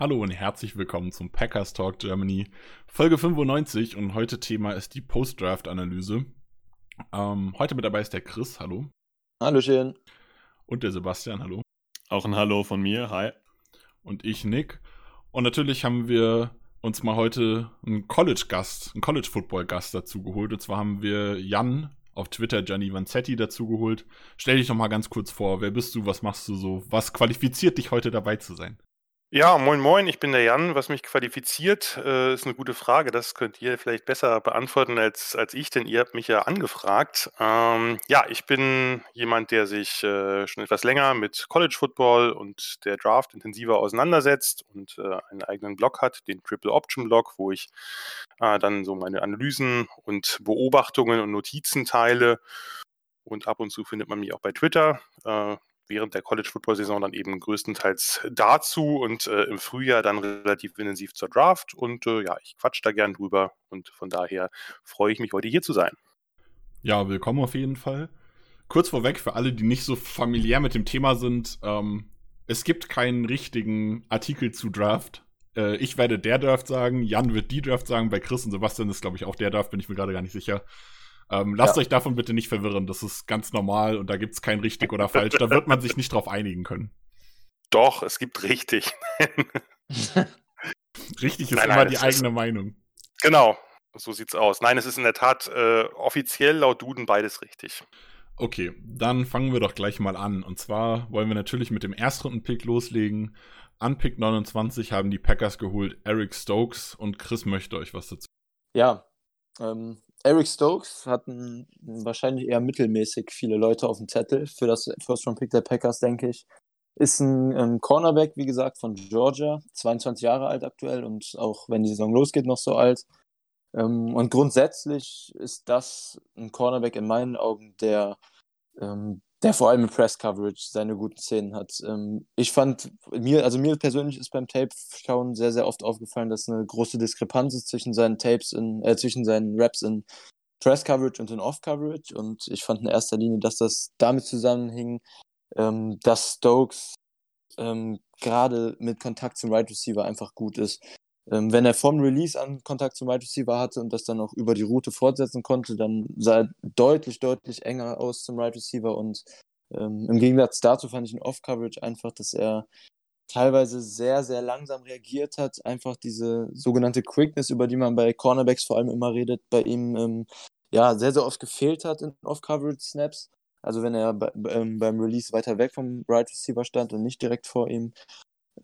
Hallo und herzlich willkommen zum Packers Talk Germany, Folge 95 und heute Thema ist die Post-Draft-Analyse. Ähm, heute mit dabei ist der Chris, hallo. Hallöchen. Und der Sebastian, hallo. Auch ein Hallo von mir, hi. Und ich, Nick. Und natürlich haben wir uns mal heute einen College-Gast, einen College-Football-Gast dazu geholt. Und zwar haben wir Jan auf Twitter, Gianni Vanzetti, dazu geholt. Stell dich doch mal ganz kurz vor, wer bist du, was machst du so, was qualifiziert dich heute dabei zu sein? Ja, moin moin, ich bin der Jan. Was mich qualifiziert, äh, ist eine gute Frage. Das könnt ihr vielleicht besser beantworten als, als ich, denn ihr habt mich ja angefragt. Ähm, ja, ich bin jemand, der sich äh, schon etwas länger mit College Football und der Draft intensiver auseinandersetzt und äh, einen eigenen Blog hat, den Triple Option Blog, wo ich äh, dann so meine Analysen und Beobachtungen und Notizen teile. Und ab und zu findet man mich auch bei Twitter. Äh, während der College-Football-Saison dann eben größtenteils dazu und äh, im Frühjahr dann relativ intensiv zur Draft. Und äh, ja, ich quatsch da gern drüber und von daher freue ich mich, heute hier zu sein. Ja, willkommen auf jeden Fall. Kurz vorweg, für alle, die nicht so familiär mit dem Thema sind, ähm, es gibt keinen richtigen Artikel zu Draft. Äh, ich werde der Draft sagen, Jan wird die Draft sagen, bei Chris und Sebastian ist, glaube ich, auch der Draft, bin ich mir gerade gar nicht sicher. Ähm, lasst ja. euch davon bitte nicht verwirren. Das ist ganz normal und da gibt es kein richtig oder falsch. Da wird man sich nicht drauf einigen können. Doch, es gibt richtig. richtig ist nein, immer nein, die eigene ist, Meinung. Genau, so sieht's aus. Nein, es ist in der Tat äh, offiziell laut Duden beides richtig. Okay, dann fangen wir doch gleich mal an. Und zwar wollen wir natürlich mit dem Erstrunden-Pick loslegen. An Pick 29 haben die Packers geholt Eric Stokes und Chris möchte euch was dazu. Ja, ähm, Eric Stokes hatten wahrscheinlich eher mittelmäßig viele Leute auf dem Zettel für das First-Round-Pick der Packers, denke ich. Ist ein ähm, Cornerback, wie gesagt, von Georgia, 22 Jahre alt aktuell und auch wenn die Saison losgeht, noch so alt. Ähm, und grundsätzlich ist das ein Cornerback in meinen Augen, der ähm, der vor allem im Press Coverage seine guten Szenen hat. Ähm, ich fand, mir, also mir persönlich ist beim Tape-Schauen sehr, sehr oft aufgefallen, dass eine große Diskrepanz ist zwischen seinen Tapes in, äh, zwischen seinen Raps in Press Coverage und in Off Coverage. Und ich fand in erster Linie, dass das damit zusammenhing, ähm, dass Stokes ähm, gerade mit Kontakt zum Right Receiver einfach gut ist ähm, wenn er vom Release an Kontakt zum Wide Receiver hatte und das dann auch über die Route fortsetzen konnte, dann sah er deutlich, deutlich enger aus zum Wide Receiver und ähm, im Gegensatz dazu fand ich in Off-Coverage einfach, dass er teilweise sehr, sehr langsam reagiert hat. Einfach diese sogenannte Quickness, über die man bei Cornerbacks vor allem immer redet, bei ihm ähm, ja sehr, sehr oft gefehlt hat in Off-Coverage-Snaps. Also wenn er ähm, beim Release weiter weg vom Right Receiver stand und nicht direkt vor ihm.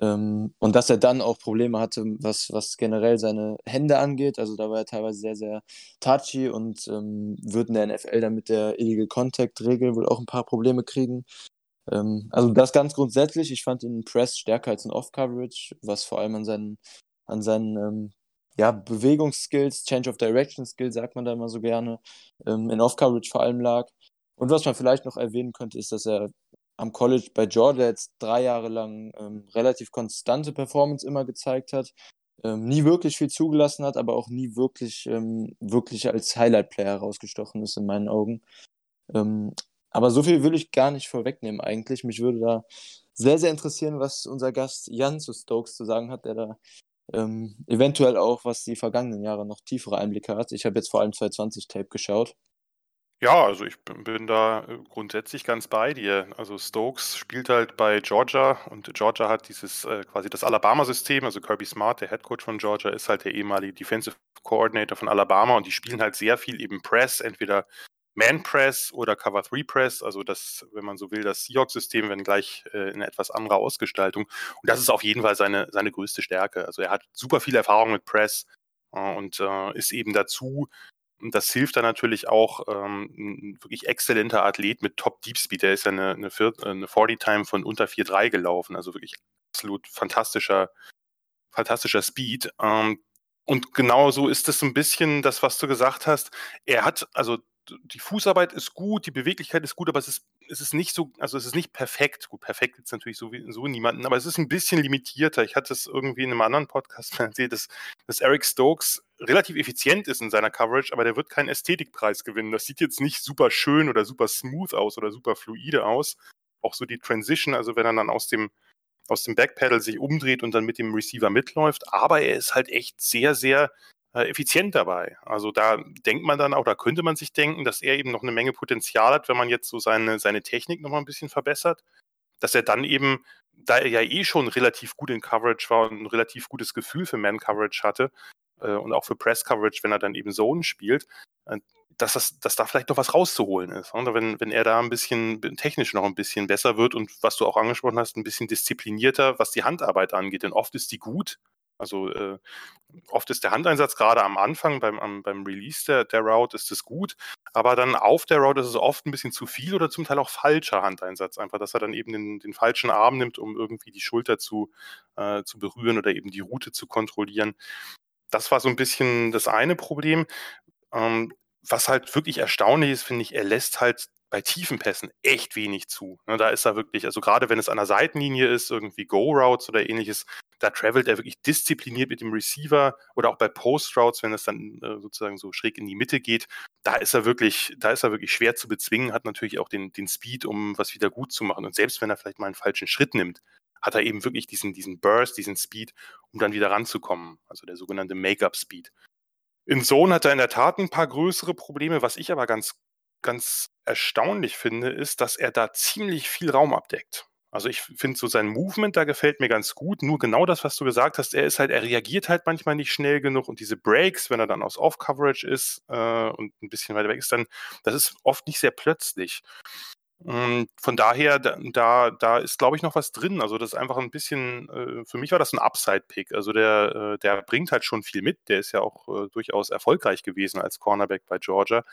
Ähm, und dass er dann auch Probleme hatte, was, was generell seine Hände angeht. Also da war er teilweise sehr, sehr touchy und ähm, wird in der NFL dann mit der Illegal Contact-Regel wohl auch ein paar Probleme kriegen. Ähm, also das ganz grundsätzlich. Ich fand ihn in Press stärker als in Off-Coverage, was vor allem an seinen, an seinen ähm, ja, Bewegungsskills, Change of Direction Skills, sagt man da immer so gerne, ähm, in Off-Coverage vor allem lag. Und was man vielleicht noch erwähnen könnte, ist, dass er am College bei Georgia jetzt drei Jahre lang ähm, relativ konstante Performance immer gezeigt hat, ähm, nie wirklich viel zugelassen hat, aber auch nie wirklich, ähm, wirklich als Highlight-Player herausgestochen ist in meinen Augen. Ähm, aber so viel will ich gar nicht vorwegnehmen eigentlich. Mich würde da sehr, sehr interessieren, was unser Gast Jan zu Stokes zu sagen hat, der da ähm, eventuell auch, was die vergangenen Jahre noch tiefere Einblicke hat. Ich habe jetzt vor allem 220 Tape geschaut. Ja, also ich bin da, äh, grundsätzlich ganz bei dir. Also Stokes spielt halt bei Georgia und Georgia hat dieses, äh, quasi das Alabama-System. Also Kirby Smart, der Headcoach von Georgia, ist halt der ehemalige Defensive Coordinator von Alabama und die spielen halt sehr viel eben Press, entweder Man Press oder Cover 3 Press, also das, wenn man so will, das Seahawks-System, wenn gleich äh, in etwas anderer Ausgestaltung. Und das ist auf jeden Fall seine, seine größte Stärke. Also er hat super viel Erfahrung mit Press äh, und äh, ist eben dazu das hilft dann natürlich auch ähm, ein wirklich exzellenter Athlet mit Top Deep Speed. Der ist ja eine, eine, eine 40-Time von unter 4,3 gelaufen. Also wirklich absolut fantastischer, fantastischer Speed. Ähm, und genau so ist es ein bisschen das, was du gesagt hast. Er hat also die Fußarbeit ist gut, die Beweglichkeit ist gut, aber es ist, es ist nicht so, also es ist nicht perfekt. Gut, perfekt es natürlich sowieso niemanden, aber es ist ein bisschen limitierter. Ich hatte es irgendwie in einem anderen Podcast erzählt, dass, dass Eric Stokes relativ effizient ist in seiner Coverage, aber der wird keinen Ästhetikpreis gewinnen. Das sieht jetzt nicht super schön oder super smooth aus oder super fluide aus. Auch so die Transition, also wenn er dann aus dem, aus dem Backpedal sich umdreht und dann mit dem Receiver mitläuft. Aber er ist halt echt sehr, sehr äh, effizient dabei. Also da denkt man dann auch, da könnte man sich denken, dass er eben noch eine Menge Potenzial hat, wenn man jetzt so seine, seine Technik noch mal ein bisschen verbessert, dass er dann eben, da er ja eh schon relativ gut in Coverage war und ein relativ gutes Gefühl für Man-Coverage hatte äh, und auch für Press-Coverage, wenn er dann eben Zone spielt, äh, dass, das, dass da vielleicht noch was rauszuholen ist. Und wenn, wenn er da ein bisschen technisch noch ein bisschen besser wird und was du auch angesprochen hast, ein bisschen disziplinierter, was die Handarbeit angeht. Denn oft ist die gut, also äh, oft ist der Handeinsatz gerade am Anfang, beim, am, beim Release der, der Route ist es gut, aber dann auf der Route ist es oft ein bisschen zu viel oder zum Teil auch falscher Handeinsatz. Einfach, dass er dann eben den, den falschen Arm nimmt, um irgendwie die Schulter zu, äh, zu berühren oder eben die Route zu kontrollieren. Das war so ein bisschen das eine Problem. Ähm, was halt wirklich erstaunlich ist, finde ich, er lässt halt bei tiefen Pässen echt wenig zu. Ne, da ist er wirklich, also gerade wenn es an der Seitenlinie ist, irgendwie Go-Routes oder ähnliches, da travelt er wirklich diszipliniert mit dem Receiver oder auch bei Post-Routes, wenn es dann äh, sozusagen so schräg in die Mitte geht, da ist er wirklich, da ist er wirklich schwer zu bezwingen, hat natürlich auch den, den Speed, um was wieder gut zu machen. Und selbst wenn er vielleicht mal einen falschen Schritt nimmt, hat er eben wirklich diesen, diesen Burst, diesen Speed, um dann wieder ranzukommen. Also der sogenannte Make-up-Speed. In Zone hat er in der Tat ein paar größere Probleme. Was ich aber ganz, ganz erstaunlich finde, ist, dass er da ziemlich viel Raum abdeckt. Also ich finde so sein Movement, da gefällt mir ganz gut. Nur genau das, was du gesagt hast, er ist halt, er reagiert halt manchmal nicht schnell genug und diese Breaks, wenn er dann aus Off-Coverage ist äh, und ein bisschen weiter weg ist, dann, das ist oft nicht sehr plötzlich. Und von daher, da, da ist, glaube ich, noch was drin. Also das ist einfach ein bisschen, äh, für mich war das ein Upside-Pick. Also der, äh, der bringt halt schon viel mit. Der ist ja auch äh, durchaus erfolgreich gewesen als Cornerback bei Georgia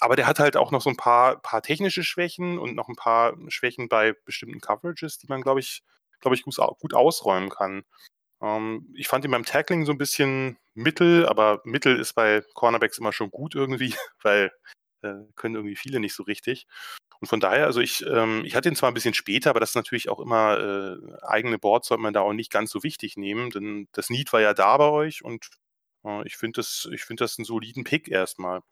aber der hat halt auch noch so ein paar, paar technische Schwächen und noch ein paar Schwächen bei bestimmten Coverages, die man, glaube ich, glaube ich, gut, ausräumen kann. Ähm, ich fand ihn beim Tackling so ein bisschen mittel, aber mittel ist bei Cornerbacks immer schon gut irgendwie, weil äh, können irgendwie viele nicht so richtig. Und von daher, also ich, ähm, ich hatte ihn zwar ein bisschen später, aber das ist natürlich auch immer äh, eigene Boards sollte man da auch nicht ganz so wichtig nehmen, denn das Need war ja da bei euch und äh, ich finde das, ich finde das einen soliden Pick erstmal.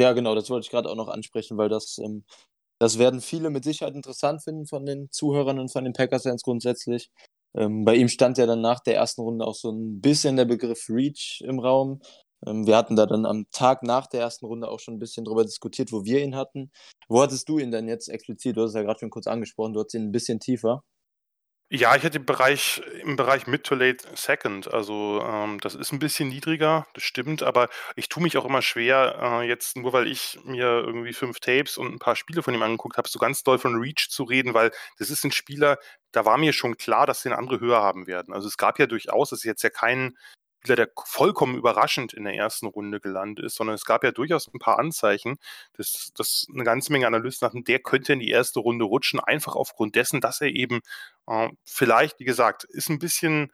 Ja, genau, das wollte ich gerade auch noch ansprechen, weil das, ähm, das werden viele mit Sicherheit interessant finden von den Zuhörern und von den Packers-Fans grundsätzlich. Ähm, bei ihm stand ja dann nach der ersten Runde auch so ein bisschen der Begriff Reach im Raum. Ähm, wir hatten da dann am Tag nach der ersten Runde auch schon ein bisschen drüber diskutiert, wo wir ihn hatten. Wo hattest du ihn denn jetzt explizit? Du hast es ja gerade schon kurz angesprochen, du hattest ihn ein bisschen tiefer. Ja, ich hätte im Bereich im Bereich Mid to Late Second. Also, ähm, das ist ein bisschen niedriger, das stimmt, aber ich tue mich auch immer schwer, äh, jetzt nur weil ich mir irgendwie fünf Tapes und ein paar Spiele von ihm angeguckt habe, so ganz doll von Reach zu reden, weil das ist ein Spieler, da war mir schon klar, dass den andere höher haben werden. Also, es gab ja durchaus das ist jetzt ja kein Spieler, der vollkommen überraschend in der ersten Runde gelandet ist, sondern es gab ja durchaus ein paar Anzeichen, dass, dass eine ganze Menge Analysten dachten, der könnte in die erste Runde rutschen, einfach aufgrund dessen, dass er eben äh, vielleicht, wie gesagt, ist ein bisschen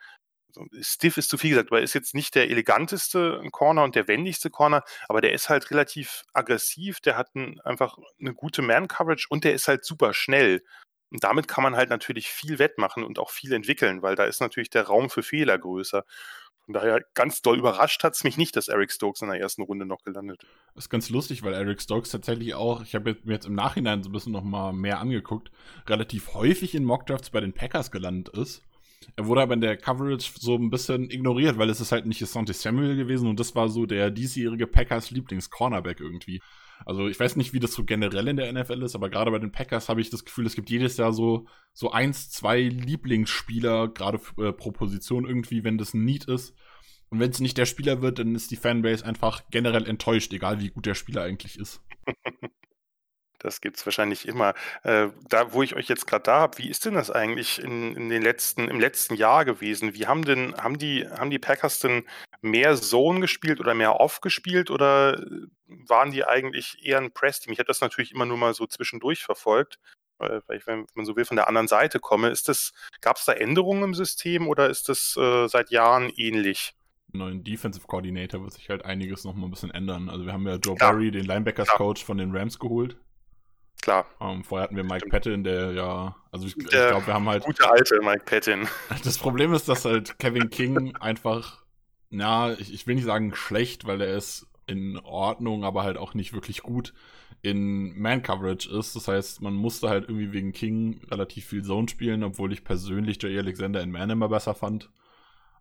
stiff ist zu viel gesagt, aber er ist jetzt nicht der eleganteste Corner und der wendigste Corner, aber der ist halt relativ aggressiv, der hat ein, einfach eine gute Man-Coverage und der ist halt super schnell. Und damit kann man halt natürlich viel wettmachen und auch viel entwickeln, weil da ist natürlich der Raum für Fehler größer. Von daher ganz doll überrascht hat es mich nicht, dass Eric Stokes in der ersten Runde noch gelandet ist. Das ist ganz lustig, weil Eric Stokes tatsächlich auch, ich habe mir jetzt im Nachhinein so ein bisschen noch mal mehr angeguckt, relativ häufig in Mockdrafts bei den Packers gelandet ist. Er wurde aber in der Coverage so ein bisschen ignoriert, weil es ist halt nicht Asante Samuel gewesen und das war so der diesjährige Packers Lieblings-Cornerback irgendwie. Also ich weiß nicht, wie das so generell in der NFL ist, aber gerade bei den Packers habe ich das Gefühl, es gibt jedes Jahr so, so eins, zwei Lieblingsspieler, gerade äh, pro Position irgendwie, wenn das ein Need ist. Und wenn es nicht der Spieler wird, dann ist die Fanbase einfach generell enttäuscht, egal wie gut der Spieler eigentlich ist. Das gibt es wahrscheinlich immer. Äh, da, wo ich euch jetzt gerade da habe, wie ist denn das eigentlich in, in den letzten, im letzten Jahr gewesen? Wie haben denn, haben die, haben die Packers denn mehr Zone gespielt oder mehr Off gespielt oder äh, waren die eigentlich eher ein Press-Team? Ich habe das natürlich immer nur mal so zwischendurch verfolgt, weil ich, wenn man so will, von der anderen Seite komme. Ist das, gab es da Änderungen im System oder ist das äh, seit Jahren ähnlich? neuen Defensive Coordinator wird sich halt einiges noch mal ein bisschen ändern. Also wir haben ja Joe Klar. Barry, den Linebackers Coach von den Rams geholt. Klar. Um, ähm, vorher hatten wir Mike Patton, der ja, also ich, ich glaube, wir haben halt. Gute alte Mike Patton. Das Problem ist, dass halt Kevin King einfach, na, ich, ich will nicht sagen schlecht, weil er ist in Ordnung, aber halt auch nicht wirklich gut in Man-Coverage ist. Das heißt, man musste halt irgendwie wegen King relativ viel Zone spielen, obwohl ich persönlich Jay Alexander in Man immer besser fand.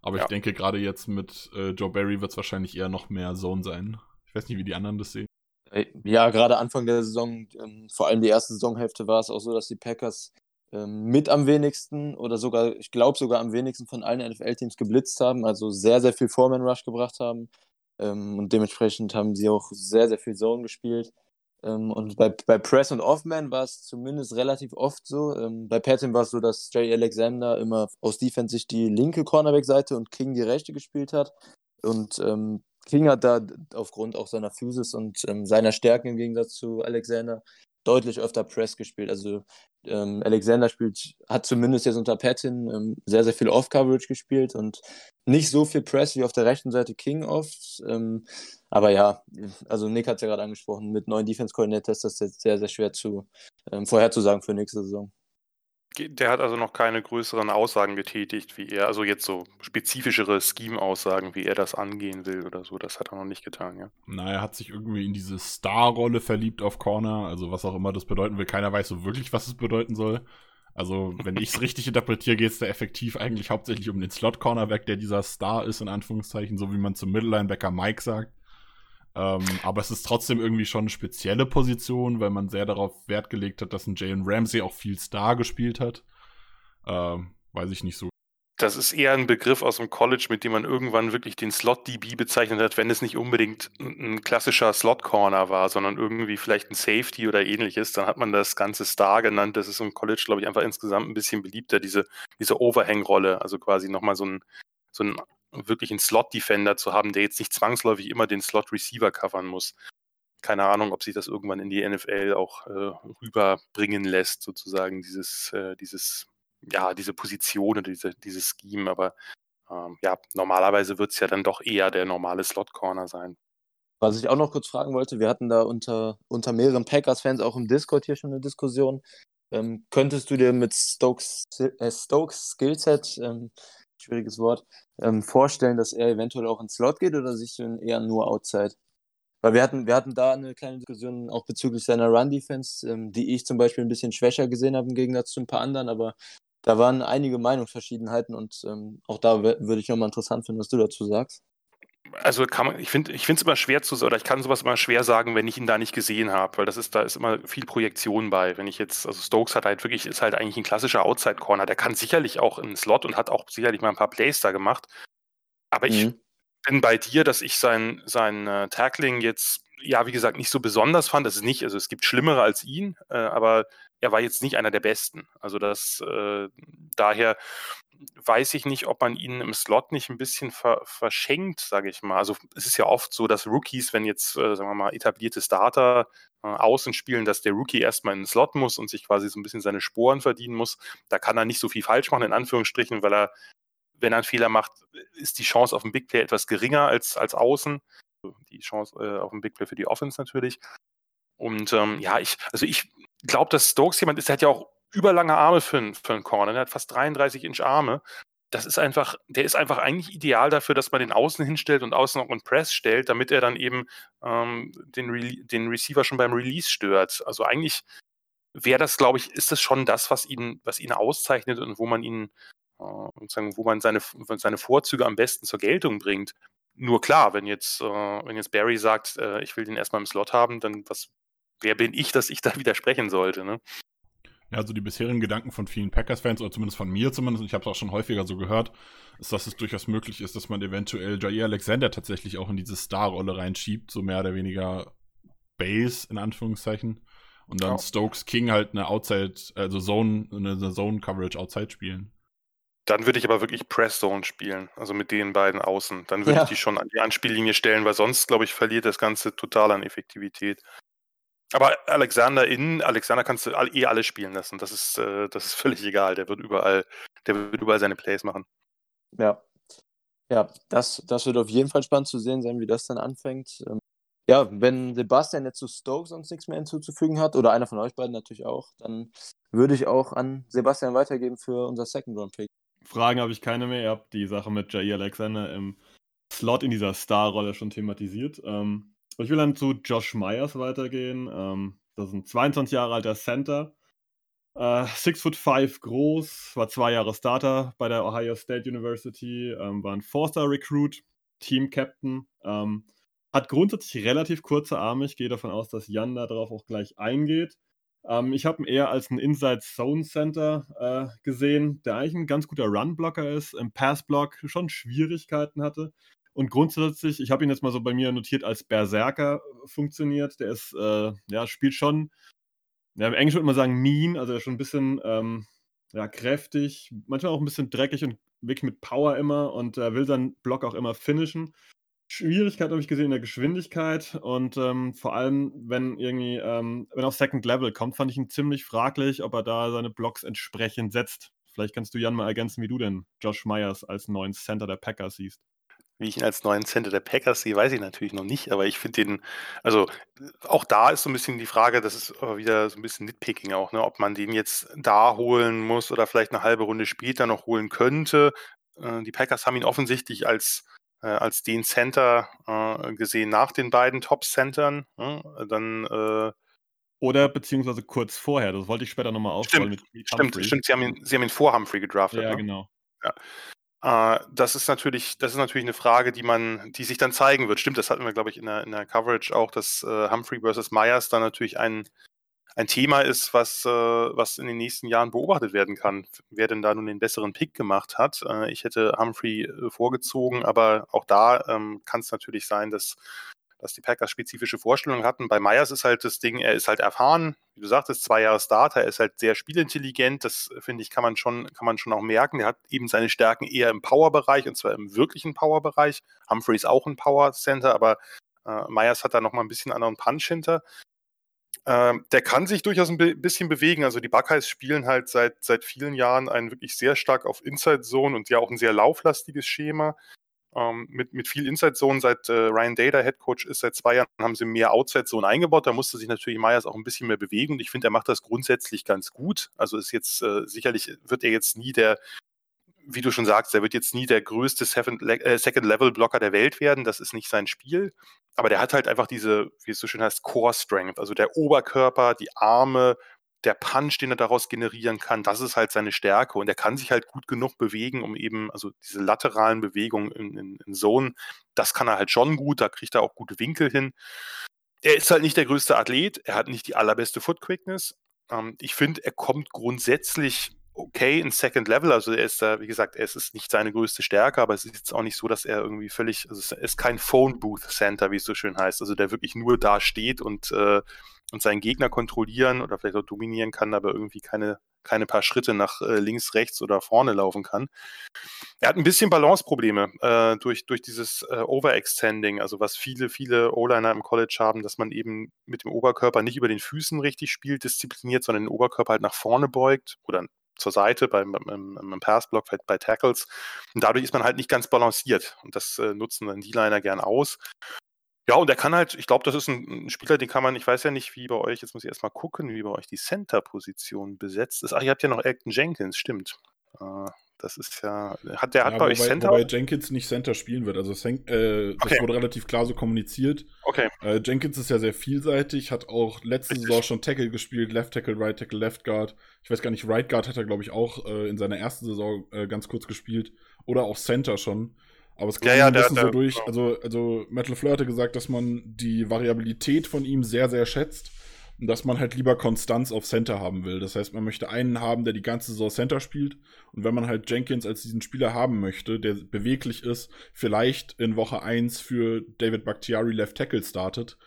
Aber ja. ich denke, gerade jetzt mit äh, Joe Barry wird es wahrscheinlich eher noch mehr Zone sein. Ich weiß nicht, wie die anderen das sehen. Äh, ja, gerade Anfang der Saison, ähm, vor allem die erste Saisonhälfte, war es auch so, dass die Packers ähm, mit am wenigsten oder sogar, ich glaube sogar am wenigsten von allen NFL-Teams geblitzt haben, also sehr, sehr viel Foreman-Rush gebracht haben. Ähm, und dementsprechend haben sie auch sehr, sehr viel Zone gespielt. Und bei, bei Press und Offman war es zumindest relativ oft so. Bei Patton war es so, dass Jay Alexander immer aus Defense sich die linke Cornerback-Seite und King die rechte gespielt hat. Und ähm, King hat da aufgrund auch seiner Physis und ähm, seiner Stärken im Gegensatz zu Alexander deutlich öfter Press gespielt. Also ähm, Alexander spielt, hat zumindest jetzt unter Patton ähm, sehr, sehr viel Off-Coverage gespielt und nicht so viel Press wie auf der rechten Seite King oft. Ähm, aber ja, also Nick hat es ja gerade angesprochen, mit neuen Defense-Coordinators ist das jetzt sehr, sehr schwer zu ähm, vorherzusagen für nächste Saison. Der hat also noch keine größeren Aussagen getätigt, wie er, also jetzt so spezifischere Scheme-Aussagen, wie er das angehen will oder so. Das hat er noch nicht getan, ja. Na, er hat sich irgendwie in diese Star-Rolle verliebt auf Corner, also was auch immer das bedeuten will. Keiner weiß so wirklich, was es bedeuten soll. Also, wenn ich es richtig interpretiere, geht es da effektiv eigentlich hauptsächlich um den Slot-Cornerback, der dieser Star ist, in Anführungszeichen, so wie man zum Middle-Linebacker Mike sagt. Ähm, aber es ist trotzdem irgendwie schon eine spezielle Position, weil man sehr darauf Wert gelegt hat, dass ein Jalen Ramsey auch viel Star gespielt hat. Ähm, weiß ich nicht so. Das ist eher ein Begriff aus dem College, mit dem man irgendwann wirklich den Slot-DB bezeichnet hat, wenn es nicht unbedingt ein klassischer Slot-Corner war, sondern irgendwie vielleicht ein Safety oder ähnliches. Dann hat man das Ganze Star genannt. Das ist im College, glaube ich, einfach insgesamt ein bisschen beliebter, diese, diese Overhang-Rolle. Also quasi nochmal so ein, so ein wirklich einen Slot-Defender zu haben, der jetzt nicht zwangsläufig immer den Slot-Receiver covern muss. Keine Ahnung, ob sich das irgendwann in die NFL auch äh, rüberbringen lässt, sozusagen, dieses, äh, dieses, ja, diese Position oder diese, dieses Scheme. Aber ähm, ja, normalerweise wird es ja dann doch eher der normale Slot-Corner sein. Was ich auch noch kurz fragen wollte, wir hatten da unter, unter mehreren Packers-Fans auch im Discord hier schon eine Diskussion. Ähm, könntest du dir mit Stokes, äh, Stokes Skillset, ähm, schwieriges Wort, ähm, vorstellen, dass er eventuell auch ins Slot geht oder sich eher nur outside? Weil wir hatten, wir hatten da eine kleine Diskussion auch bezüglich seiner Run-Defense, ähm, die ich zum Beispiel ein bisschen schwächer gesehen habe im Gegensatz zu ein paar anderen, aber da waren einige Meinungsverschiedenheiten und ähm, auch da würde ich nochmal interessant finden, was du dazu sagst also kann man, ich finde ich es immer schwer zu oder ich kann sowas immer schwer sagen, wenn ich ihn da nicht gesehen habe, weil das ist, da ist immer viel Projektion bei. Wenn ich jetzt, also Stokes hat halt wirklich, ist halt eigentlich ein klassischer Outside-Corner, der kann sicherlich auch im Slot und hat auch sicherlich mal ein paar Plays da gemacht. Aber ich mhm. bin bei dir, dass ich sein, sein äh, Tackling jetzt, ja, wie gesagt, nicht so besonders fand. Das ist nicht, also es gibt Schlimmere als ihn, äh, aber er war jetzt nicht einer der Besten. Also das, äh, daher weiß ich nicht, ob man ihn im Slot nicht ein bisschen ver verschenkt, sage ich mal. Also es ist ja oft so, dass Rookies, wenn jetzt, äh, sagen wir mal, etablierte Starter äh, außen spielen, dass der Rookie erstmal in den Slot muss und sich quasi so ein bisschen seine Sporen verdienen muss. Da kann er nicht so viel falsch machen, in Anführungsstrichen, weil er, wenn er einen Fehler macht, ist die Chance auf einen Big Play etwas geringer als, als außen. Die Chance äh, auf einen Big Play für die Offense natürlich. Und ähm, ja, ich, also ich glaube, dass Stokes jemand ist, der hat ja auch überlange Arme für, einen, für einen Corner. Der hat fast 33 Inch Arme. Das ist einfach, der ist einfach eigentlich ideal dafür, dass man den außen hinstellt und außen auch in Press stellt, damit er dann eben ähm, den, Re den Receiver schon beim Release stört. Also eigentlich wäre das, glaube ich, ist das schon das, was ihn, was ihn auszeichnet und wo man ihn, äh, sagen, wo man seine, seine Vorzüge am besten zur Geltung bringt. Nur klar, wenn jetzt, äh, wenn jetzt Barry sagt, äh, ich will den erstmal im Slot haben, dann was, wer bin ich, dass ich da widersprechen sollte, ne? Ja, also die bisherigen Gedanken von vielen Packers-Fans, oder zumindest von mir zumindest, und ich habe es auch schon häufiger so gehört, ist, dass es durchaus möglich ist, dass man eventuell Jair Alexander tatsächlich auch in diese Star-Rolle reinschiebt, so mehr oder weniger Base in Anführungszeichen. Und dann ja. Stokes King halt eine Outside, also Zone, eine Zone-Coverage Outside spielen. Dann würde ich aber wirklich Press Zone spielen, also mit den beiden Außen. Dann würde ja. ich die schon an die Anspiellinie stellen, weil sonst, glaube ich, verliert das Ganze total an Effektivität. Aber Alexander innen, Alexander kannst du eh alle spielen lassen. Das ist, äh, das ist völlig egal. Der wird überall, der wird überall seine Plays machen. Ja. Ja, das, das wird auf jeden Fall spannend zu sehen sein, wie das dann anfängt. Ähm, ja, wenn Sebastian jetzt zu Stokes sonst nichts mehr hinzuzufügen hat, oder einer von euch beiden natürlich auch, dann würde ich auch an Sebastian weitergeben für unser Second Round Pick. Fragen habe ich keine mehr. Ihr habt die Sache mit Jair Alexander im Slot in dieser Star-Rolle schon thematisiert. Ähm, ich will dann zu Josh Myers weitergehen. Ähm, das ist ein 22 Jahre alter Center. Äh, six foot five groß, war zwei Jahre Starter bei der Ohio State University, ähm, war ein Four-Star-Recruit, Team-Captain. Ähm, hat grundsätzlich relativ kurze Arme. Ich gehe davon aus, dass Jan darauf auch gleich eingeht. Ähm, ich habe ihn eher als ein Inside Zone Center äh, gesehen, der eigentlich ein ganz guter Run-Blocker ist, im Pass-Block schon Schwierigkeiten hatte. Und grundsätzlich, ich habe ihn jetzt mal so bei mir notiert, als Berserker funktioniert. Der ist, äh, ja, spielt schon, ja, im Englischen würde man sagen mean, also er ist schon ein bisschen ähm, ja, kräftig, manchmal auch ein bisschen dreckig und wirklich mit Power immer und er will seinen Block auch immer finishen. Schwierigkeit habe ich gesehen in der Geschwindigkeit und ähm, vor allem, wenn irgendwie, ähm, wenn auf Second Level kommt, fand ich ihn ziemlich fraglich, ob er da seine Blocks entsprechend setzt. Vielleicht kannst du Jan mal ergänzen, wie du denn Josh Myers als neuen Center der Packers siehst. Wie ich ihn als neuen Center der Packers sehe, weiß ich natürlich noch nicht, aber ich finde den, also auch da ist so ein bisschen die Frage, das ist aber wieder so ein bisschen Nitpicking auch, ne, ob man den jetzt da holen muss oder vielleicht eine halbe Runde später noch holen könnte. Äh, die Packers haben ihn offensichtlich als äh, als den Center äh, gesehen nach den beiden Top-Centern. Ne? Dann äh, oder beziehungsweise kurz vorher, das wollte ich später nochmal aufrollen mit, mit Stimmt, stimmt, Sie haben, ihn, Sie haben ihn vor Humphrey gedraftet. Ja, ne? genau. Ja. Äh, das ist natürlich, das ist natürlich eine Frage, die man, die sich dann zeigen wird. Stimmt, das hatten wir, glaube ich, in der, in der Coverage auch, dass äh, Humphrey versus Myers dann natürlich ein, ein Thema ist, was, äh, was in den nächsten Jahren beobachtet werden kann, wer denn da nun den besseren Pick gemacht hat. Äh, ich hätte Humphrey äh, vorgezogen, aber auch da ähm, kann es natürlich sein, dass, dass die Packers spezifische Vorstellungen hatten. Bei Myers ist halt das Ding, er ist halt erfahren, wie du sagtest, zwei Jahre Starter, er ist halt sehr spielintelligent, das finde ich, kann man schon, kann man schon auch merken. Er hat eben seine Stärken eher im Power-Bereich und zwar im wirklichen Power-Bereich. Humphrey ist auch ein Power-Center, aber äh, Myers hat da nochmal ein bisschen anderen Punch hinter. Ähm, der kann sich durchaus ein bisschen bewegen. Also die Buckeyes spielen halt seit, seit vielen Jahren ein wirklich sehr stark auf Inside Zone und ja auch ein sehr lauflastiges Schema. Ähm, mit, mit viel Inside Zone, seit äh, Ryan der Head Coach ist, seit zwei Jahren haben sie mehr Outside Zone eingebaut. Da musste sich natürlich Myers auch ein bisschen mehr bewegen und ich finde, er macht das grundsätzlich ganz gut. Also ist jetzt äh, sicherlich wird er jetzt nie der wie du schon sagst, er wird jetzt nie der größte äh, Second-Level-Blocker der Welt werden. Das ist nicht sein Spiel. Aber der hat halt einfach diese, wie es so schön heißt, Core-Strength. Also der Oberkörper, die Arme, der Punch, den er daraus generieren kann, das ist halt seine Stärke. Und er kann sich halt gut genug bewegen, um eben, also diese lateralen Bewegungen in, in, in Zone, das kann er halt schon gut. Da kriegt er auch gute Winkel hin. Er ist halt nicht der größte Athlet. Er hat nicht die allerbeste Foot-Quickness. Ähm, ich finde, er kommt grundsätzlich okay in Second Level. Also er ist da, wie gesagt, es ist nicht seine größte Stärke, aber es ist jetzt auch nicht so, dass er irgendwie völlig, also er ist kein Phone Booth Center, wie es so schön heißt, also der wirklich nur da steht und, äh, und seinen Gegner kontrollieren oder vielleicht auch dominieren kann, aber irgendwie keine, keine paar Schritte nach äh, links, rechts oder vorne laufen kann. Er hat ein bisschen Balanceprobleme äh, durch, durch dieses äh, Overextending, also was viele, viele O-Liner im College haben, dass man eben mit dem Oberkörper nicht über den Füßen richtig spielt, diszipliniert, sondern den Oberkörper halt nach vorne beugt oder zur Seite beim, beim, beim Passblock, bei Tackles. Und dadurch ist man halt nicht ganz balanciert. Und das äh, nutzen dann die Liner gern aus. Ja, und er kann halt, ich glaube, das ist ein, ein, Spieler, den kann man, ich weiß ja nicht, wie bei euch, jetzt muss ich erstmal gucken, wie bei euch die Center-Position besetzt ist. Ach, ihr habt ja noch Elton Jenkins, stimmt. Äh, das ist ja. Hat der ja, hat bei wobei, euch Center? Wobei Jenkins nicht Center spielen wird. Also äh, das okay. wurde relativ klar so kommuniziert. Okay. Äh, Jenkins ist ja sehr vielseitig, hat auch letzte Richtig. Saison schon Tackle gespielt, Left Tackle, Right Tackle, Left Guard. Ich weiß gar nicht, Right Guard hat er, glaube ich, auch äh, in seiner ersten Saison äh, ganz kurz gespielt. Oder auch Center schon. Aber es kommt ja, ja, ein bisschen der, so durch. Genau. Also, also Metal Fleur hatte gesagt, dass man die Variabilität von ihm sehr, sehr schätzt dass man halt lieber Konstanz auf Center haben will. Das heißt, man möchte einen haben, der die ganze Saison Center spielt. Und wenn man halt Jenkins als diesen Spieler haben möchte, der beweglich ist, vielleicht in Woche 1 für David Bakhtiari Left Tackle startet,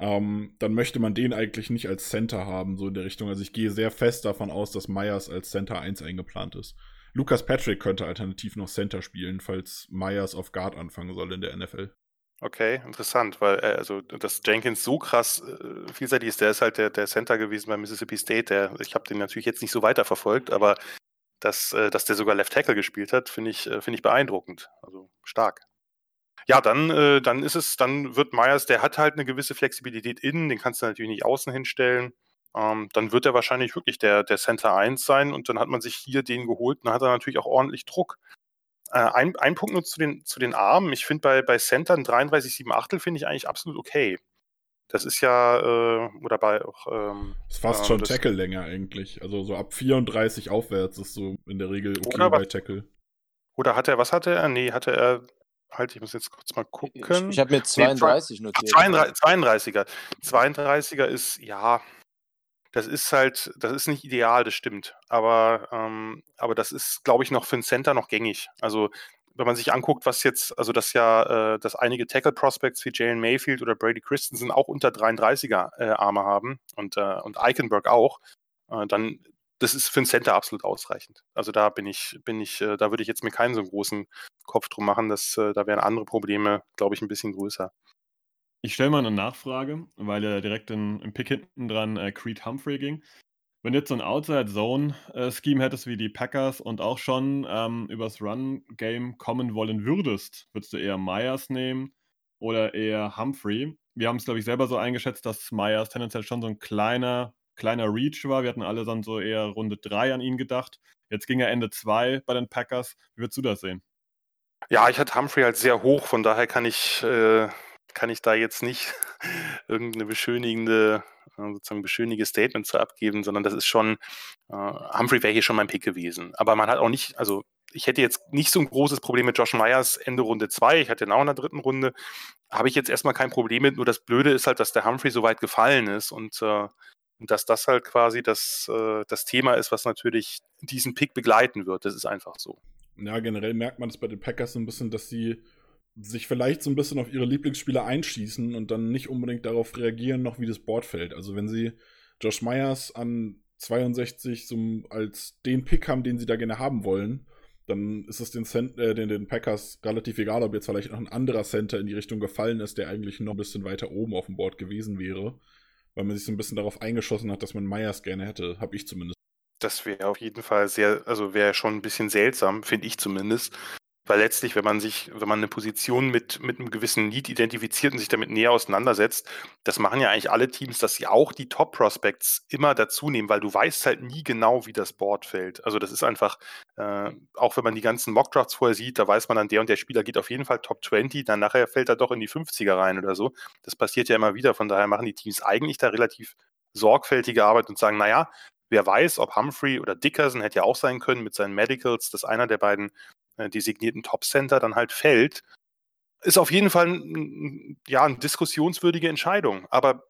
ähm, dann möchte man den eigentlich nicht als Center haben, so in der Richtung. Also ich gehe sehr fest davon aus, dass Myers als Center 1 eingeplant ist. Lucas Patrick könnte alternativ noch Center spielen, falls Myers auf Guard anfangen soll in der NFL. Okay, interessant, weil äh, also dass Jenkins so krass äh, vielseitig ist, der ist halt der, der Center gewesen bei Mississippi State. Der, ich habe den natürlich jetzt nicht so weiterverfolgt, aber dass, äh, dass der sogar Left Tackle gespielt hat, finde ich, äh, finde ich beeindruckend. Also stark. Ja, dann, äh, dann ist es, dann wird Myers, der hat halt eine gewisse Flexibilität innen, den kannst du natürlich nicht außen hinstellen. Ähm, dann wird er wahrscheinlich wirklich der, der Center 1 sein und dann hat man sich hier den geholt und dann hat er natürlich auch ordentlich Druck. Äh, ein, ein Punkt nur zu den, zu den Armen. Ich finde bei, bei Centern 33, 7 Achtel finde ich eigentlich absolut okay. Das ist ja, äh, oder bei auch. Ähm, das ist fast äh, schon Tackle-Länge eigentlich. Also so ab 34 aufwärts ist so in der Regel okay Oder bei Tackle. Oder hat er, was hatte er? Nee, hatte er, halt, ich muss jetzt kurz mal gucken. Ich, ich habe mir 32 Ach, notiert. 32, 32er. 32er ist, ja, das ist halt, das ist nicht ideal, das stimmt. Aber, ähm, aber das ist, glaube ich, noch für einen Center noch gängig. Also, wenn man sich anguckt, was jetzt, also das ja, äh, dass einige Tackle-Prospects wie Jalen Mayfield oder Brady Christensen auch unter 33er äh, Arme haben und, äh, und Eichenberg auch, äh, dann, das ist für einen Center absolut ausreichend. Also da bin ich, bin ich, äh, da würde ich jetzt mir keinen so großen Kopf drum machen, dass, äh, da wären andere Probleme, glaube ich, ein bisschen größer. Ich stelle mal eine Nachfrage, weil ja direkt in, im Pick hinten dran äh, Creed Humphrey ging. Wenn du jetzt so ein Outside-Zone-Scheme hättest wie die Packers und auch schon ähm, übers Run-Game kommen wollen würdest, würdest du eher Myers nehmen oder eher Humphrey? Wir haben es, glaube ich, selber so eingeschätzt, dass Myers tendenziell schon so ein kleiner, kleiner Reach war. Wir hatten alle dann so eher Runde 3 an ihn gedacht. Jetzt ging er Ende 2 bei den Packers. Wie würdest du das sehen? Ja, ich hatte Humphrey halt sehr hoch, von daher kann ich, äh, kann ich da jetzt nicht irgendeine beschönigende, äh, sozusagen beschönige Statement zu abgeben, sondern das ist schon, äh, Humphrey wäre hier schon mein Pick gewesen. Aber man hat auch nicht, also ich hätte jetzt nicht so ein großes Problem mit Josh Myers Ende Runde 2, ich hatte ihn auch in der dritten Runde, habe ich jetzt erstmal kein Problem mit, nur das Blöde ist halt, dass der Humphrey so weit gefallen ist und äh, dass das halt quasi das, äh, das Thema ist, was natürlich diesen Pick begleiten wird. Das ist einfach so. Ja, generell merkt man das bei den Packers so ein bisschen, dass sie sich vielleicht so ein bisschen auf ihre Lieblingsspieler einschießen und dann nicht unbedingt darauf reagieren, noch wie das Board fällt. Also wenn sie Josh Myers an 62 zum, als den Pick haben, den sie da gerne haben wollen, dann ist es den, Cent, äh, den, den Packers relativ egal, ob jetzt vielleicht noch ein anderer Center in die Richtung gefallen ist, der eigentlich noch ein bisschen weiter oben auf dem Board gewesen wäre, weil man sich so ein bisschen darauf eingeschossen hat, dass man Myers gerne hätte, habe ich zumindest. Das wäre auf jeden Fall sehr, also wäre schon ein bisschen seltsam, finde ich zumindest. Weil letztlich, wenn man sich, wenn man eine Position mit, mit einem gewissen Need identifiziert und sich damit näher auseinandersetzt, das machen ja eigentlich alle Teams, dass sie auch die Top-Prospects immer dazu nehmen, weil du weißt halt nie genau, wie das Board fällt. Also das ist einfach, äh, auch wenn man die ganzen Mockdrafts vorher sieht, da weiß man dann, der und der Spieler geht auf jeden Fall Top 20, dann nachher fällt er doch in die 50er rein oder so. Das passiert ja immer wieder, von daher machen die Teams eigentlich da relativ sorgfältige Arbeit und sagen, naja, wer weiß, ob Humphrey oder Dickerson hätte ja auch sein können mit seinen Medicals, dass einer der beiden designierten Top-Center dann halt fällt, ist auf jeden Fall ja, eine diskussionswürdige Entscheidung. Aber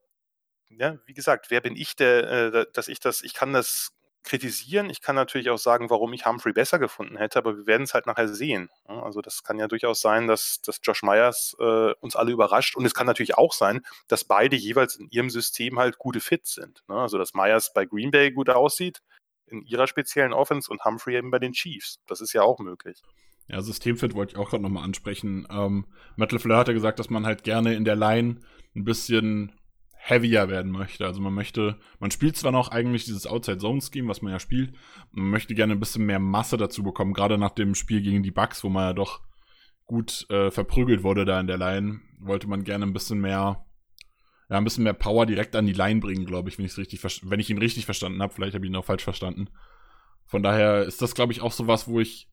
ja, wie gesagt, wer bin ich, der, äh, dass ich das, ich kann das kritisieren, ich kann natürlich auch sagen, warum ich Humphrey besser gefunden hätte, aber wir werden es halt nachher sehen. Also das kann ja durchaus sein, dass, dass Josh Myers äh, uns alle überrascht und es kann natürlich auch sein, dass beide jeweils in ihrem System halt gute Fits sind. Ne? Also dass Myers bei Green Bay gut aussieht, in ihrer speziellen Offense und Humphrey eben bei den Chiefs. Das ist ja auch möglich. Ja, Systemfit wollte ich auch gerade nochmal ansprechen. Ähm, Metal Fleur hatte gesagt, dass man halt gerne in der Line ein bisschen heavier werden möchte. Also man möchte, man spielt zwar noch eigentlich dieses Outside-Zone-Scheme, was man ja spielt, man möchte gerne ein bisschen mehr Masse dazu bekommen, gerade nach dem Spiel gegen die Bucks, wo man ja doch gut äh, verprügelt wurde da in der Line, wollte man gerne ein bisschen mehr, ja, ein bisschen mehr Power direkt an die Line bringen, glaube ich, wenn ich richtig, wenn ich ihn richtig verstanden habe. Vielleicht habe ich ihn auch falsch verstanden. Von daher ist das, glaube ich, auch sowas, wo ich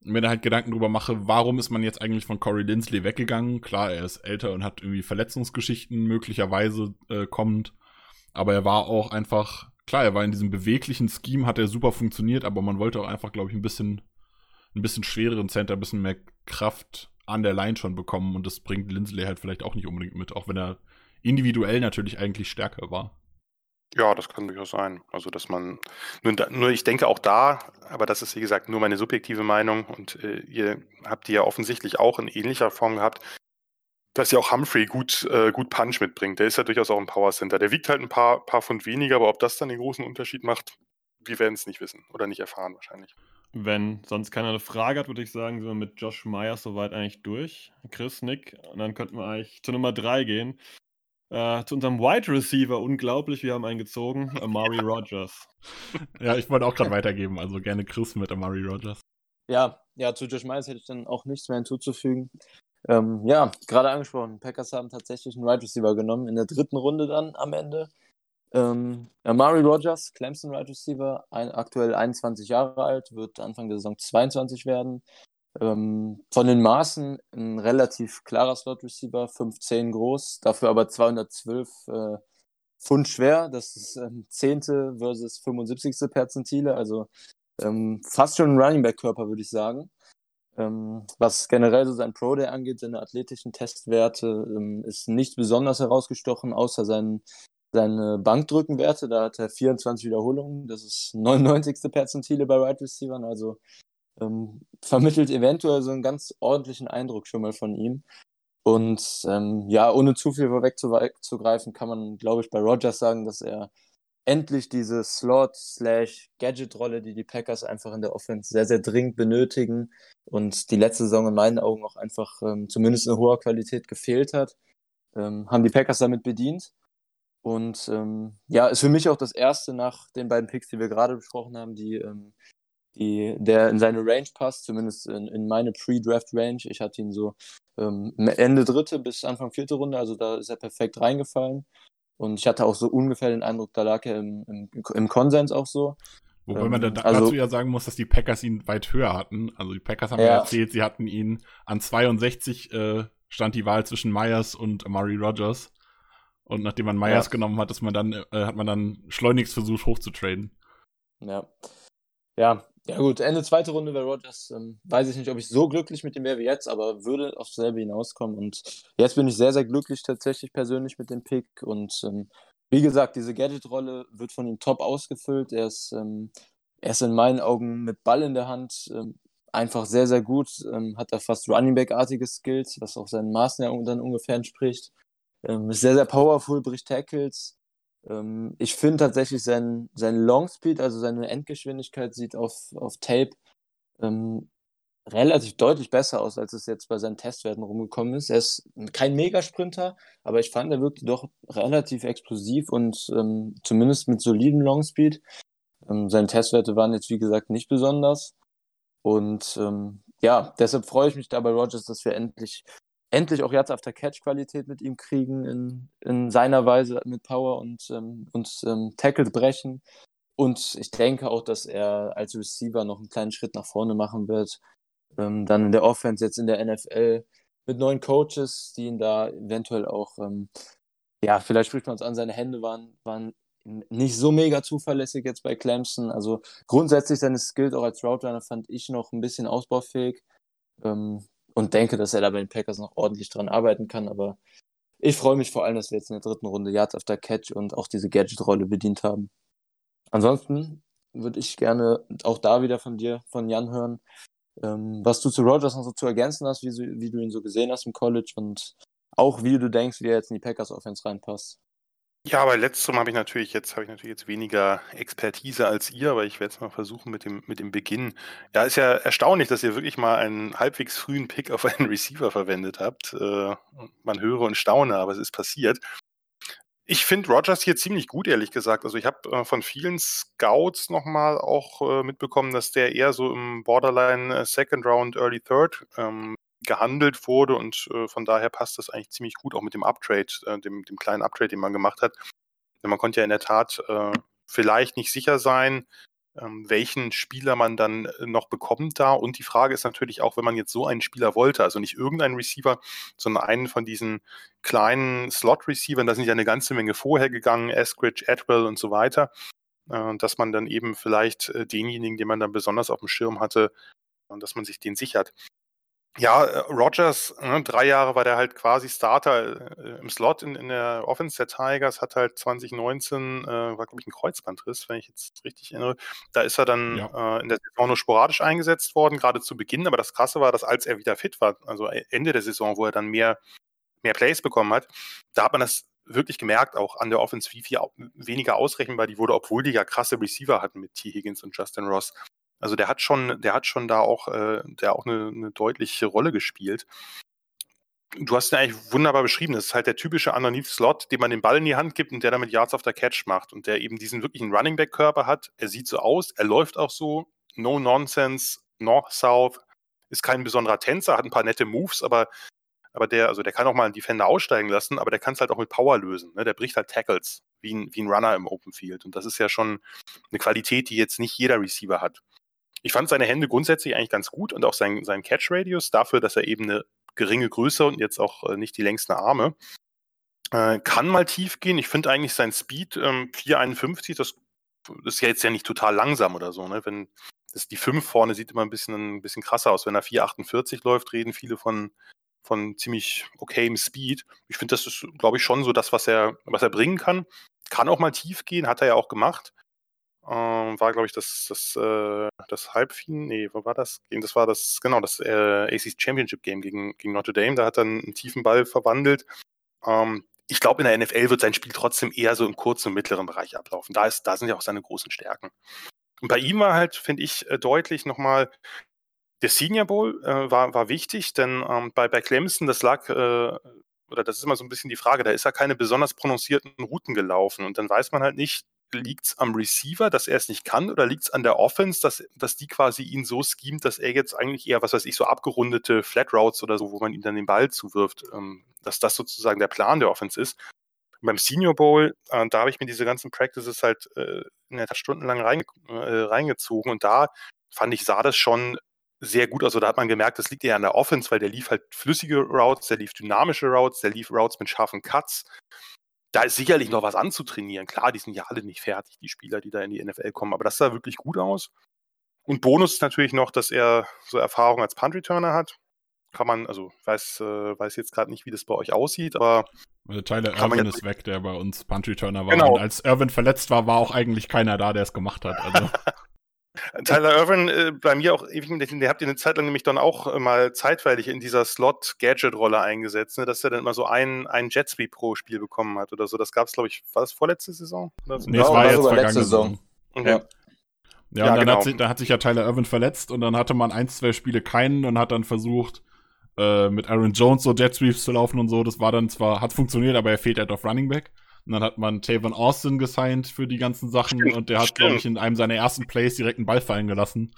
mir da halt Gedanken drüber mache, warum ist man jetzt eigentlich von Corey Lindsley weggegangen? Klar, er ist älter und hat irgendwie Verletzungsgeschichten möglicherweise äh, kommend, aber er war auch einfach, klar, er war in diesem beweglichen Scheme, hat er super funktioniert, aber man wollte auch einfach, glaube ich, ein bisschen, ein bisschen schwereren Center, ein bisschen mehr Kraft an der Line schon bekommen und das bringt Lindsley halt vielleicht auch nicht unbedingt mit, auch wenn er individuell natürlich eigentlich stärker war. Ja, das kann durchaus sein. Also, dass man, nur, nur ich denke auch da, aber das ist wie gesagt nur meine subjektive Meinung und äh, ihr habt die ja offensichtlich auch in ähnlicher Form gehabt, dass ja auch Humphrey gut, äh, gut Punch mitbringt. Der ist ja durchaus auch ein Power Center. Der wiegt halt ein paar, paar Pfund weniger, aber ob das dann den großen Unterschied macht, wir werden es nicht wissen oder nicht erfahren wahrscheinlich. Wenn sonst keiner eine Frage hat, würde ich sagen, sind wir mit Josh Myers soweit eigentlich durch. Chris, Nick, und dann könnten wir eigentlich zur Nummer 3 gehen. Äh, zu unserem Wide Receiver, unglaublich, wir haben einen gezogen, Amari Rogers. Ja, ich wollte auch gerade weitergeben, also gerne Chris mit Amari Rogers. Ja, ja, zu Josh Myers hätte ich dann auch nichts mehr hinzuzufügen. Ähm, ja, gerade angesprochen, Packers haben tatsächlich einen Wide Receiver genommen, in der dritten Runde dann am Ende. Ähm, Amari Rogers, Clemson Wide Receiver, ein, aktuell 21 Jahre alt, wird Anfang der Saison 22 werden. Ähm, von den Maßen ein relativ klarer Slot Receiver, 5'10 groß, dafür aber 212 äh, Pfund schwer. Das ist ähm, 10. versus 75. Perzentile, also ähm, fast schon ein Running Back Körper, würde ich sagen. Ähm, was generell so sein Pro Day angeht, seine athletischen Testwerte, ähm, ist nicht besonders herausgestochen, außer seinen, seine Bankdrückenwerte. Da hat er 24 Wiederholungen. Das ist 99. Perzentile bei Wide Receivers, also ähm, vermittelt eventuell so einen ganz ordentlichen Eindruck schon mal von ihm. Und ähm, ja, ohne zu viel vorwegzugreifen, kann man, glaube ich, bei Rogers sagen, dass er endlich diese Slot-Gadget-Rolle, die die Packers einfach in der Offense sehr, sehr dringend benötigen und die letzte Saison in meinen Augen auch einfach ähm, zumindest in hoher Qualität gefehlt hat, ähm, haben die Packers damit bedient. Und ähm, ja, ist für mich auch das erste nach den beiden Picks, die wir gerade besprochen haben, die ähm, die, der in seine Range passt, zumindest in, in meine Pre-Draft-Range. Ich hatte ihn so ähm, Ende dritte bis Anfang vierte Runde, also da ist er perfekt reingefallen. Und ich hatte auch so ungefähr den Eindruck, da lag er im, im, im Konsens auch so. Wobei ähm, man da, also, dazu ja sagen muss, dass die Packers ihn weit höher hatten. Also die Packers haben ja, ja erzählt, sie hatten ihn an 62 äh, stand die Wahl zwischen Myers und Amari Rogers. Und nachdem man Myers ja. genommen hat, ist man dann, äh, hat man dann schleunigst versucht hochzutraden. Ja. Ja, ja gut, Ende zweite Runde bei Rogers. Ähm, weiß ich nicht, ob ich so glücklich mit dem wäre wie jetzt, aber würde aufs selbe hinauskommen. Und jetzt bin ich sehr, sehr glücklich tatsächlich persönlich mit dem Pick. Und ähm, wie gesagt, diese Gadget-Rolle wird von ihm top ausgefüllt. Er ist, ähm, er ist in meinen Augen mit Ball in der Hand ähm, einfach sehr, sehr gut. Ähm, hat da fast Running Back-artige Skills, was auch seinen ja dann ungefähr entspricht. Ähm, ist sehr, sehr powerful, bricht Tackles ähm, ich finde tatsächlich sein, sein Longspeed, also seine Endgeschwindigkeit, sieht auf, auf Tape ähm, relativ deutlich besser aus, als es jetzt bei seinen Testwerten rumgekommen ist. Er ist kein Megasprinter, aber ich fand, er wirkte doch relativ explosiv und ähm, zumindest mit solidem Longspeed. Ähm, seine Testwerte waren jetzt, wie gesagt, nicht besonders. Und ähm, ja, deshalb freue ich mich da bei Rogers, dass wir endlich endlich auch Yards after Catch Qualität mit ihm kriegen in, in seiner Weise mit Power und, ähm, und ähm, Tackles brechen. Und ich denke auch, dass er als Receiver noch einen kleinen Schritt nach vorne machen wird. Ähm, dann in der Offense, jetzt in der NFL mit neuen Coaches, die ihn da eventuell auch, ähm, ja, vielleicht spricht man uns an, seine Hände waren, waren nicht so mega zuverlässig jetzt bei Clemson. Also grundsätzlich seine Skills auch als Route Runner fand ich noch ein bisschen ausbaufähig. Ähm, und denke, dass er da bei den Packers noch ordentlich dran arbeiten kann. Aber ich freue mich vor allem, dass wir jetzt in der dritten Runde Yards after Catch und auch diese Gadget-Rolle bedient haben. Ansonsten würde ich gerne auch da wieder von dir, von Jan hören, ähm, was du zu Rogers noch so zu ergänzen hast, wie, wie du ihn so gesehen hast im College und auch wie du denkst, wie er jetzt in die Packers Offense reinpasst. Ja, bei letzterem habe ich natürlich jetzt habe ich natürlich jetzt weniger Expertise als ihr, aber ich werde es mal versuchen mit dem mit dem Beginn. Ja, ist ja erstaunlich, dass ihr wirklich mal einen halbwegs frühen Pick auf einen Receiver verwendet habt. Äh, man höre und staune, aber es ist passiert. Ich finde Rogers hier ziemlich gut, ehrlich gesagt. Also ich habe äh, von vielen Scouts nochmal auch äh, mitbekommen, dass der eher so im Borderline äh, Second Round, Early Third ähm, gehandelt wurde und äh, von daher passt das eigentlich ziemlich gut auch mit dem Uptrade, äh, dem, dem kleinen Uptrade, den man gemacht hat. Denn man konnte ja in der Tat äh, vielleicht nicht sicher sein, ähm, welchen Spieler man dann äh, noch bekommt da. Und die Frage ist natürlich auch, wenn man jetzt so einen Spieler wollte, also nicht irgendeinen Receiver, sondern einen von diesen kleinen Slot-Receivern, da sind ja eine ganze Menge vorher gegangen, Eskridge, Atwell und so weiter, äh, dass man dann eben vielleicht äh, denjenigen, den man dann besonders auf dem Schirm hatte, dass man sich den sichert. Ja, äh, Rogers, ne, drei Jahre war der halt quasi Starter äh, im Slot in, in der Offense der Tigers, hat halt 2019, äh, war glaube ich ein Kreuzbandriss, wenn ich jetzt richtig erinnere. Da ist er dann ja. äh, in der Saison nur sporadisch eingesetzt worden, gerade zu Beginn. Aber das Krasse war, dass als er wieder fit war, also e, Ende der Saison, wo er dann mehr, mehr Plays bekommen hat, da hat man das wirklich gemerkt, auch an der Offense, wie viel weniger ausrechenbar die wurde, obwohl die ja krasse Receiver hatten mit T. Higgins und Justin Ross. Also der hat schon, der hat schon da auch, äh, der auch eine, eine deutliche Rolle gespielt. du hast ihn eigentlich wunderbar beschrieben. Das ist halt der typische Underneath-Slot, dem man den Ball in die Hand gibt und der damit Yards auf der Catch macht und der eben diesen wirklichen Running Back-Körper hat. Er sieht so aus, er läuft auch so, no nonsense, North-South, ist kein besonderer Tänzer, hat ein paar nette Moves, aber, aber der, also der kann auch mal einen Defender aussteigen lassen, aber der kann es halt auch mit Power lösen. Ne? Der bricht halt Tackles, wie ein, wie ein Runner im Open Field. Und das ist ja schon eine Qualität, die jetzt nicht jeder Receiver hat. Ich fand seine Hände grundsätzlich eigentlich ganz gut und auch sein, sein Catch-Radius dafür, dass er eben eine geringe Größe und jetzt auch äh, nicht die längsten Arme. Äh, kann mal tief gehen. Ich finde eigentlich sein Speed ähm, 4,51, das, ist ja jetzt ja nicht total langsam oder so. Ne? Wenn das, die 5 vorne sieht immer ein bisschen, ein bisschen krasser aus. Wenn er 4,48 läuft, reden viele von, von ziemlich okayem Speed. Ich finde, das ist, glaube ich, schon so das, was er, was er bringen kann. Kann auch mal tief gehen, hat er ja auch gemacht. Ähm, war, glaube ich, das, das, äh, das Halbfinale, nee, wo war das? Das war das, genau, das äh, AC's Championship Game gegen, gegen Notre Dame. Da hat er einen tiefen Ball verwandelt. Ähm, ich glaube, in der NFL wird sein Spiel trotzdem eher so im kurzen und mittleren Bereich ablaufen. Da, ist, da sind ja auch seine großen Stärken. Und bei ihm war halt, finde ich, äh, deutlich nochmal, der Senior Bowl äh, war, war wichtig, denn ähm, bei, bei Clemson, das lag, äh, oder das ist immer so ein bisschen die Frage, da ist er keine besonders prononcierten Routen gelaufen. Und dann weiß man halt nicht, liegt es am Receiver, dass er es nicht kann, oder liegt es an der Offense, dass, dass die quasi ihn so schemt, dass er jetzt eigentlich eher, was weiß ich, so abgerundete Flat Routes oder so, wo man ihm dann den Ball zuwirft, ähm, dass das sozusagen der Plan der Offense ist. Beim Senior Bowl, äh, da habe ich mir diese ganzen Practices halt äh, in der stundenlang reinge äh, reingezogen und da fand ich, sah das schon sehr gut. Also da hat man gemerkt, das liegt eher an der Offense, weil der lief halt flüssige Routes, der lief dynamische Routes, der lief Routes mit scharfen Cuts da ist sicherlich noch was anzutrainieren. Klar, die sind ja alle nicht fertig, die Spieler, die da in die NFL kommen, aber das sah wirklich gut aus. Und Bonus ist natürlich noch, dass er so Erfahrung als Punt Returner hat. Kann man, also weiß, äh, weiß jetzt gerade nicht, wie das bei euch aussieht, aber. Also Tyler Irvin ist weg, der bei uns Punt Returner war. Genau. Und als Irvin verletzt war, war auch eigentlich keiner da, der es gemacht hat. Also. Tyler Irvin, äh, bei mir auch ewig, der habt ihr eine Zeit lang nämlich dann auch äh, mal zeitweilig in dieser Slot-Gadget-Rolle eingesetzt, ne, dass er dann immer so einen, einen Jet Sweep pro Spiel bekommen hat oder so. Das gab es, glaube ich, war das vorletzte Saison? Oder so? Nee, es war jetzt vergangene Saison. Okay. Ja. Ja, ja, und dann, genau. hat sich, dann hat sich ja Tyler Irvin verletzt und dann hatte man ein, zwei Spiele keinen und hat dann versucht, äh, mit Aaron Jones so Jet Sweeps zu laufen und so. Das war dann zwar, hat funktioniert, aber er fehlt halt auf Running Back. Und dann hat man Tavon Austin gesigned für die ganzen Sachen Stimmt. und der hat, glaube ich, in einem seiner ersten Plays direkt einen Ball fallen gelassen.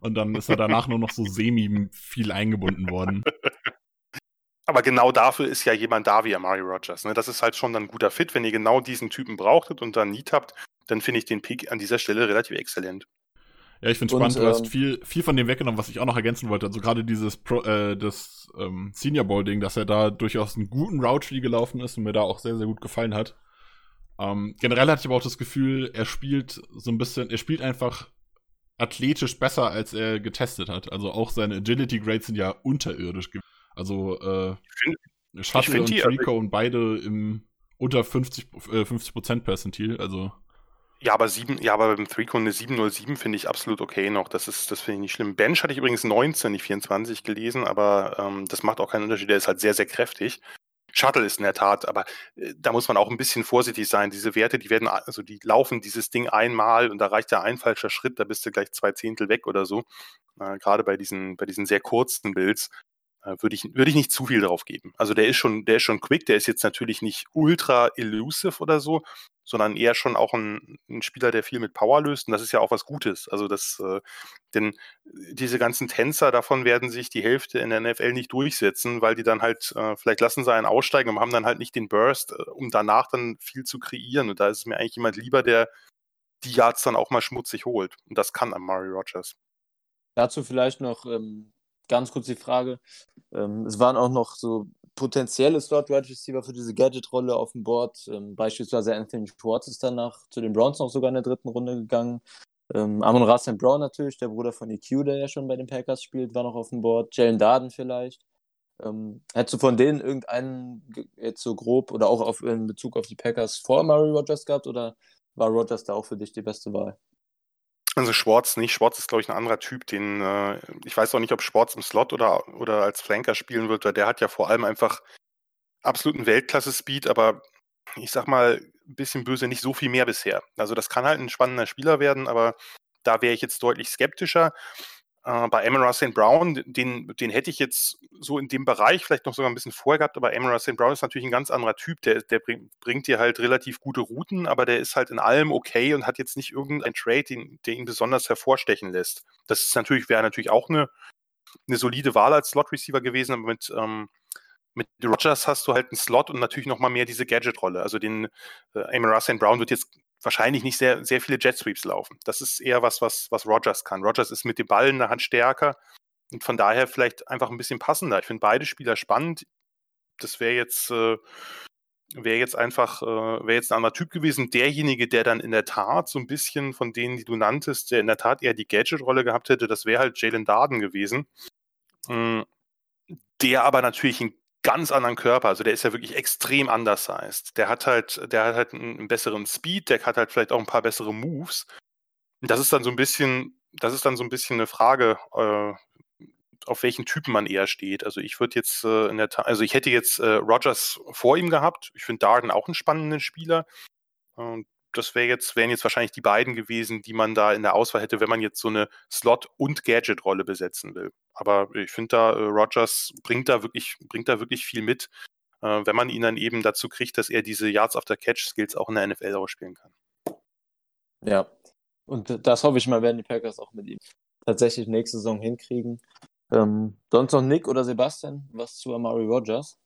Und dann ist er danach nur noch so semi viel eingebunden worden. Aber genau dafür ist ja jemand da wie Amari Rogers. Ne? Das ist halt schon ein guter Fit. Wenn ihr genau diesen Typen brauchtet und dann Need habt, dann finde ich den Pick an dieser Stelle relativ exzellent. Ja, ich finde spannend, du hast ähm, viel, viel von dem weggenommen, was ich auch noch ergänzen wollte. Also gerade dieses Pro, äh, das ähm, Senior Bowl Ding, dass er da durchaus einen guten Route Tree gelaufen ist und mir da auch sehr, sehr gut gefallen hat. Ähm, generell hatte ich aber auch das Gefühl, er spielt so ein bisschen, er spielt einfach athletisch besser, als er getestet hat. Also auch seine Agility Grades sind ja unterirdisch. Also äh, find, Shuttle und also und beide im unter 50, äh, 50 Percentil, also ja, aber sieben, ja, aber beim Threecon eine 707 finde ich absolut okay noch. Das ist, das finde ich nicht schlimm. Bench hatte ich übrigens 19, nicht 24 gelesen, aber ähm, das macht auch keinen Unterschied. Der ist halt sehr, sehr kräftig. Shuttle ist in der Tat, aber äh, da muss man auch ein bisschen vorsichtig sein. Diese Werte, die werden, also die laufen dieses Ding einmal und da reicht ja ein falscher Schritt, da bist du gleich zwei Zehntel weg oder so. Äh, Gerade bei diesen, bei diesen sehr kurzen Builds würde ich, würde ich nicht zu viel drauf geben. Also der ist schon, der ist schon quick, der ist jetzt natürlich nicht ultra elusive oder so, sondern eher schon auch ein, ein Spieler, der viel mit Power löst. Und das ist ja auch was Gutes. Also das, äh, denn diese ganzen Tänzer, davon werden sich die Hälfte in der NFL nicht durchsetzen, weil die dann halt, äh, vielleicht lassen sie einen aussteigen und haben dann halt nicht den Burst, äh, um danach dann viel zu kreieren. Und da ist mir eigentlich jemand lieber, der die Yards dann auch mal schmutzig holt. Und das kann Amari Rogers. Dazu vielleicht noch ähm, ganz kurz die Frage. Ähm, es waren auch noch so potenzielle Slot-Wide Receiver für diese Gadget-Rolle auf dem Board. Ähm, beispielsweise Anthony Schwartz ist danach zu den Browns noch sogar in der dritten Runde gegangen. Ähm, Amon Rassam Brown natürlich, der Bruder von EQ, der ja schon bei den Packers spielt, war noch auf dem Board. Jalen Darden vielleicht. Ähm, hättest du von denen irgendeinen jetzt so grob oder auch auf, in Bezug auf die Packers vor Murray Rogers gehabt oder war Rogers da auch für dich die beste Wahl? Also Schwartz nicht. Schwartz ist, glaube ich, ein anderer Typ, den äh, ich weiß auch nicht, ob Schwartz im Slot oder, oder als Flanker spielen wird, weil der hat ja vor allem einfach absoluten Weltklasse-Speed, aber ich sag mal, ein bisschen böse, nicht so viel mehr bisher. Also das kann halt ein spannender Spieler werden, aber da wäre ich jetzt deutlich skeptischer. Äh, bei Amon St. Brown, den, den hätte ich jetzt so in dem Bereich vielleicht noch sogar ein bisschen vorher gehabt, aber Amon St. Brown ist natürlich ein ganz anderer Typ. Der, der bring, bringt dir halt relativ gute Routen, aber der ist halt in allem okay und hat jetzt nicht irgendeinen Trade, den, der ihn besonders hervorstechen lässt. Das ist natürlich, wäre natürlich auch eine, eine solide Wahl als Slot-Receiver gewesen, aber mit, ähm, mit Rogers hast du halt einen Slot und natürlich nochmal mehr diese Gadget-Rolle. Also den äh, Amon St. Brown wird jetzt wahrscheinlich nicht sehr, sehr viele Jet Sweeps laufen. Das ist eher was, was, was Rogers kann. Rogers ist mit dem Ball in der Hand stärker und von daher vielleicht einfach ein bisschen passender. Ich finde beide Spieler spannend. Das wäre jetzt, äh, wäre jetzt einfach, äh, wäre jetzt ein anderer Typ gewesen. Derjenige, der dann in der Tat so ein bisschen von denen, die du nanntest, der in der Tat eher die Gadget-Rolle gehabt hätte, das wäre halt Jalen Darden gewesen. Mhm. Der aber natürlich ein ganz anderen Körper. Also der ist ja wirklich extrem undersized. Der hat halt, der hat halt einen, besseren Speed, der hat halt vielleicht auch ein paar bessere Moves. Das ist dann so ein bisschen, das ist dann so ein bisschen eine Frage, äh, auf welchen Typen man eher steht. Also ich würde jetzt äh, in der Tat, also ich hätte jetzt äh, Rogers vor ihm gehabt. Ich finde Darden auch einen spannenden Spieler. Und das wäre jetzt, wären jetzt wahrscheinlich die beiden gewesen, die man da in der Auswahl hätte, wenn man jetzt so eine Slot- und Gadget-Rolle besetzen will. Aber ich finde da, äh, Rogers bringt da wirklich, bringt da wirklich viel mit, äh, wenn man ihn dann eben dazu kriegt, dass er diese Yards after Catch-Skills auch in der NFL ausspielen kann. Ja. Und das hoffe ich mal, werden die Packers auch mit ihm tatsächlich nächste Saison hinkriegen. Ähm, sonst noch Nick oder Sebastian, was zu Amari Rogers?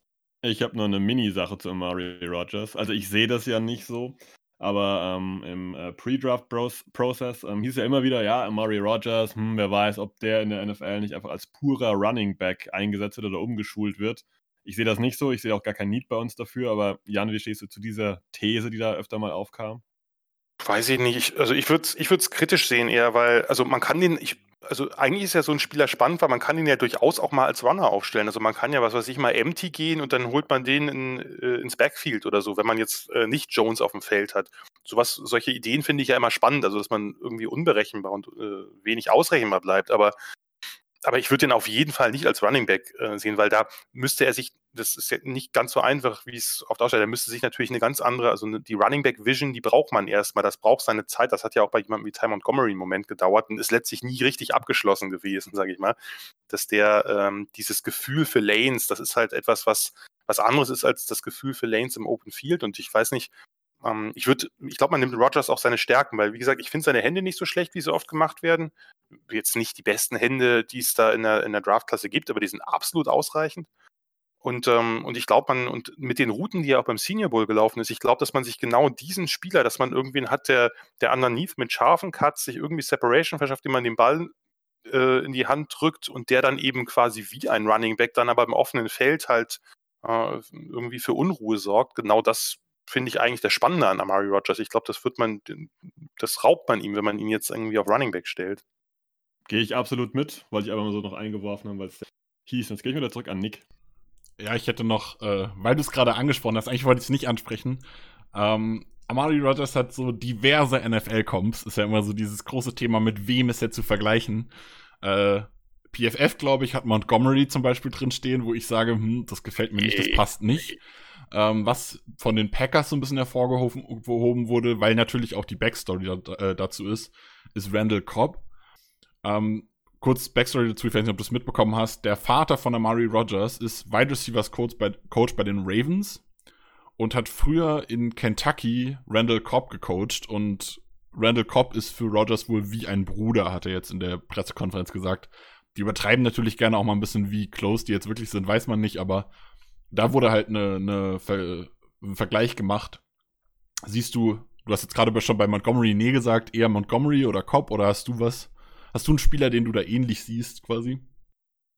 Ich habe noch eine Mini-Sache zu Amari Rogers. Also ich sehe das ja nicht so. Aber ähm, im äh, Pre-Draft-Prozess ähm, hieß ja immer wieder, ja, Amari Rogers, hm, wer weiß, ob der in der NFL nicht einfach als purer Running Back eingesetzt wird oder umgeschult wird. Ich sehe das nicht so, ich sehe auch gar kein Need bei uns dafür, aber Jan, wie stehst du zu dieser These, die da öfter mal aufkam? Weiß ich nicht. Also ich würde es ich kritisch sehen eher, weil, also man kann den, ich also eigentlich ist ja so ein Spieler spannend, weil man kann ihn ja durchaus auch mal als Runner aufstellen. Also man kann ja, was weiß ich, mal empty gehen und dann holt man den in, äh, ins Backfield oder so, wenn man jetzt äh, nicht Jones auf dem Feld hat. Sowas, solche Ideen finde ich ja immer spannend, also dass man irgendwie unberechenbar und äh, wenig ausrechenbar bleibt. Aber aber ich würde den auf jeden Fall nicht als Running Back äh, sehen, weil da müsste er sich, das ist ja nicht ganz so einfach, wie es oft aussieht, da müsste sich natürlich eine ganz andere, also die Running Back Vision, die braucht man erstmal, das braucht seine Zeit, das hat ja auch bei jemandem wie Ty Montgomery einen Moment gedauert und ist letztlich nie richtig abgeschlossen gewesen, sage ich mal, dass der ähm, dieses Gefühl für Lanes, das ist halt etwas, was was anderes ist als das Gefühl für Lanes im Open Field. Und ich weiß nicht, ähm, ich ich glaube, man nimmt Rogers auch seine Stärken, weil, wie gesagt, ich finde seine Hände nicht so schlecht, wie sie oft gemacht werden. Jetzt nicht die besten Hände, die es da in der, in der Draftklasse gibt, aber die sind absolut ausreichend. Und, ähm, und ich glaube, man, und mit den Routen, die ja auch beim Senior Bowl gelaufen ist, ich glaube, dass man sich genau diesen Spieler, dass man irgendwen hat, der, der underneath mit scharfen Cuts sich irgendwie Separation verschafft, den man den Ball äh, in die Hand drückt und der dann eben quasi wie ein Running Back dann aber im offenen Feld halt äh, irgendwie für Unruhe sorgt. Genau das finde ich eigentlich das Spannende an Amari Rogers. Ich glaube, das wird man, das raubt man ihm, wenn man ihn jetzt irgendwie auf Running Back stellt. Gehe ich absolut mit, weil ich einfach mal so noch eingeworfen habe, weil es hieß. Jetzt gehe ich wieder zurück an Nick. Ja, ich hätte noch, äh, weil du es gerade angesprochen hast, eigentlich wollte ich es nicht ansprechen. Ähm, Amari Rogers hat so diverse NFL-Comps. Ist ja immer so dieses große Thema, mit wem ist er zu vergleichen. Äh, PFF, glaube ich, hat Montgomery zum Beispiel drinstehen, wo ich sage, hm, das gefällt mir nicht, das passt nicht. Ähm, was von den Packers so ein bisschen hervorgehoben wurde, weil natürlich auch die Backstory da, äh, dazu ist, ist Randall Cobb. Ähm, kurz Backstory dazu, ich weiß nicht, ob du es mitbekommen hast. Der Vater von Amari Rogers ist Wide Receivers Coach bei, Coach bei den Ravens und hat früher in Kentucky Randall Cobb gecoacht und Randall Cobb ist für Rogers wohl wie ein Bruder, hat er jetzt in der Pressekonferenz gesagt. Die übertreiben natürlich gerne auch mal ein bisschen, wie close die jetzt wirklich sind, weiß man nicht, aber da wurde halt eine, eine Ver ein Vergleich gemacht. Siehst du, du hast jetzt gerade schon bei Montgomery nee gesagt, eher Montgomery oder Cobb oder hast du was? Hast du einen Spieler, den du da ähnlich siehst, quasi?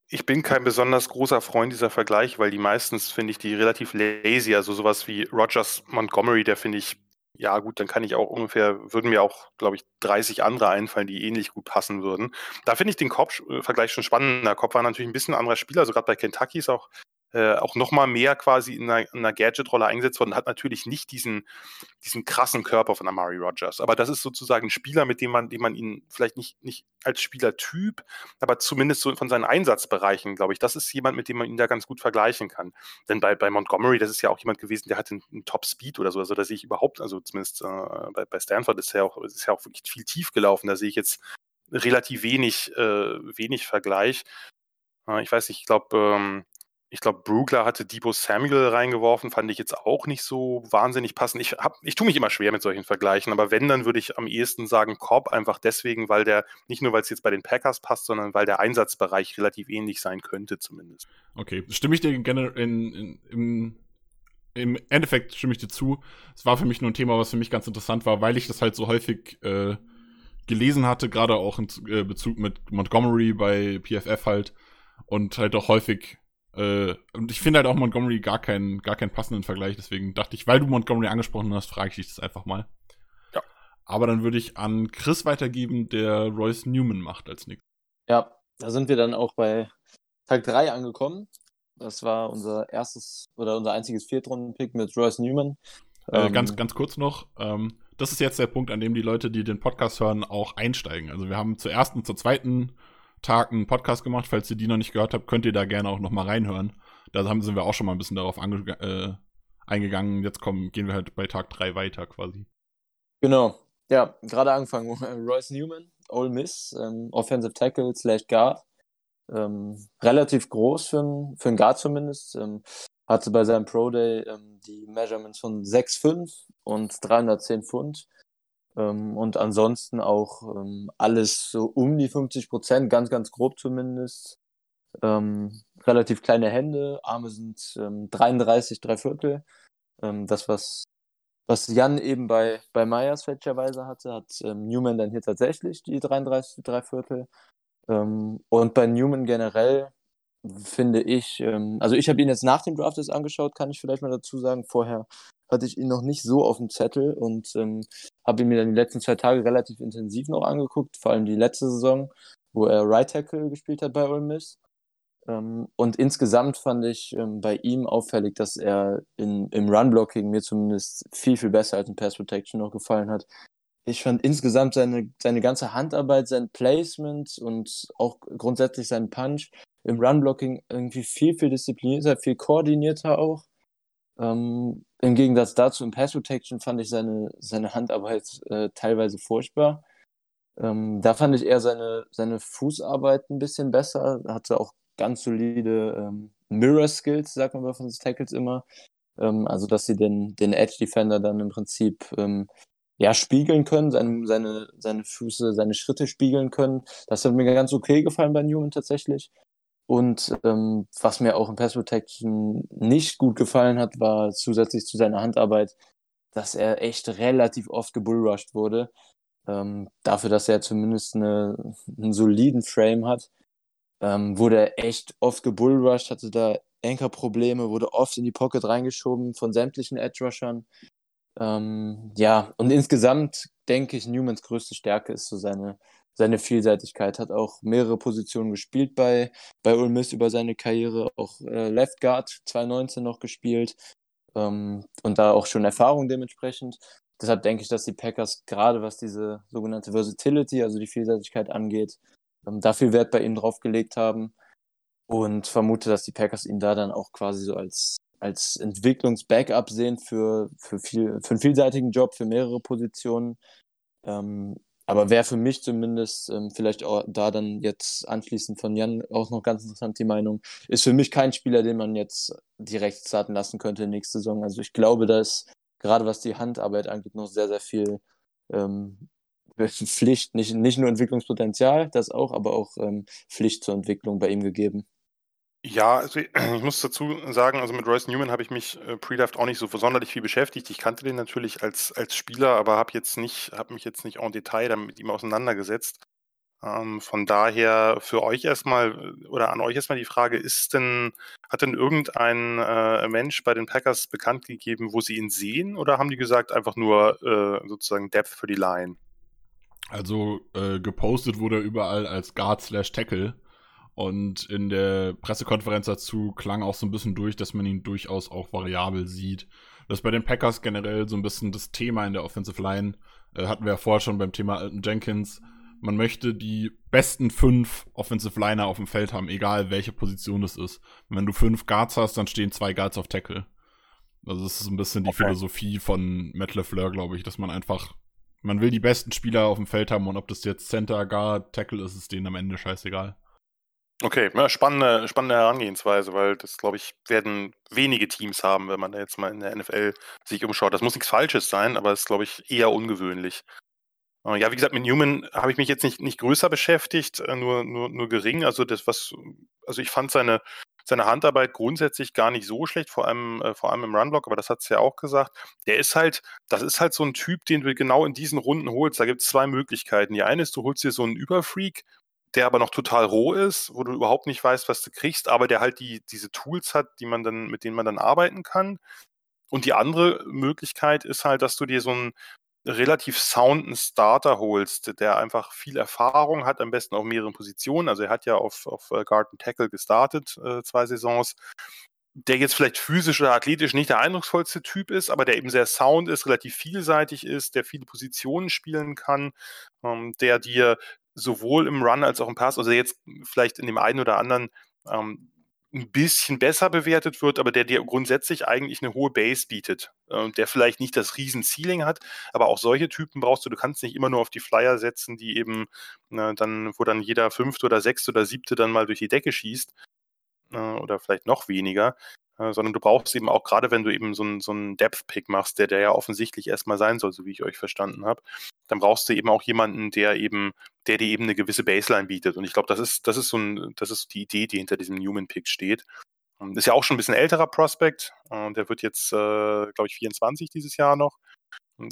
Ich bin kein besonders großer Freund dieser Vergleich, weil die meistens finde ich die relativ lazy. Also sowas wie Rogers Montgomery, der finde ich, ja gut, dann kann ich auch ungefähr, würden mir auch, glaube ich, 30 andere einfallen, die ähnlich gut passen würden. Da finde ich den Kopf-Vergleich schon spannender. Kopf war natürlich ein bisschen ein anderer Spieler, also gerade bei Kentucky ist auch äh, auch noch mal mehr quasi in einer, einer Gadget-Rolle eingesetzt worden, hat natürlich nicht diesen, diesen krassen Körper von Amari Rogers. Aber das ist sozusagen ein Spieler, mit dem man, dem man ihn vielleicht nicht, nicht als Spielertyp, aber zumindest so von seinen Einsatzbereichen, glaube ich, das ist jemand, mit dem man ihn da ganz gut vergleichen kann. Denn bei, bei Montgomery, das ist ja auch jemand gewesen, der hatte einen, einen Top-Speed oder so, also da sehe ich überhaupt, also zumindest äh, bei, bei Stanford ist ja auch, ist ja auch wirklich viel tief gelaufen, da sehe ich jetzt relativ wenig, äh, wenig Vergleich. Äh, ich weiß nicht, ich glaube, ähm, ich glaube, Brugler hatte Debo Samuel reingeworfen, fand ich jetzt auch nicht so wahnsinnig passend. Ich, ich tue mich immer schwer mit solchen Vergleichen, aber wenn, dann würde ich am ehesten sagen Cobb, einfach deswegen, weil der, nicht nur weil es jetzt bei den Packers passt, sondern weil der Einsatzbereich relativ ähnlich sein könnte zumindest. Okay, stimme ich dir gerne in, in, im, im Endeffekt stimme ich dir zu. Es war für mich nur ein Thema, was für mich ganz interessant war, weil ich das halt so häufig äh, gelesen hatte, gerade auch in äh, Bezug mit Montgomery bei PFF halt und halt auch häufig äh, und ich finde halt auch Montgomery gar keinen, gar keinen passenden Vergleich. Deswegen dachte ich, weil du Montgomery angesprochen hast, frage ich dich das einfach mal. Ja. Aber dann würde ich an Chris weitergeben, der Royce Newman macht als nächstes. Ja, da sind wir dann auch bei Tag 3 angekommen. Das war unser erstes oder unser einziges Viertrunden-Pick mit Royce Newman. Äh, ähm, ganz, ganz kurz noch. Ähm, das ist jetzt der Punkt, an dem die Leute, die den Podcast hören, auch einsteigen. Also wir haben zur ersten und zur zweiten Tag einen Podcast gemacht. Falls ihr die noch nicht gehört habt, könnt ihr da gerne auch noch mal reinhören. Da haben, sind wir auch schon mal ein bisschen darauf äh, eingegangen. Jetzt kommen, gehen wir halt bei Tag 3 weiter quasi. Genau. Ja, gerade angefangen. Royce Newman, Ole Miss, ähm, Offensive Tackle slash Guard. Ähm, relativ groß für einen für Guard zumindest. Ähm, hatte bei seinem Pro Day ähm, die Measurements von 6,5 und 310 Pfund. Ähm, und ansonsten auch ähm, alles so um die 50 Prozent, ganz, ganz grob zumindest. Ähm, relativ kleine Hände, Arme sind ähm, 33, drei Viertel. Das, was, was Jan eben bei, bei Myers fälschlicherweise hatte, hat ähm, Newman dann hier tatsächlich die 33, drei Viertel. Ähm, und bei Newman generell finde ich, ähm, also ich habe ihn jetzt nach dem Draft jetzt angeschaut, kann ich vielleicht mal dazu sagen. Vorher hatte ich ihn noch nicht so auf dem Zettel und ähm, habe ihn mir dann die letzten zwei Tage relativ intensiv noch angeguckt, vor allem die letzte Saison, wo er Right Tackle gespielt hat bei Ole Miss. Ähm, und insgesamt fand ich ähm, bei ihm auffällig, dass er in, im Run-Blocking mir zumindest viel, viel besser als in Pass Protection noch gefallen hat. Ich fand insgesamt seine, seine ganze Handarbeit, sein Placement und auch grundsätzlich seinen Punch im Run-Blocking irgendwie viel, viel disziplinierter, viel koordinierter auch. Ähm, Im Gegensatz dazu im Pass Protection fand ich seine, seine Handarbeit äh, teilweise furchtbar. Ähm, da fand ich eher seine, seine Fußarbeit ein bisschen besser. Hatte auch ganz solide ähm, Mirror Skills, sagt man bei von Tackles immer. Ähm, also, dass sie den, den Edge Defender dann im Prinzip ähm, ja, spiegeln können, seine, seine, seine Füße, seine Schritte spiegeln können. Das hat mir ganz okay gefallen bei Newman tatsächlich. Und ähm, was mir auch im Pass Protection nicht gut gefallen hat, war zusätzlich zu seiner Handarbeit, dass er echt relativ oft gebullrushed wurde. Ähm, dafür, dass er zumindest eine, einen soliden Frame hat, ähm, wurde er echt oft gebullrushed, hatte da Anchor-Probleme, wurde oft in die Pocket reingeschoben von sämtlichen Edge-Rushern. Ähm, ja, und insgesamt denke ich, Newmans größte Stärke ist so seine, seine Vielseitigkeit, hat auch mehrere Positionen gespielt bei, bei Ole Miss über seine Karriere, auch äh, Left Guard 2019 noch gespielt ähm, und da auch schon Erfahrung dementsprechend. Deshalb denke ich, dass die Packers gerade was diese sogenannte Versatility, also die Vielseitigkeit angeht, ähm, da viel Wert bei ihm drauf gelegt haben und vermute, dass die Packers ihn da dann auch quasi so als, als Entwicklungs-Backup sehen für, für, viel, für einen vielseitigen Job, für mehrere Positionen. Ähm, aber wäre für mich zumindest, ähm, vielleicht auch da dann jetzt anschließend von Jan auch noch ganz interessant die Meinung, ist für mich kein Spieler, den man jetzt direkt starten lassen könnte nächste Saison. Also ich glaube, dass gerade was die Handarbeit angeht, noch sehr, sehr viel ähm, Pflicht, nicht, nicht nur Entwicklungspotenzial, das auch, aber auch ähm, Pflicht zur Entwicklung bei ihm gegeben. Ja, also ich muss dazu sagen, also mit Royce Newman habe ich mich äh, Pre-Draft auch nicht so sonderlich viel beschäftigt. Ich kannte den natürlich als, als Spieler, aber habe jetzt nicht, habe mich jetzt nicht en Detail damit mit ihm auseinandergesetzt. Ähm, von daher für euch erstmal äh, oder an euch erstmal die Frage, ist denn, hat denn irgendein äh, Mensch bei den Packers bekannt gegeben, wo sie ihn sehen oder haben die gesagt einfach nur äh, sozusagen Depth für die Line? Also äh, gepostet wurde er überall als Guard slash Tackle. Und in der Pressekonferenz dazu klang auch so ein bisschen durch, dass man ihn durchaus auch variabel sieht. Das ist bei den Packers generell so ein bisschen das Thema in der Offensive Line. Äh, hatten wir ja vorher schon beim Thema Alton Jenkins. Man möchte die besten fünf Offensive Liner auf dem Feld haben, egal welche Position es ist. Und wenn du fünf Guards hast, dann stehen zwei Guards auf Tackle. Also das ist ein bisschen die okay. Philosophie von Matt LeFleur, glaube ich, dass man einfach man will die besten Spieler auf dem Feld haben und ob das jetzt Center, Guard, Tackle ist, ist denen am Ende scheißegal. Okay, ja, spannende, spannende Herangehensweise, weil das, glaube ich, werden wenige Teams haben, wenn man da jetzt mal in der NFL sich umschaut. Das muss nichts Falsches sein, aber es ist, glaube ich, eher ungewöhnlich. Äh, ja, wie gesagt, mit Newman habe ich mich jetzt nicht, nicht größer beschäftigt, äh, nur, nur, nur gering. Also das, was, also ich fand seine, seine Handarbeit grundsätzlich gar nicht so schlecht, vor allem, äh, vor allem im Runblock, aber das hat es ja auch gesagt. Der ist halt, das ist halt so ein Typ, den du genau in diesen Runden holst. Da gibt es zwei Möglichkeiten. Die eine ist, du holst dir so einen Überfreak, der aber noch total roh ist, wo du überhaupt nicht weißt, was du kriegst, aber der halt die, diese Tools hat, die man dann, mit denen man dann arbeiten kann. Und die andere Möglichkeit ist halt, dass du dir so einen relativ sounden Starter holst, der einfach viel Erfahrung hat, am besten auf mehreren Positionen. Also er hat ja auf, auf äh, Garden Tackle gestartet, äh, zwei Saisons. Der jetzt vielleicht physisch oder athletisch nicht der eindrucksvollste Typ ist, aber der eben sehr sound ist, relativ vielseitig ist, der viele Positionen spielen kann, ähm, der dir sowohl im Run als auch im Pass, also jetzt vielleicht in dem einen oder anderen ähm, ein bisschen besser bewertet wird, aber der dir grundsätzlich eigentlich eine hohe Base bietet, äh, der vielleicht nicht das riesen Ceiling hat, aber auch solche Typen brauchst du. Du kannst nicht immer nur auf die Flyer setzen, die eben äh, dann, wo dann jeder fünfte oder sechste oder siebte dann mal durch die Decke schießt äh, oder vielleicht noch weniger, äh, sondern du brauchst eben auch gerade, wenn du eben so einen so Depth-Pick machst, der der ja offensichtlich erstmal sein soll, so wie ich euch verstanden habe, dann brauchst du eben auch jemanden, der eben, der dir eben eine gewisse Baseline bietet. Und ich glaube, das ist, das ist so ein, das ist die Idee, die hinter diesem Newman-Pick steht. Und ist ja auch schon ein bisschen älterer Prospect. Und der wird jetzt, äh, glaube ich, 24 dieses Jahr noch.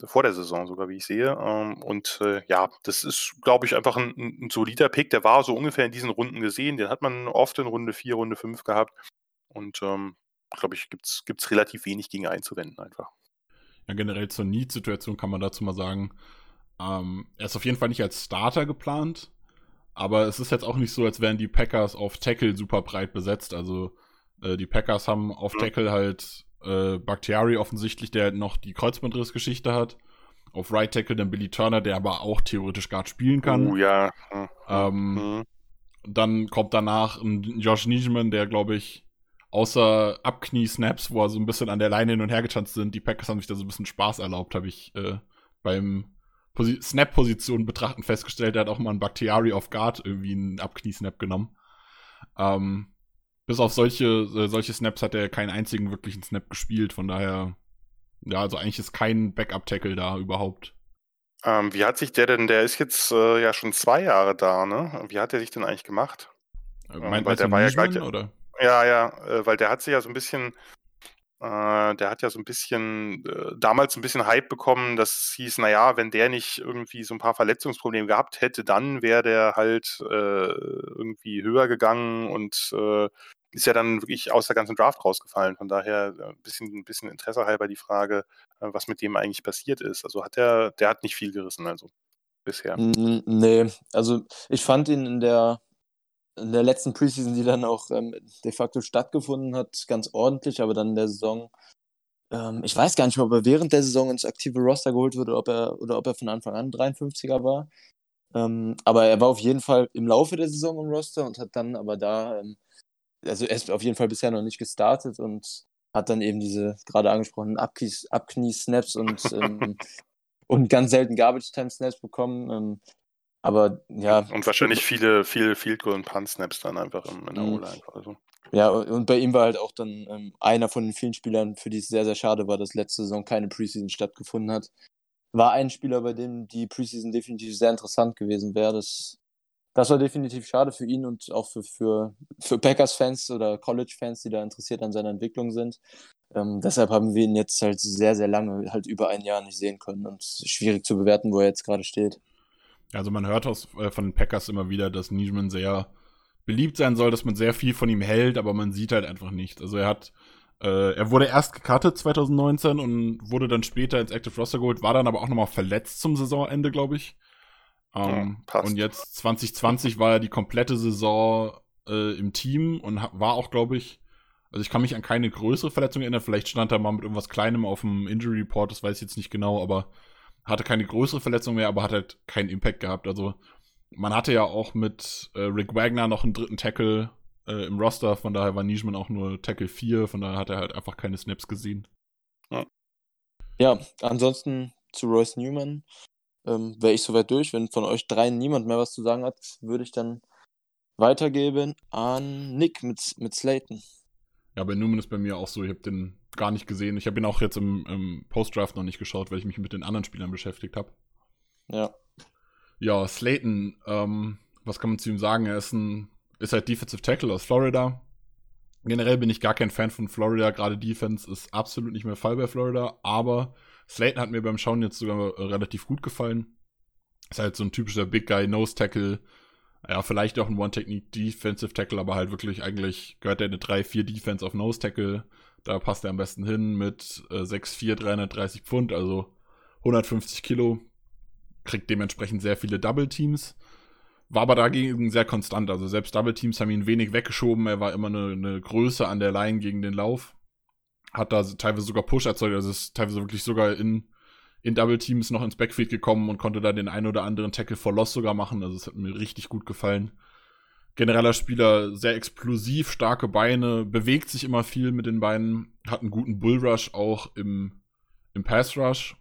Vor der Saison sogar, wie ich sehe. Ähm, und äh, ja, das ist, glaube ich, einfach ein, ein, solider Pick. Der war so ungefähr in diesen Runden gesehen. Den hat man oft in Runde 4, Runde 5 gehabt. Und ähm, glaube ich, gibt es relativ wenig gegen einzuwenden einfach. Ja, generell zur Need-Situation kann man dazu mal sagen, ähm, er ist auf jeden Fall nicht als Starter geplant, aber es ist jetzt auch nicht so, als wären die Packers auf Tackle super breit besetzt. Also äh, die Packers haben auf. Tackle halt äh, Bakhtiari offensichtlich, der noch die Kreuzbandrissgeschichte hat. Auf Right Tackle dann Billy Turner, der aber auch theoretisch Guard spielen kann. Oh ja. Ähm, mhm. Dann kommt danach ein Josh Nijman, der glaube ich außer Abknie-Snaps, wo er so ein bisschen an der Leine hin und her getanzt sind, die Packers haben sich da so ein bisschen Spaß erlaubt, habe ich äh, beim Snap-Position betrachten festgestellt. Er hat auch mal einen Bakhtiari auf Guard irgendwie einen Abknie-Snap genommen. Ähm, bis auf solche, äh, solche Snaps hat er keinen einzigen wirklichen Snap gespielt, von daher, ja, also eigentlich ist kein Backup-Tackle da überhaupt. Ähm, wie hat sich der denn, der ist jetzt äh, ja schon zwei Jahre da, ne? Wie hat er sich denn eigentlich gemacht? Äh, meint, ähm, der war ja gleich, oder? Ja, ja, äh, weil der hat sich ja so ein bisschen, äh, der hat ja so ein bisschen, äh, damals ein bisschen Hype bekommen, das hieß, naja, wenn der nicht irgendwie so ein paar Verletzungsprobleme gehabt hätte, dann wäre der halt äh, irgendwie höher gegangen und äh, ist ja dann wirklich aus der ganzen Draft rausgefallen. Von daher ein äh, bisschen, ein bisschen Interesse halber die Frage, was mit dem eigentlich passiert ist. Also hat der, der hat nicht viel gerissen, also bisher. Nee, also ich fand ihn in der in der letzten Preseason, die dann auch ähm, de facto stattgefunden hat, ganz ordentlich, aber dann in der Saison, ähm, ich weiß gar nicht mehr, ob er während der Saison ins aktive Roster geholt wurde oder ob er, oder ob er von Anfang an 53er war. Ähm, aber er war auf jeden Fall im Laufe der Saison im Roster und hat dann aber da, ähm, also er ist auf jeden Fall bisher noch nicht gestartet und hat dann eben diese gerade angesprochenen Abknie-Snaps und, ähm, und ganz selten Garbage-Time-Snaps bekommen. Aber ja. Und wahrscheinlich viele, viele Field Goal und Punt Snaps dann einfach in, der mhm. O-Line. Also. Ja, und bei ihm war halt auch dann ähm, einer von den vielen Spielern, für die es sehr, sehr schade war, dass letzte Saison keine Preseason stattgefunden hat. War ein Spieler, bei dem die Preseason definitiv sehr interessant gewesen wäre. Das, das war definitiv schade für ihn und auch für, für, für Packers-Fans oder College-Fans, die da interessiert an seiner Entwicklung sind. Ähm, deshalb haben wir ihn jetzt halt sehr, sehr lange, halt über ein Jahr nicht sehen können und schwierig zu bewerten, wo er jetzt gerade steht. Also man hört aus, äh, von den Packers immer wieder, dass Nijman sehr beliebt sein soll, dass man sehr viel von ihm hält, aber man sieht halt einfach nicht. Also er hat, äh, er wurde erst gecuttet 2019 und wurde dann später ins Active Roster geholt, war dann aber auch nochmal verletzt zum Saisonende, glaube ich. Ähm, ja, und jetzt 2020 war er die komplette Saison äh, im Team und war auch, glaube ich, also ich kann mich an keine größere Verletzung erinnern. Vielleicht stand er mal mit irgendwas Kleinem auf dem Injury Report, das weiß ich jetzt nicht genau, aber hatte keine größere Verletzung mehr, aber hat halt keinen Impact gehabt. Also man hatte ja auch mit äh, Rick Wagner noch einen dritten Tackle äh, im Roster, von daher war Nijman auch nur Tackle 4, von daher hat er halt einfach keine Snaps gesehen. Ja, ja ansonsten zu Royce Newman. ähm, wäre ich soweit durch. Wenn von euch dreien niemand mehr was zu sagen hat, würde ich dann weitergeben an Nick mit, mit Slayton. Ja, bei Newman ist bei mir auch so, ich habe den gar nicht gesehen. Ich habe ihn auch jetzt im, im Post-Draft noch nicht geschaut, weil ich mich mit den anderen Spielern beschäftigt habe. Ja. Ja, Slayton, ähm, was kann man zu ihm sagen? Er ist ein, ist halt Defensive Tackle aus Florida. Generell bin ich gar kein Fan von Florida. Gerade Defense ist absolut nicht mehr Fall bei Florida. Aber Slayton hat mir beim Schauen jetzt sogar äh, relativ gut gefallen. Ist halt so ein typischer Big Guy Nose Tackle. Ja, vielleicht auch ein One-Technique Defensive Tackle, aber halt wirklich eigentlich gehört er eine 3-4 Defense auf Nose Tackle. Da passt er am besten hin mit äh, 6'4, 330 Pfund, also 150 Kilo. Kriegt dementsprechend sehr viele Double Teams. War aber dagegen sehr konstant. Also selbst Double Teams haben ihn wenig weggeschoben. Er war immer eine, eine Größe an der Line gegen den Lauf. Hat da teilweise sogar Push erzeugt. Also ist teilweise wirklich sogar in, in Double Teams noch ins Backfield gekommen und konnte da den einen oder anderen Tackle for Loss sogar machen. Also es hat mir richtig gut gefallen. Genereller Spieler, sehr explosiv, starke Beine, bewegt sich immer viel mit den Beinen, hat einen guten Bullrush auch im, im Pass Rush.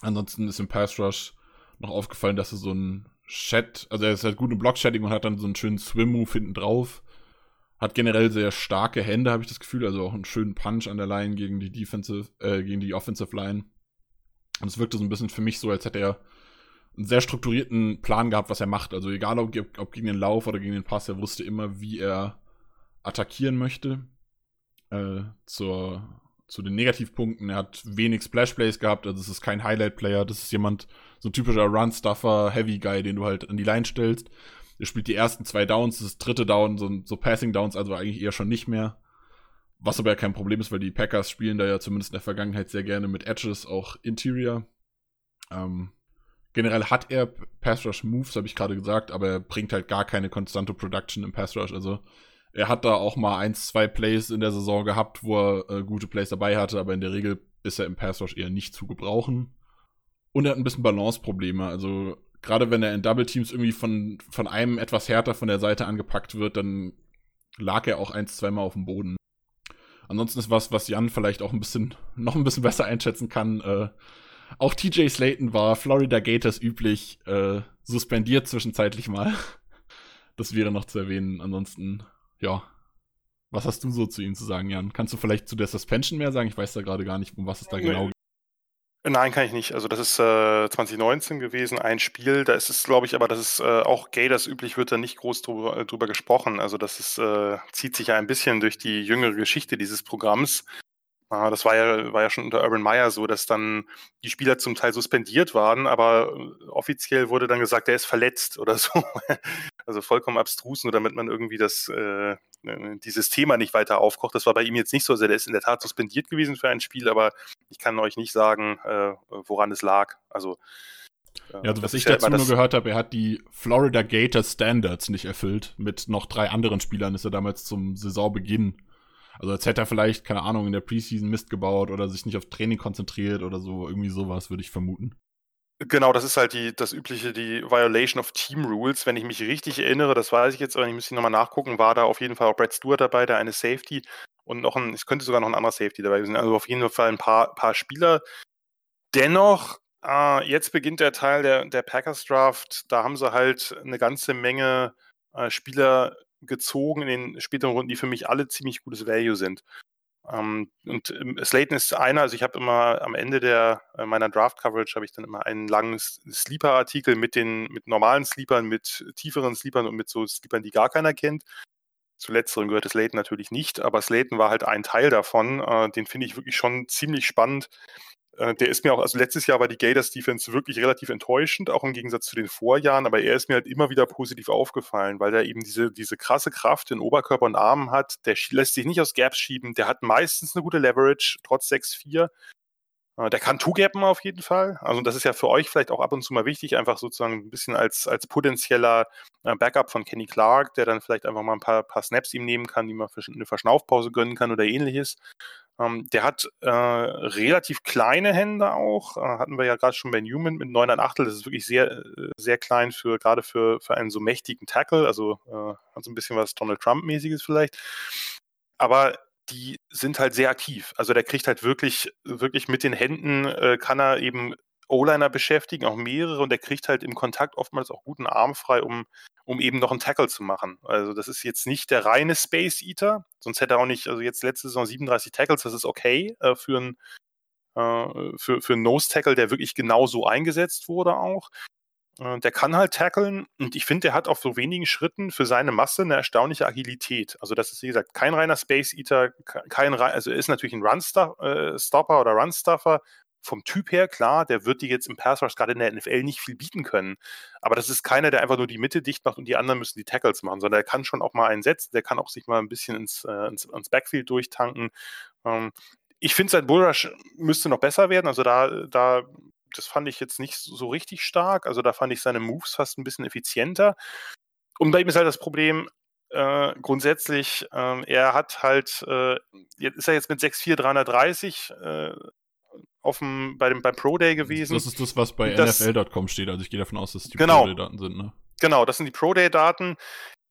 Ansonsten ist im Pass Rush noch aufgefallen, dass er so ein Chat, also er ist halt gut im Block-Chatting und hat dann so einen schönen Swim-Move hinten drauf. Hat generell sehr starke Hände, habe ich das Gefühl, also auch einen schönen Punch an der Line gegen die Defensive, äh, gegen die Offensive Line. Und es wirkte so ein bisschen für mich so, als hätte er einen sehr strukturierten Plan gehabt, was er macht. Also egal ob, ob gegen den Lauf oder gegen den Pass, er wusste immer, wie er attackieren möchte. Äh, zur, zu den Negativpunkten, er hat wenig Splash-Plays gehabt, also es ist kein Highlight-Player, das ist jemand, so ein typischer Run-Stuffer, Heavy-Guy, den du halt an die Line stellst. Er spielt die ersten zwei Downs, das dritte Down, so, so Passing-Downs, also eigentlich eher schon nicht mehr. Was aber ja kein Problem ist, weil die Packers spielen da ja zumindest in der Vergangenheit sehr gerne mit Edges, auch Interior. Ähm, generell hat er Pass Rush Moves, habe ich gerade gesagt, aber er bringt halt gar keine konstante Production im Pass Rush. Also er hat da auch mal eins, zwei Plays in der Saison gehabt, wo er äh, gute Plays dabei hatte, aber in der Regel ist er im Pass Rush eher nicht zu gebrauchen. Und er hat ein bisschen Balance-Probleme. Also gerade wenn er in Double Teams irgendwie von, von einem etwas härter von der Seite angepackt wird, dann lag er auch eins, zweimal auf dem Boden. Ansonsten ist was, was Jan vielleicht auch ein bisschen, noch ein bisschen besser einschätzen kann. Äh, auch TJ Slayton war Florida Gators üblich äh, suspendiert zwischenzeitlich mal. Das wäre noch zu erwähnen. Ansonsten ja. Was hast du so zu ihm zu sagen, Jan? Kannst du vielleicht zu der Suspension mehr sagen? Ich weiß da gerade gar nicht, um was es da genau geht. Nein, kann ich nicht. Also das ist äh, 2019 gewesen, ein Spiel. Da ist es, glaube ich, aber das ist äh, auch Gators üblich, wird da nicht groß drüber, drüber gesprochen. Also das ist, äh, zieht sich ja ein bisschen durch die jüngere Geschichte dieses Programms. Ah, das war ja, war ja schon unter Urban Meyer so, dass dann die Spieler zum Teil suspendiert waren, aber äh, offiziell wurde dann gesagt, er ist verletzt oder so. also vollkommen abstrus, nur damit man irgendwie das, äh, äh, dieses Thema nicht weiter aufkocht. Das war bei ihm jetzt nicht so. Also der ist in der Tat suspendiert gewesen für ein Spiel, aber ich kann euch nicht sagen, äh, woran es lag. Also ja, also was ich dazu nur gehört habe, er hat die Florida Gators Standards nicht erfüllt. Mit noch drei anderen Spielern ist er damals zum Saisonbeginn also als hätte er vielleicht, keine Ahnung, in der Preseason Mist gebaut oder sich nicht auf Training konzentriert oder so, irgendwie sowas, würde ich vermuten. Genau, das ist halt die, das übliche, die Violation of Team Rules. Wenn ich mich richtig erinnere, das weiß ich jetzt, aber ich müsste nochmal nachgucken, war da auf jeden Fall auch Brad Stewart dabei, der eine Safety und noch ein, es könnte sogar noch ein anderer Safety dabei sein. Also auf jeden Fall ein paar, paar Spieler. Dennoch, äh, jetzt beginnt der Teil der, der Packers Draft. Da haben sie halt eine ganze Menge äh, Spieler gezogen in den späteren Runden, die für mich alle ziemlich gutes Value sind. Ähm, und ähm, Slayton ist einer, also ich habe immer am Ende der, äh, meiner Draft-Coverage habe ich dann immer einen langen Sleeper-Artikel mit den mit normalen Sleepern, mit tieferen Sleepern und mit so Sleepern, die gar keiner kennt. Zu letzteren gehört Slayton natürlich nicht, aber Slayton war halt ein Teil davon. Äh, den finde ich wirklich schon ziemlich spannend. Äh, der ist mir auch, also letztes Jahr war die Gators Defense wirklich relativ enttäuschend, auch im Gegensatz zu den Vorjahren, aber er ist mir halt immer wieder positiv aufgefallen, weil er eben diese, diese krasse Kraft in Oberkörper und Armen hat. Der lässt sich nicht aus Gaps schieben, der hat meistens eine gute Leverage, trotz 6-4. Äh, der kann Two-Gappen auf jeden Fall. Also das ist ja für euch vielleicht auch ab und zu mal wichtig, einfach sozusagen ein bisschen als, als potenzieller äh, Backup von Kenny Clark, der dann vielleicht einfach mal ein paar, paar Snaps ihm nehmen kann, die man eine Verschnaufpause gönnen kann oder ähnliches. Ähm, der hat äh, relativ kleine Hände auch, äh, hatten wir ja gerade schon bei Newman mit 9 Achtel. Das ist wirklich sehr, äh, sehr klein für gerade für, für einen so mächtigen Tackle. Also äh, hat so ein bisschen was Donald Trump-mäßiges vielleicht. Aber die sind halt sehr aktiv. Also der kriegt halt wirklich, wirklich mit den Händen, äh, kann er eben O-Liner beschäftigen, auch mehrere, und der kriegt halt im Kontakt oftmals auch guten Arm frei, um, um eben noch einen Tackle zu machen. Also das ist jetzt nicht der reine Space Eater, sonst hätte er auch nicht, also jetzt letzte Saison 37 Tackles, das ist okay äh, für einen äh, für, für Nose-Tackle, der wirklich genau so eingesetzt wurde auch. Äh, der kann halt tackeln und ich finde, der hat auf so wenigen Schritten für seine Masse eine erstaunliche Agilität. Also das ist, wie gesagt, kein reiner Space Eater, kein also er ist natürlich ein Run-Stopper äh, oder Run-Stuffer. Vom Typ her, klar, der wird dir jetzt im Pass Rush gerade in der NFL nicht viel bieten können. Aber das ist keiner, der einfach nur die Mitte dicht macht und die anderen müssen die Tackles machen, sondern der kann schon auch mal einen setzen, der kann auch sich mal ein bisschen ins, äh, ins, ins Backfield durchtanken. Ähm, ich finde, sein Bullrush müsste noch besser werden. Also da, da das fand ich jetzt nicht so richtig stark. Also da fand ich seine Moves fast ein bisschen effizienter. Und bei ihm ist halt das Problem, äh, grundsätzlich, äh, er hat halt, äh, ist er jetzt mit 6'4, 330 äh, auf dem, bei dem, beim Pro Day gewesen. Das ist das, was bei NFL.com steht. Also ich gehe davon aus, dass die genau, Pro Day-Daten sind, ne? Genau, das sind die Pro Day-Daten.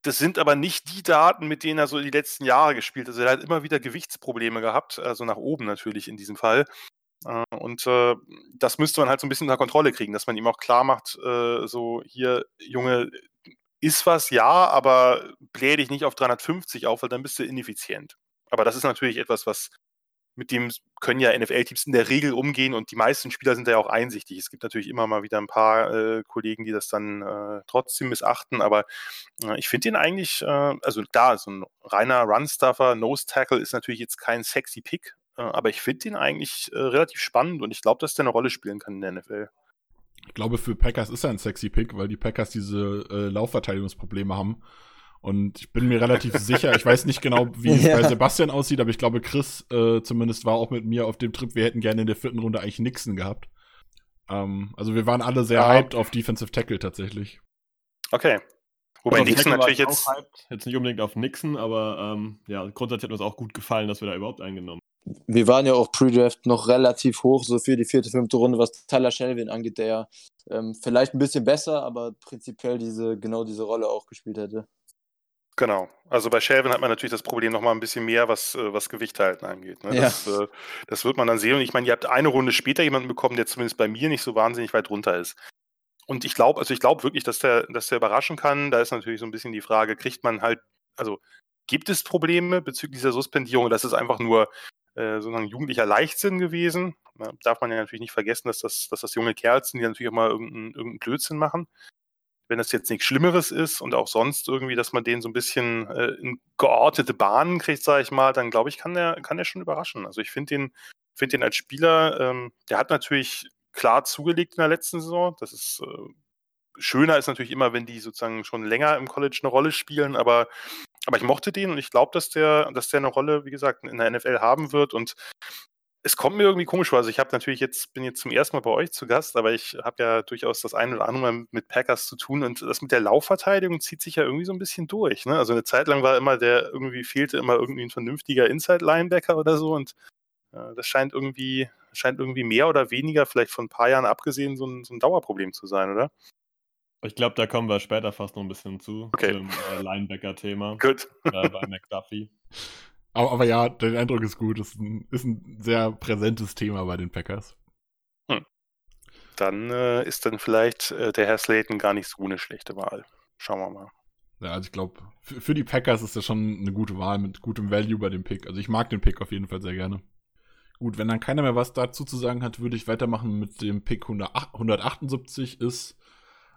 Das sind aber nicht die Daten, mit denen er so die letzten Jahre gespielt hat. Also er hat immer wieder Gewichtsprobleme gehabt, also nach oben natürlich in diesem Fall. Äh, und äh, das müsste man halt so ein bisschen unter Kontrolle kriegen, dass man ihm auch klar macht, äh, so hier, Junge, ist was, ja, aber bläh dich nicht auf 350 auf, weil dann bist du ineffizient. Aber das ist natürlich etwas, was mit dem können ja NFL-Teams in der Regel umgehen und die meisten Spieler sind ja auch einsichtig. Es gibt natürlich immer mal wieder ein paar äh, Kollegen, die das dann äh, trotzdem missachten, aber äh, ich finde ihn eigentlich, äh, also da, so ein reiner Run-Stuffer, Nose-Tackle ist natürlich jetzt kein sexy Pick, äh, aber ich finde ihn eigentlich äh, relativ spannend und ich glaube, dass der eine Rolle spielen kann in der NFL. Ich glaube, für Packers ist er ein sexy Pick, weil die Packers diese Laufverteidigungsprobleme haben. Und ich bin mir relativ sicher, ich weiß nicht genau, wie es bei Sebastian aussieht, aber ich glaube, Chris äh, zumindest war auch mit mir auf dem Trip, wir hätten gerne in der vierten Runde eigentlich Nixon gehabt. Ähm, also wir waren alle sehr ja. hyped auf Defensive Tackle tatsächlich. Okay. Wobei also Nixon natürlich jetzt. Jetzt nicht unbedingt auf Nixon, aber ähm, ja, grundsätzlich hat uns auch gut gefallen, dass wir da überhaupt eingenommen wir waren ja auch Pre-Draft noch relativ hoch, so für die vierte, fünfte Runde, was Tyler Shelvin angeht, der ja ähm, vielleicht ein bisschen besser, aber prinzipiell diese, genau diese Rolle auch gespielt hätte. Genau. Also bei Shelvin hat man natürlich das Problem nochmal ein bisschen mehr, was, äh, was Gewicht halten angeht. Ne? Ja. Das, äh, das, wird man dann sehen. Und ich meine, ihr habt eine Runde später jemanden bekommen, der zumindest bei mir nicht so wahnsinnig weit runter ist. Und ich glaube, also ich glaube wirklich, dass der, dass der überraschen kann. Da ist natürlich so ein bisschen die Frage, kriegt man halt, also gibt es Probleme bezüglich dieser Suspendierung? Das ist einfach nur äh, sozusagen jugendlicher Leichtsinn gewesen. Da darf man ja natürlich nicht vergessen, dass das, dass das junge Kerls sind, die natürlich auch mal irgendeinen irgendein Blödsinn machen. Wenn das jetzt nichts Schlimmeres ist und auch sonst irgendwie, dass man den so ein bisschen äh, in geordnete Bahnen kriegt, sage ich mal, dann glaube ich, kann der, kann der schon überraschen. Also ich finde den, find den als Spieler, ähm, der hat natürlich klar zugelegt in der letzten Saison. Das ist äh, schöner ist natürlich immer, wenn die sozusagen schon länger im College eine Rolle spielen, aber aber ich mochte den und ich glaube, dass der, dass der eine Rolle, wie gesagt, in der NFL haben wird. Und es kommt mir irgendwie komisch vor. Also ich habe natürlich jetzt, bin jetzt zum ersten Mal bei euch zu Gast, aber ich habe ja durchaus das eine oder andere Mal mit Packers zu tun und das mit der Laufverteidigung zieht sich ja irgendwie so ein bisschen durch. Ne? Also eine Zeit lang war immer der, irgendwie fehlte immer irgendwie ein vernünftiger Inside-Linebacker oder so und äh, das scheint irgendwie, scheint irgendwie mehr oder weniger, vielleicht von ein paar Jahren abgesehen, so ein, so ein Dauerproblem zu sein, oder? Ich glaube, da kommen wir später fast noch ein bisschen zu, okay. zum äh, Linebacker-Thema. Gut. Äh, bei McDuffie. Aber, aber, ja, der Eindruck ist gut. Ist ein, ist ein sehr präsentes Thema bei den Packers. Hm. Dann äh, ist dann vielleicht äh, der Herr Slayton gar nicht so eine schlechte Wahl. Schauen wir mal. Ja, also ich glaube, für, für, die Packers ist das schon eine gute Wahl mit gutem Value bei dem Pick. Also ich mag den Pick auf jeden Fall sehr gerne. Gut, wenn dann keiner mehr was dazu zu sagen hat, würde ich weitermachen mit dem Pick 178 ist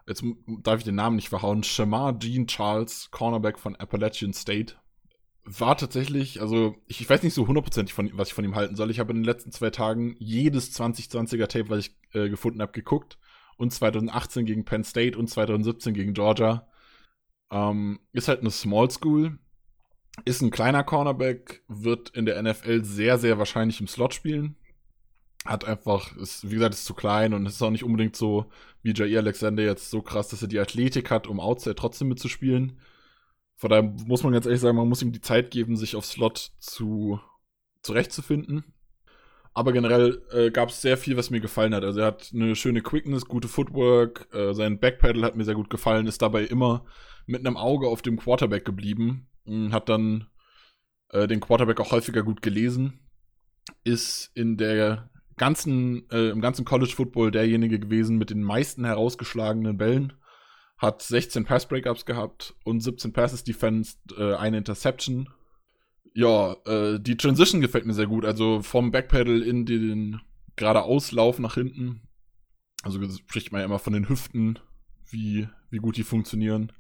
jetzt darf ich den Namen nicht verhauen, Shamar Jean Charles, Cornerback von Appalachian State, war tatsächlich, also ich, ich weiß nicht so hundertprozentig, was ich von ihm halten soll. Ich habe in den letzten zwei Tagen jedes 2020er Tape, was ich äh, gefunden habe, geguckt. Und 2018 gegen Penn State und 2017 gegen Georgia. Ähm, ist halt eine Small School. Ist ein kleiner Cornerback, wird in der NFL sehr, sehr wahrscheinlich im Slot spielen hat einfach, ist, wie gesagt, ist zu klein und ist auch nicht unbedingt so wie Jair Alexander jetzt so krass, dass er die Athletik hat, um Outside trotzdem mitzuspielen. Von daher muss man ganz ehrlich sagen, man muss ihm die Zeit geben, sich auf Slot zu zurechtzufinden. Aber generell äh, gab es sehr viel, was mir gefallen hat. Also er hat eine schöne Quickness, gute Footwork, äh, sein Backpedal hat mir sehr gut gefallen, ist dabei immer mit einem Auge auf dem Quarterback geblieben, hat dann äh, den Quarterback auch häufiger gut gelesen, ist in der ganzen, äh, im ganzen College Football derjenige gewesen mit den meisten herausgeschlagenen Bällen. Hat 16 Pass Breakups gehabt und 17 Passes Defense, äh, eine Interception. Ja, äh, die Transition gefällt mir sehr gut. Also vom Backpedal in den geradeauslauf nach hinten. Also spricht man ja immer von den Hüften, wie, wie gut die funktionieren.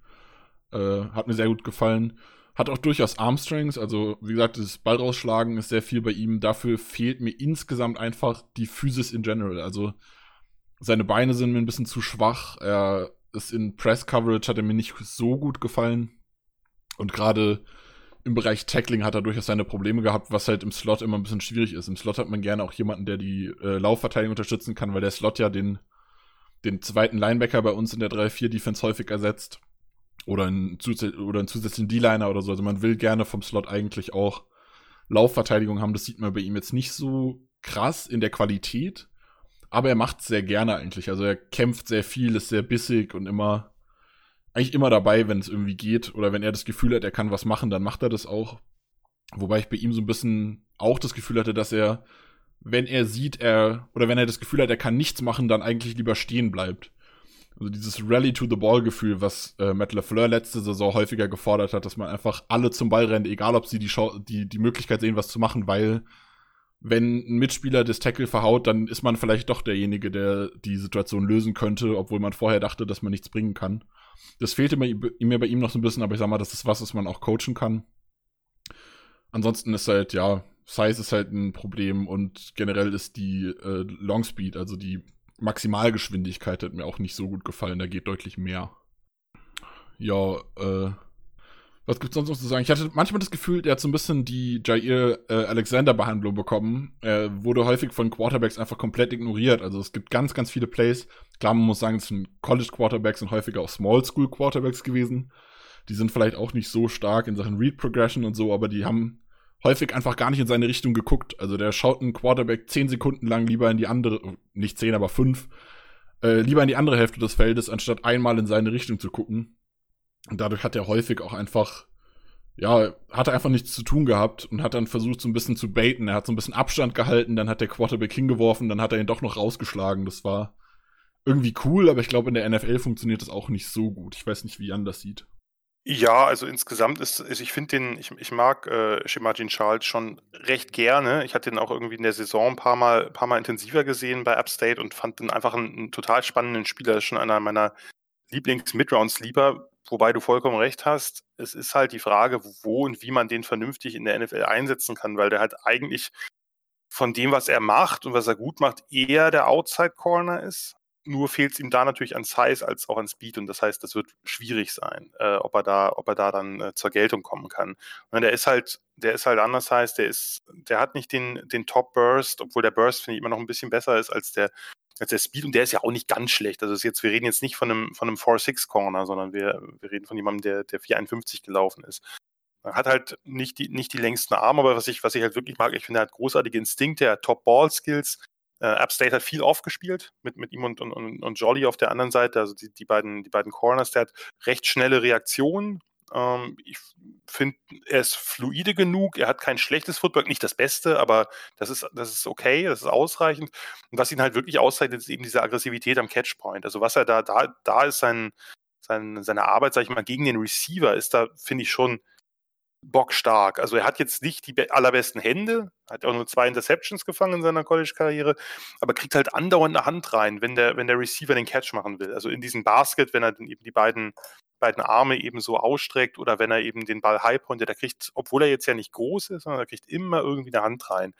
Äh, hat mir sehr gut gefallen. Hat auch durchaus Armstrings, also wie gesagt, das Ball rausschlagen ist sehr viel bei ihm. Dafür fehlt mir insgesamt einfach die Physis in general. Also seine Beine sind mir ein bisschen zu schwach. Er ist in Press Coverage, hat er mir nicht so gut gefallen. Und gerade im Bereich Tackling hat er durchaus seine Probleme gehabt, was halt im Slot immer ein bisschen schwierig ist. Im Slot hat man gerne auch jemanden, der die äh, Laufverteidigung unterstützen kann, weil der Slot ja den, den zweiten Linebacker bei uns in der 3-4-Defense häufig ersetzt. Oder einen, oder einen zusätzlichen D-Liner oder so. Also man will gerne vom Slot eigentlich auch Laufverteidigung haben. Das sieht man bei ihm jetzt nicht so krass in der Qualität. Aber er macht es sehr gerne eigentlich. Also er kämpft sehr viel, ist sehr bissig und immer, eigentlich immer dabei, wenn es irgendwie geht. Oder wenn er das Gefühl hat, er kann was machen, dann macht er das auch. Wobei ich bei ihm so ein bisschen auch das Gefühl hatte, dass er, wenn er sieht, er, oder wenn er das Gefühl hat, er kann nichts machen, dann eigentlich lieber stehen bleibt. Also dieses Rally-to-the-Ball-Gefühl, was äh, Matt LeFleur letzte Saison häufiger gefordert hat, dass man einfach alle zum Ball rennt, egal ob sie die, die, die Möglichkeit sehen, was zu machen, weil wenn ein Mitspieler das Tackle verhaut, dann ist man vielleicht doch derjenige, der die Situation lösen könnte, obwohl man vorher dachte, dass man nichts bringen kann. Das fehlte mir, bei ihm noch so ein bisschen, aber ich sag mal, das ist was, was man auch coachen kann. Ansonsten ist halt, ja, Size ist halt ein Problem und generell ist die äh, Long Speed, also die Maximalgeschwindigkeit hat mir auch nicht so gut gefallen. Da geht deutlich mehr. Ja, äh, was gibt's sonst noch zu sagen? Ich hatte manchmal das Gefühl, der hat so ein bisschen die Jair äh, Alexander-Behandlung bekommen. Er wurde häufig von Quarterbacks einfach komplett ignoriert. Also es gibt ganz, ganz viele Plays. Klar, man muss sagen, es sind College-Quarterbacks und häufiger auch Small-School-Quarterbacks gewesen. Die sind vielleicht auch nicht so stark in Sachen Read-Progression und so, aber die haben häufig einfach gar nicht in seine Richtung geguckt. Also der schaut einen Quarterback zehn Sekunden lang lieber in die andere, nicht zehn, aber fünf, äh, lieber in die andere Hälfte des Feldes, anstatt einmal in seine Richtung zu gucken. Und dadurch hat er häufig auch einfach, ja, hat er einfach nichts zu tun gehabt und hat dann versucht, so ein bisschen zu baiten. Er hat so ein bisschen Abstand gehalten, dann hat der Quarterback hingeworfen, dann hat er ihn doch noch rausgeschlagen. Das war irgendwie cool, aber ich glaube, in der NFL funktioniert das auch nicht so gut. Ich weiß nicht, wie Jan das sieht. Ja, also insgesamt ist, ist ich finde den, ich, ich mag äh, Shemajin Charles schon recht gerne. Ich hatte den auch irgendwie in der Saison ein paar Mal, paar Mal intensiver gesehen bei Upstate und fand den einfach einen, einen total spannenden Spieler. Schon einer meiner Lieblings-Midround-Sleeper, wobei du vollkommen recht hast. Es ist halt die Frage, wo und wie man den vernünftig in der NFL einsetzen kann, weil der halt eigentlich von dem, was er macht und was er gut macht, eher der Outside-Corner ist. Nur fehlt es ihm da natürlich an Size als auch an Speed und das heißt, das wird schwierig sein, äh, ob er da, ob er da dann äh, zur Geltung kommen kann. Und der ist halt, der ist halt anders heißt, der ist, der hat nicht den, den Top Burst, obwohl der Burst finde ich immer noch ein bisschen besser ist als der, als der Speed und der ist ja auch nicht ganz schlecht. Also jetzt, wir reden jetzt nicht von einem, von einem 4-6 Corner, sondern wir, wir reden von jemandem, der, der 451 gelaufen ist. Er hat halt nicht die, nicht die längsten Arme, aber was ich, was ich halt wirklich mag, ich finde, er hat großartige Instinkte, er hat Top-Ball-Skills, äh, App State hat viel aufgespielt mit, mit ihm und, und, und Jolly auf der anderen Seite, also die, die, beiden, die beiden Corners. Der hat recht schnelle Reaktionen. Ähm, ich finde, er ist fluide genug. Er hat kein schlechtes Footwork, nicht das Beste, aber das ist, das ist okay, das ist ausreichend. Und was ihn halt wirklich auszeichnet, ist eben diese Aggressivität am Catchpoint. Also was er da, da, da ist sein, sein, seine Arbeit, sag ich mal, gegen den Receiver, ist da, finde ich, schon bockstark. Also er hat jetzt nicht die allerbesten Hände, hat auch nur zwei Interceptions gefangen in seiner College-Karriere, aber kriegt halt andauernd eine Hand rein, wenn der, wenn der Receiver den Catch machen will. Also in diesem Basket, wenn er dann eben die beiden, beiden Arme eben so ausstreckt oder wenn er eben den Ball high pointet, der kriegt, obwohl er jetzt ja nicht groß ist, sondern er kriegt immer irgendwie eine Hand rein.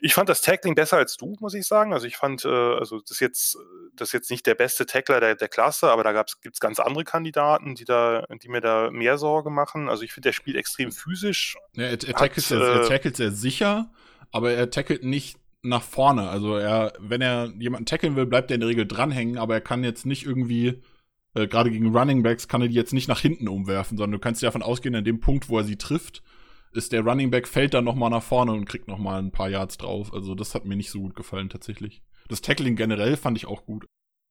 Ich fand das Tackling besser als du, muss ich sagen. Also ich fand, äh, also das ist jetzt, das ist jetzt nicht der beste Tackler der, der Klasse, aber da gibt es ganz andere Kandidaten, die da, die mir da mehr Sorge machen. Also ich finde, der spielt extrem physisch. Ja, er, er, tackelt hat, sehr, er äh, tackelt sehr sicher, aber er tackelt nicht nach vorne. Also er, wenn er jemanden tackeln will, bleibt er in der Regel dranhängen, aber er kann jetzt nicht irgendwie, äh, gerade gegen Running Backs, kann er die jetzt nicht nach hinten umwerfen, sondern du kannst davon ausgehen, an dem Punkt, wo er sie trifft, ist der Running Back fällt dann noch mal nach vorne und kriegt noch mal ein paar Yards drauf. Also das hat mir nicht so gut gefallen tatsächlich. Das Tackling generell fand ich auch gut.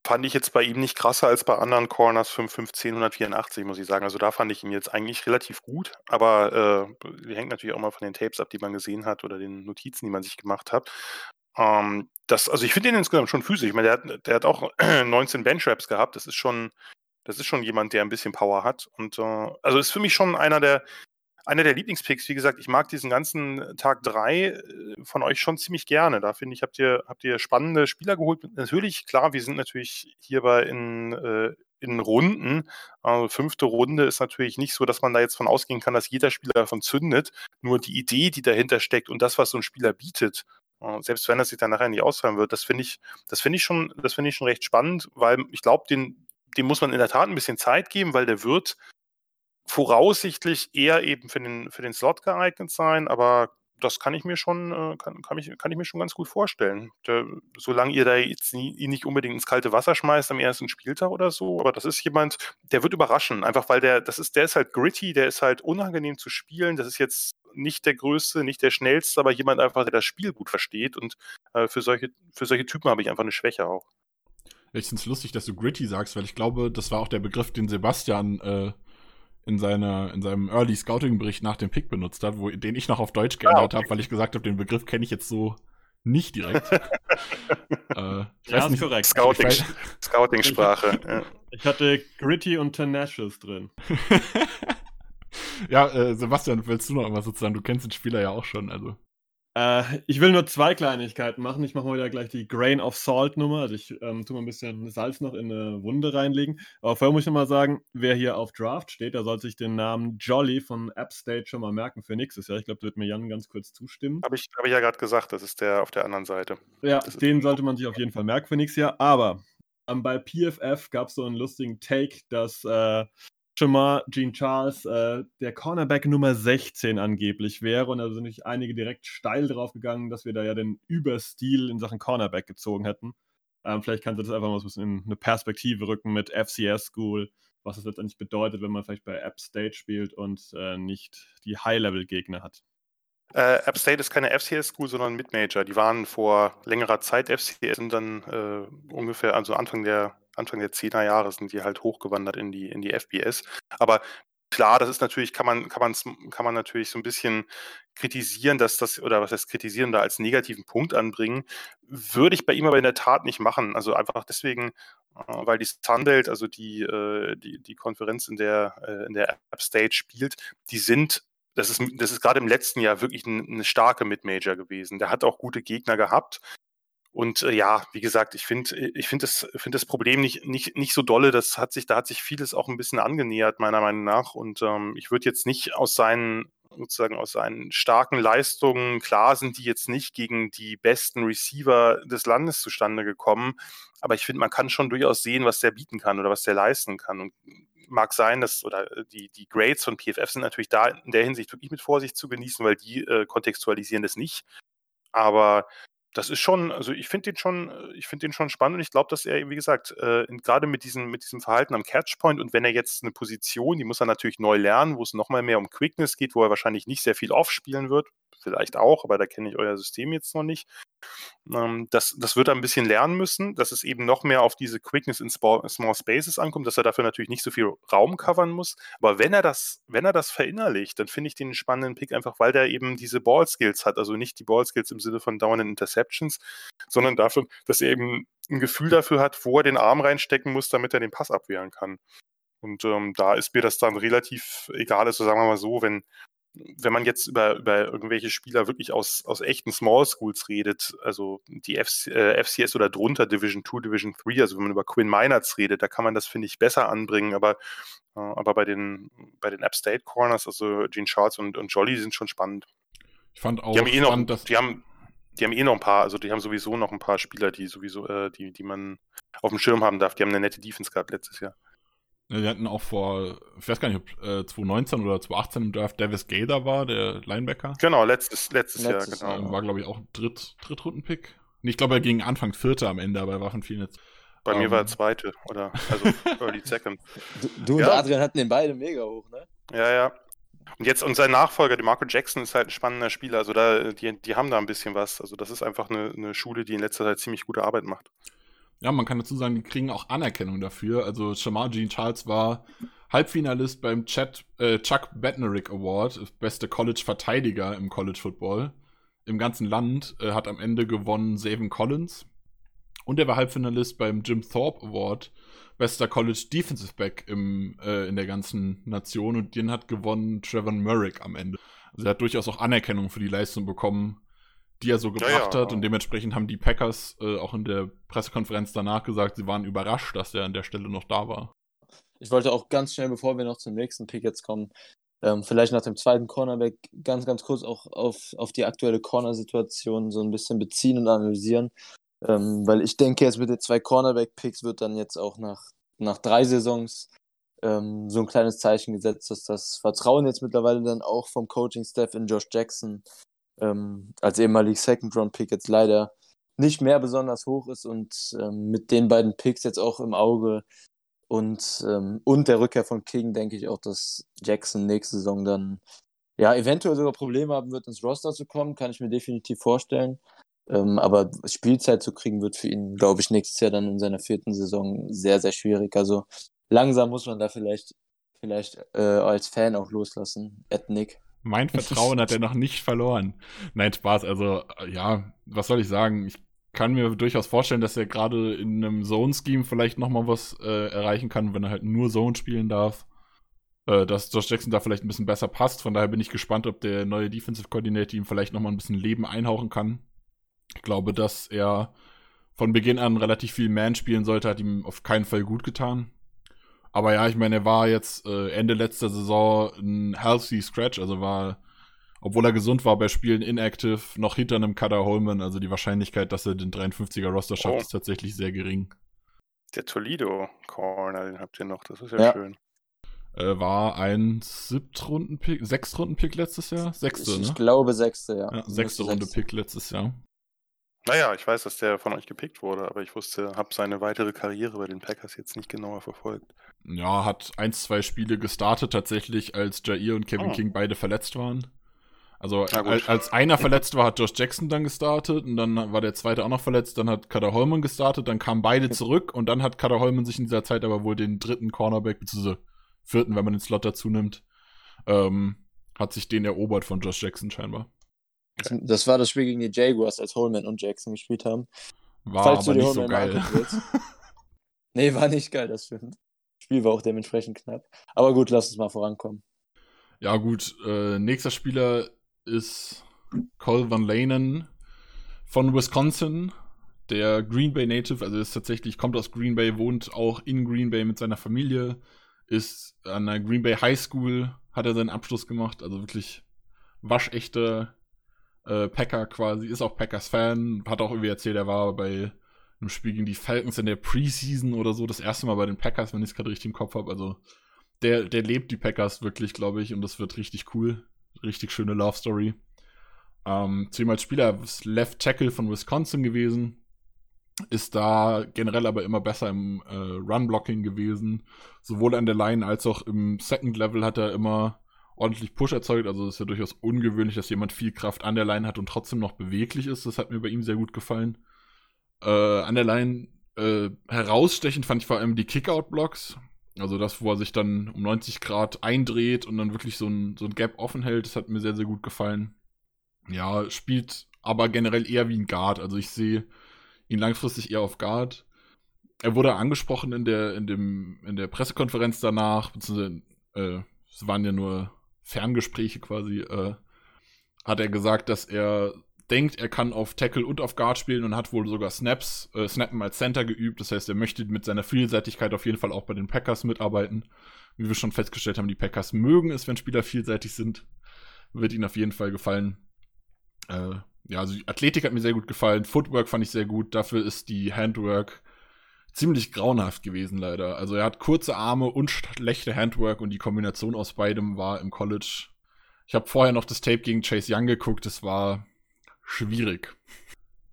Fand ich jetzt bei ihm nicht krasser als bei anderen Corners 515 184, muss ich sagen. Also da fand ich ihn jetzt eigentlich relativ gut, aber äh, hängt natürlich auch mal von den Tapes ab, die man gesehen hat oder den Notizen, die man sich gemacht hat. Ähm, das, also ich finde ihn insgesamt schon physisch. Ich meine, der hat, der hat auch 19 Bench-Raps gehabt. Das ist schon, das ist schon jemand, der ein bisschen Power hat. Und äh, also ist für mich schon einer der, einer der Lieblingspicks. Wie gesagt, ich mag diesen ganzen Tag 3 äh, von euch schon ziemlich gerne. Da finde ich, habt ihr, habt ihr spannende Spieler geholt. Natürlich, klar, wir sind natürlich hierbei in, äh, in Runden. Also fünfte Runde ist natürlich nicht so, dass man da jetzt von ausgehen kann, dass jeder Spieler davon zündet. Nur die Idee, die dahinter steckt und das, was so ein Spieler bietet, selbst wenn das sich dann nachher nicht ausfallen wird, das finde ich, das finde ich schon, das finde ich schon recht spannend, weil ich glaube, den, dem muss man in der Tat ein bisschen Zeit geben, weil der wird voraussichtlich eher eben für den, für den Slot geeignet sein, aber das kann ich mir schon, äh, kann, kann, ich, kann ich mir schon ganz gut vorstellen. Der, solange ihr da jetzt nie, ihn nicht unbedingt ins kalte Wasser schmeißt am ersten Spieltag oder so, aber das ist jemand, der wird überraschen. Einfach weil der, das ist, der ist halt gritty, der ist halt unangenehm zu spielen. Das ist jetzt nicht der größte, nicht der schnellste, aber jemand einfach, der das Spiel gut versteht. Und äh, für, solche, für solche Typen habe ich einfach eine Schwäche auch. Ich finde es lustig, dass du gritty sagst, weil ich glaube, das war auch der Begriff, den Sebastian äh, in, seiner, in seinem Early Scouting-Bericht nach dem Pick benutzt hat, wo, den ich noch auf Deutsch geändert ah, okay. habe, weil ich gesagt habe, den Begriff kenne ich jetzt so nicht direkt. äh, ich ja, weiß nicht, korrekt. Scouting, Scouting-Sprache. Ich, ja. ich hatte Gritty und Tenacious drin. ja, äh, Sebastian, willst du noch immer sozusagen? Du kennst den Spieler ja auch schon, also. Äh, ich will nur zwei Kleinigkeiten machen. Ich mache mal wieder gleich die Grain of Salt Nummer. Also ich ähm, tue mal ein bisschen Salz noch in eine Wunde reinlegen. Aber vorher muss ich noch mal sagen, wer hier auf Draft steht, der sollte sich den Namen Jolly von App State schon mal merken für nächstes Jahr. Ich glaube, da wird mir Jan ganz kurz zustimmen. Habe ich, hab ich ja gerade gesagt, das ist der auf der anderen Seite. Ja, den sollte man sich auf jeden Fall merken für nächstes Jahr. Aber ähm, bei PFF gab es so einen lustigen Take, dass äh, mal Gene Charles äh, der Cornerback Nummer 16 angeblich wäre. Und da sind nicht einige direkt steil drauf gegangen, dass wir da ja den Überstil in Sachen Cornerback gezogen hätten. Ähm, vielleicht kannst du das einfach mal so ein bisschen in eine Perspektive rücken mit FCS School, was es letztendlich bedeutet, wenn man vielleicht bei App State spielt und äh, nicht die High-Level-Gegner hat. Äh, App State ist keine FCS School, sondern Mid-Major. Die waren vor längerer Zeit FCS und dann äh, ungefähr, also Anfang der Anfang der 10er Jahre sind die halt hochgewandert in die, in die FBS. Aber klar, das ist natürlich, kann man, kann man, kann man natürlich so ein bisschen kritisieren, dass das, oder was heißt kritisieren, da als negativen Punkt anbringen, würde ich bei ihm aber in der Tat nicht machen. Also einfach deswegen, äh, weil die Sunbelt, also die, äh, die, die Konferenz, in der, äh, in der App State spielt, die sind das ist, das ist gerade im letzten Jahr wirklich eine starke Mid-Major gewesen. Der hat auch gute Gegner gehabt. Und äh, ja, wie gesagt, ich finde äh, ich find das, find das Problem nicht, nicht, nicht so dolle. Das hat sich, da hat sich vieles auch ein bisschen angenähert, meiner Meinung nach. Und ähm, ich würde jetzt nicht aus seinen, sozusagen aus seinen starken Leistungen, klar sind die jetzt nicht gegen die besten Receiver des Landes zustande gekommen, aber ich finde, man kann schon durchaus sehen, was der bieten kann oder was der leisten kann. Und mag sein, dass, oder äh, die, die Grades von PFF sind natürlich da in der Hinsicht wirklich mit Vorsicht zu genießen, weil die äh, kontextualisieren das nicht. Aber das ist schon, also ich finde den schon, äh, ich finde den schon spannend und ich glaube, dass er, wie gesagt, äh, gerade mit diesem, mit diesem Verhalten am Catchpoint und wenn er jetzt eine Position, die muss er natürlich neu lernen, wo es nochmal mehr um Quickness geht, wo er wahrscheinlich nicht sehr viel off spielen wird, vielleicht auch, aber da kenne ich euer System jetzt noch nicht. Ähm, das, das wird er ein bisschen lernen müssen, dass es eben noch mehr auf diese Quickness in Small, Spaces ankommt, dass er dafür natürlich nicht so viel Raum covern muss. Aber wenn er das, wenn er das verinnerlicht, dann finde ich den spannenden Pick einfach, weil der eben diese Ball Skills hat. Also nicht die Ball Skills im Sinne von dauernden Interceptions, sondern dafür, dass er eben ein Gefühl dafür hat, wo er den Arm reinstecken muss, damit er den Pass abwehren kann. Und ähm, da ist mir das dann relativ egal, also sagen wir mal so, wenn, wenn man jetzt über, über irgendwelche Spieler wirklich aus, aus echten Small Schools redet, also die FC, äh, FCS oder drunter Division 2, Division 3, also wenn man über Quinn Meinerts redet, da kann man das, finde ich, besser anbringen, aber, äh, aber bei den, bei den App State Corners, also Gene Charles und, und Jolly sind schon spannend. Ich fand auch die haben eh spannend, noch, dass die haben, die haben eh noch ein paar, also die haben sowieso noch ein paar Spieler, die sowieso, äh, die, die man auf dem Schirm haben darf. Die haben eine nette Defense gehabt letztes Jahr. Wir hatten auch vor, ich weiß gar nicht, ob äh, 2019 oder 2018 im Draft Davis Gader war, der Linebacker. Genau, letztes, letztes, letztes Jahr, genau. War, glaube ich, auch ein Dritt, Drittrunden-Pick. Ich glaube, er ging Anfang Vierter am Ende, aber er war von vielen jetzt. Bei um, mir war er Zweite, oder, also Early Second. Du, du ja. und Adrian hatten den beide mega hoch, ne? Ja, ja. Und jetzt, und sein Nachfolger, der Marco Jackson, ist halt ein spannender Spieler. Also da, die, die haben da ein bisschen was. Also das ist einfach eine, eine Schule, die in letzter Zeit ziemlich gute Arbeit macht. Ja, man kann dazu sagen, die kriegen auch Anerkennung dafür. Also Shamar Jean Charles war Halbfinalist beim Chat, äh, Chuck Bednarik Award, beste College-Verteidiger im College Football. im ganzen Land äh, hat am Ende gewonnen Savin Collins. Und er war Halbfinalist beim Jim Thorpe Award, bester College Defensive Back im, äh, in der ganzen Nation. Und den hat gewonnen Trevor Murray am Ende. Also er hat durchaus auch Anerkennung für die Leistung bekommen, die er so gebracht ja, ja. hat. Und dementsprechend haben die Packers äh, auch in der Pressekonferenz danach gesagt, sie waren überrascht, dass er an der Stelle noch da war. Ich wollte auch ganz schnell, bevor wir noch zum nächsten Pick jetzt kommen, ähm, vielleicht nach dem zweiten Cornerback ganz, ganz kurz auch auf, auf die aktuelle Corner-Situation so ein bisschen beziehen und analysieren. Ähm, weil ich denke, jetzt mit den zwei Cornerback-Picks wird dann jetzt auch nach, nach drei Saisons ähm, so ein kleines Zeichen gesetzt, dass das Vertrauen jetzt mittlerweile dann auch vom Coaching-Staff in Josh Jackson ähm, als ehemalig Second-Round-Pick jetzt leider nicht mehr besonders hoch ist und ähm, mit den beiden Picks jetzt auch im Auge und, ähm, und der Rückkehr von King denke ich auch, dass Jackson nächste Saison dann ja eventuell sogar Probleme haben wird, ins Roster zu kommen, kann ich mir definitiv vorstellen. Ähm, aber Spielzeit zu kriegen wird für ihn, glaube ich, nächstes Jahr dann in seiner vierten Saison sehr, sehr schwierig. Also langsam muss man da vielleicht, vielleicht äh, als Fan auch loslassen. Ethnic. Mein Vertrauen hat er noch nicht verloren. Nein, Spaß. Also, ja, was soll ich sagen? Ich kann mir durchaus vorstellen, dass er gerade in einem Zone-Scheme vielleicht nochmal was äh, erreichen kann, wenn er halt nur Zone spielen darf. Äh, dass Josh Jackson da vielleicht ein bisschen besser passt. Von daher bin ich gespannt, ob der neue Defensive Coordinator ihm vielleicht nochmal ein bisschen Leben einhauchen kann. Ich glaube, dass er von Beginn an relativ viel Man spielen sollte, hat ihm auf keinen Fall gut getan. Aber ja, ich meine, er war jetzt äh, Ende letzter Saison ein healthy Scratch, also war obwohl er gesund war bei Spielen inactive, noch hinter einem Cutter Holman. Also die Wahrscheinlichkeit, dass er den 53er Roster schafft, oh. ist tatsächlich sehr gering. Der Toledo Corner, den habt ihr noch, das ist ja, ja. schön. Äh, war ein Siebtrunden-Pick, Sechstrunden-Pick letztes Jahr? Sechste, ich, ne? Ich glaube sechste, ja. ja sechste Runde Pick letztes Jahr. Naja, ich weiß, dass der von euch gepickt wurde, aber ich wusste, habe seine weitere Karriere bei den Packers jetzt nicht genauer verfolgt. Ja, hat ein, zwei Spiele gestartet tatsächlich, als Jair und Kevin oh. King beide verletzt waren. Also als, als, einer verletzt war, hat Josh Jackson dann gestartet und dann war der zweite auch noch verletzt, dann hat Kader Holman gestartet, dann kamen beide zurück und dann hat Kader Holman sich in dieser Zeit aber wohl den dritten Cornerback, beziehungsweise vierten, wenn man den Slot dazu nimmt, ähm, hat sich den erobert von Josh Jackson scheinbar. Das, das war das Spiel gegen die Jaguars, als Holman und Jackson gespielt haben. War Falls aber nicht so geil. nee, war nicht geil, das stimmt. Spiel war auch dementsprechend knapp. Aber gut, lass uns mal vorankommen. Ja, gut. Äh, nächster Spieler ist Cole Van Lanen von Wisconsin, der Green Bay Native, also ist tatsächlich, kommt aus Green Bay, wohnt auch in Green Bay mit seiner Familie, ist an der Green Bay High School, hat er seinen Abschluss gemacht, also wirklich waschechter äh, Packer quasi, ist auch Packers-Fan, hat auch irgendwie erzählt, er war bei einem Spiel gegen die Falcons in der Preseason oder so, das erste Mal bei den Packers, wenn ich es gerade richtig im Kopf habe, also der, der lebt die Packers wirklich, glaube ich, und das wird richtig cool richtig schöne Love Story. Ähm, zudem als Spieler Left Tackle von Wisconsin gewesen. Ist da generell aber immer besser im äh, Run-Blocking gewesen. Sowohl an der Line als auch im Second Level hat er immer ordentlich Push erzeugt. Also ist ja durchaus ungewöhnlich, dass jemand viel Kraft an der Line hat und trotzdem noch beweglich ist. Das hat mir bei ihm sehr gut gefallen. Äh, an der Line äh, herausstechend fand ich vor allem die Kickout-Blocks. Also das, wo er sich dann um 90 Grad eindreht und dann wirklich so ein, so ein Gap offen hält, das hat mir sehr, sehr gut gefallen. Ja, spielt aber generell eher wie ein Guard. Also ich sehe ihn langfristig eher auf Guard. Er wurde angesprochen in der, in dem, in der Pressekonferenz danach, beziehungsweise äh, es waren ja nur Ferngespräche quasi, äh, hat er gesagt, dass er denkt, er kann auf Tackle und auf Guard spielen und hat wohl sogar Snaps, äh, Snappen als Center geübt. Das heißt, er möchte mit seiner Vielseitigkeit auf jeden Fall auch bei den Packers mitarbeiten. Wie wir schon festgestellt haben, die Packers mögen es, wenn Spieler vielseitig sind. Wird ihnen auf jeden Fall gefallen. Äh, ja, also Athletik hat mir sehr gut gefallen. Footwork fand ich sehr gut. Dafür ist die Handwork ziemlich grauenhaft gewesen, leider. Also er hat kurze Arme und schlechte Handwork und die Kombination aus beidem war im College. Ich habe vorher noch das Tape gegen Chase Young geguckt. Das war schwierig.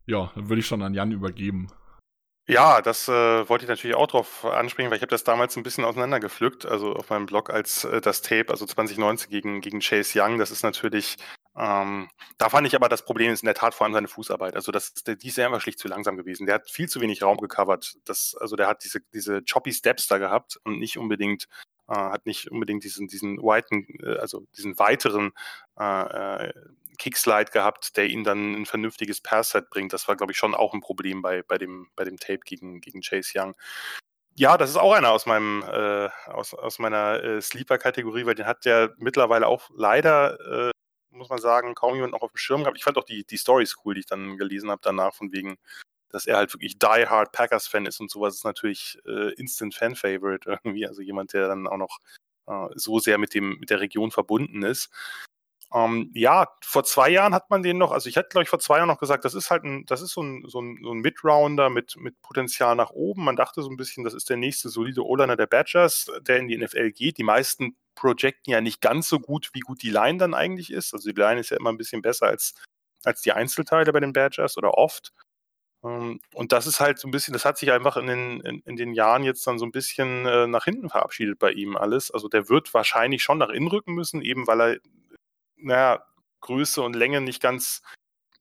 Ja, dann würde ich schon an Jan übergeben. Ja, das äh, wollte ich natürlich auch drauf ansprechen, weil ich habe das damals ein bisschen auseinandergepflückt, also auf meinem Blog als äh, das Tape, also 2019 gegen, gegen Chase Young, das ist natürlich, ähm, da fand ich aber das Problem ist in der Tat vor allem seine Fußarbeit. Also das, die ist ja einfach schlicht zu langsam gewesen. Der hat viel zu wenig Raum gecovert. Das, also der hat diese, diese choppy Steps da gehabt und nicht unbedingt äh, hat nicht unbedingt diesen, diesen weiten, äh, also diesen weiteren äh, äh Kickslide gehabt, der ihn dann ein vernünftiges Pass-Set bringt. Das war, glaube ich, schon auch ein Problem bei, bei, dem, bei dem Tape gegen, gegen Chase Young. Ja, das ist auch einer aus meinem äh, aus, aus meiner äh, Sleeper-Kategorie, weil den hat der mittlerweile auch leider, äh, muss man sagen, kaum jemand noch auf dem Schirm gehabt. Ich fand auch die, die Stories cool, die ich dann gelesen habe danach, von wegen, dass er halt wirklich Die Hard Packers-Fan ist und sowas ist natürlich äh, Instant Fan-Favorite irgendwie. Also jemand, der dann auch noch äh, so sehr mit dem mit der Region verbunden ist. Ähm, ja, vor zwei Jahren hat man den noch, also ich hätte, glaube ich, vor zwei Jahren noch gesagt, das ist halt ein, das ist so ein, so ein, so ein Mid-Rounder mit, mit Potenzial nach oben. Man dachte so ein bisschen, das ist der nächste solide O-Liner der Badgers, der in die NFL geht. Die meisten projecten ja nicht ganz so gut, wie gut die Line dann eigentlich ist. Also die Line ist ja immer ein bisschen besser als, als die Einzelteile bei den Badgers oder oft. Ähm, und das ist halt so ein bisschen, das hat sich einfach in den, in, in den Jahren jetzt dann so ein bisschen äh, nach hinten verabschiedet bei ihm alles. Also der wird wahrscheinlich schon nach innen rücken müssen, eben weil er, naja, Größe und Länge nicht ganz,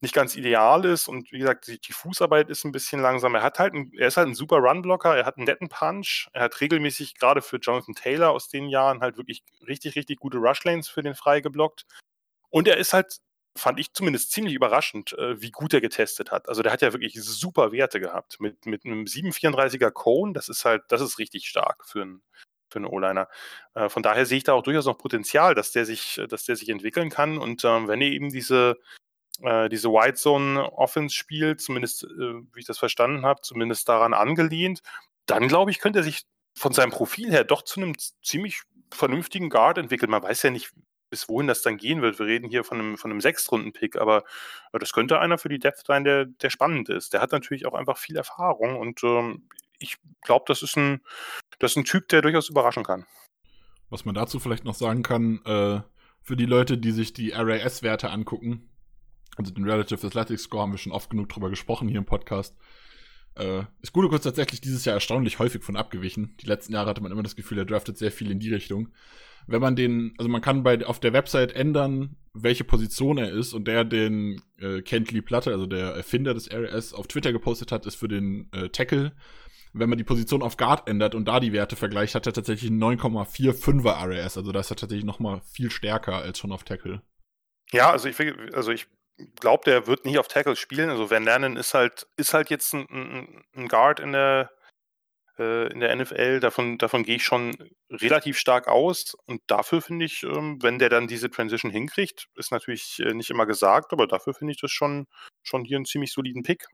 nicht ganz ideal ist. Und wie gesagt, die, die Fußarbeit ist ein bisschen langsam. Er hat halt ein, er ist halt ein super Runblocker, er hat einen netten Punch, er hat regelmäßig gerade für Jonathan Taylor aus den Jahren halt wirklich richtig, richtig gute Rushlanes für den frei geblockt. Und er ist halt fand ich zumindest ziemlich überraschend, äh, wie gut er getestet hat. Also der hat ja wirklich super Werte gehabt. Mit, mit einem 734er Cone, das ist halt, das ist richtig stark für einen für einen O-Liner. Äh, von daher sehe ich da auch durchaus noch Potenzial, dass der sich, dass der sich entwickeln kann. Und ähm, wenn er eben diese, äh, diese White Zone Offense spielt, zumindest, äh, wie ich das verstanden habe, zumindest daran angelehnt, dann glaube ich, könnte er sich von seinem Profil her doch zu einem ziemlich vernünftigen Guard entwickeln. Man weiß ja nicht, bis wohin das dann gehen wird. Wir reden hier von einem, von einem Sechstrunden-Pick, aber äh, das könnte einer für die Depth sein, der, der spannend ist. Der hat natürlich auch einfach viel Erfahrung und ähm, ich glaube, das ist ein, das ist ein Typ, der durchaus überraschen kann. Was man dazu vielleicht noch sagen kann, äh, für die Leute, die sich die RAS-Werte angucken, also den Relative Athletic Score haben wir schon oft genug drüber gesprochen hier im Podcast, äh, ist Gutekunst tatsächlich dieses Jahr erstaunlich häufig von abgewichen. Die letzten Jahre hatte man immer das Gefühl, er draftet sehr viel in die Richtung wenn man den, also man kann bei auf der Website ändern, welche Position er ist und der den äh, Kentley Platte, also der Erfinder des RS, auf Twitter gepostet hat, ist für den äh, Tackle. Wenn man die Position auf Guard ändert und da die Werte vergleicht, hat er tatsächlich einen 9,45er RS. Also da ist er tatsächlich noch mal viel stärker als schon auf Tackle. Ja, also ich, also ich glaube, der wird nicht auf Tackle spielen. Also Van Lernen ist halt, ist halt jetzt ein, ein, ein Guard in der, äh, in der NFL. Davon, davon gehe ich schon relativ stark aus. Und dafür finde ich, ähm, wenn der dann diese Transition hinkriegt, ist natürlich äh, nicht immer gesagt, aber dafür finde ich das schon, schon hier einen ziemlich soliden Pick.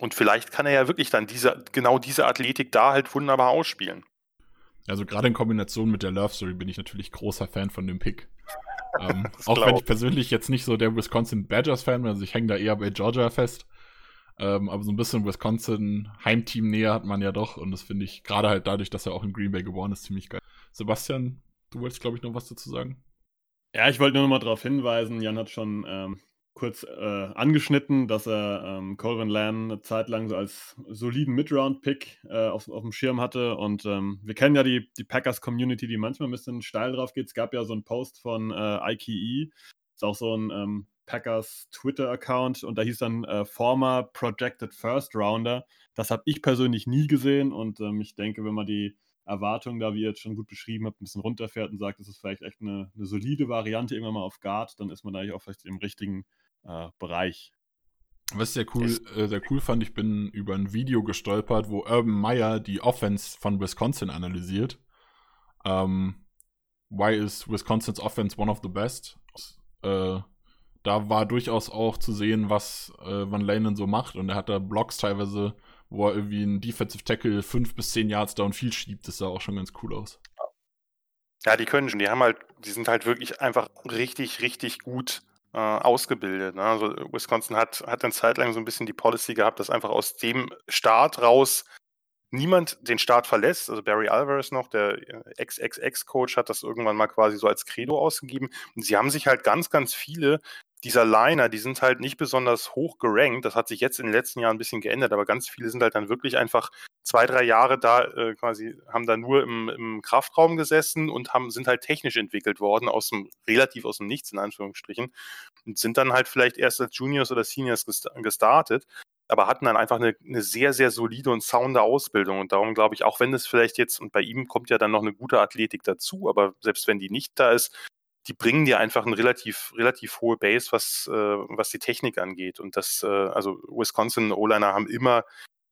Und vielleicht kann er ja wirklich dann diese, genau diese Athletik da halt wunderbar ausspielen. Also gerade in Kombination mit der Love Story bin ich natürlich großer Fan von dem Pick. ähm, auch wenn ich persönlich jetzt nicht so der Wisconsin Badgers Fan bin, also ich hänge da eher bei Georgia fest. Ähm, aber so ein bisschen Wisconsin Heimteam näher hat man ja doch. Und das finde ich gerade halt dadurch, dass er auch in Green Bay geboren ist, ziemlich geil. Sebastian, du wolltest, glaube ich, noch was dazu sagen? Ja, ich wollte nur noch mal darauf hinweisen, Jan hat schon ähm, kurz äh, angeschnitten, dass er ähm, Colvin Lamb eine Zeit lang so als soliden Mid-Round-Pick äh, auf, auf dem Schirm hatte. Und ähm, wir kennen ja die, die Packers-Community, die manchmal ein bisschen steil drauf geht. Es gab ja so einen Post von äh, IKE, ist auch so ein ähm, Packers Twitter-Account und da hieß dann äh, Former Projected First Rounder. Das habe ich persönlich nie gesehen und ähm, ich denke, wenn man die Erwartungen da, wie ihr jetzt schon gut beschrieben habt, ein bisschen runterfährt und sagt, das ist vielleicht echt eine, eine solide Variante irgendwann mal auf Guard, dann ist man da auch vielleicht im richtigen äh, Bereich. Was sehr cool, äh, sehr cool fand, ich bin über ein Video gestolpert, wo Urban Meyer die Offense von Wisconsin analysiert. Ähm, why is Wisconsin's offense one of the best? Äh, da war durchaus auch zu sehen, was äh, Van Lanen so macht. Und er hat da Blocks teilweise, wo er irgendwie einen Defensive Tackle fünf bis zehn Yards downfield schiebt. Das sah auch schon ganz cool aus. Ja, die können schon. Die haben halt, die sind halt wirklich einfach richtig, richtig gut äh, ausgebildet. Ne? Also Wisconsin hat, hat eine Zeit lang so ein bisschen die Policy gehabt, dass einfach aus dem Start raus niemand den Start verlässt. Also Barry Alvarez noch, der äh, Ex-Ex-Ex-Coach, hat das irgendwann mal quasi so als Credo ausgegeben. Und sie haben sich halt ganz, ganz viele dieser Liner, die sind halt nicht besonders hoch gerankt. Das hat sich jetzt in den letzten Jahren ein bisschen geändert, aber ganz viele sind halt dann wirklich einfach zwei, drei Jahre da äh, quasi, haben da nur im, im, Kraftraum gesessen und haben, sind halt technisch entwickelt worden, aus dem, relativ aus dem Nichts in Anführungsstrichen. Und sind dann halt vielleicht erst als Juniors oder Seniors gestartet, aber hatten dann einfach eine, eine sehr, sehr solide und sounde Ausbildung. Und darum glaube ich, auch wenn es vielleicht jetzt, und bei ihm kommt ja dann noch eine gute Athletik dazu, aber selbst wenn die nicht da ist, die bringen dir einfach eine relativ, relativ hohe Base, was, äh, was die Technik angeht. Und das, äh, also Wisconsin O-Liner haben immer,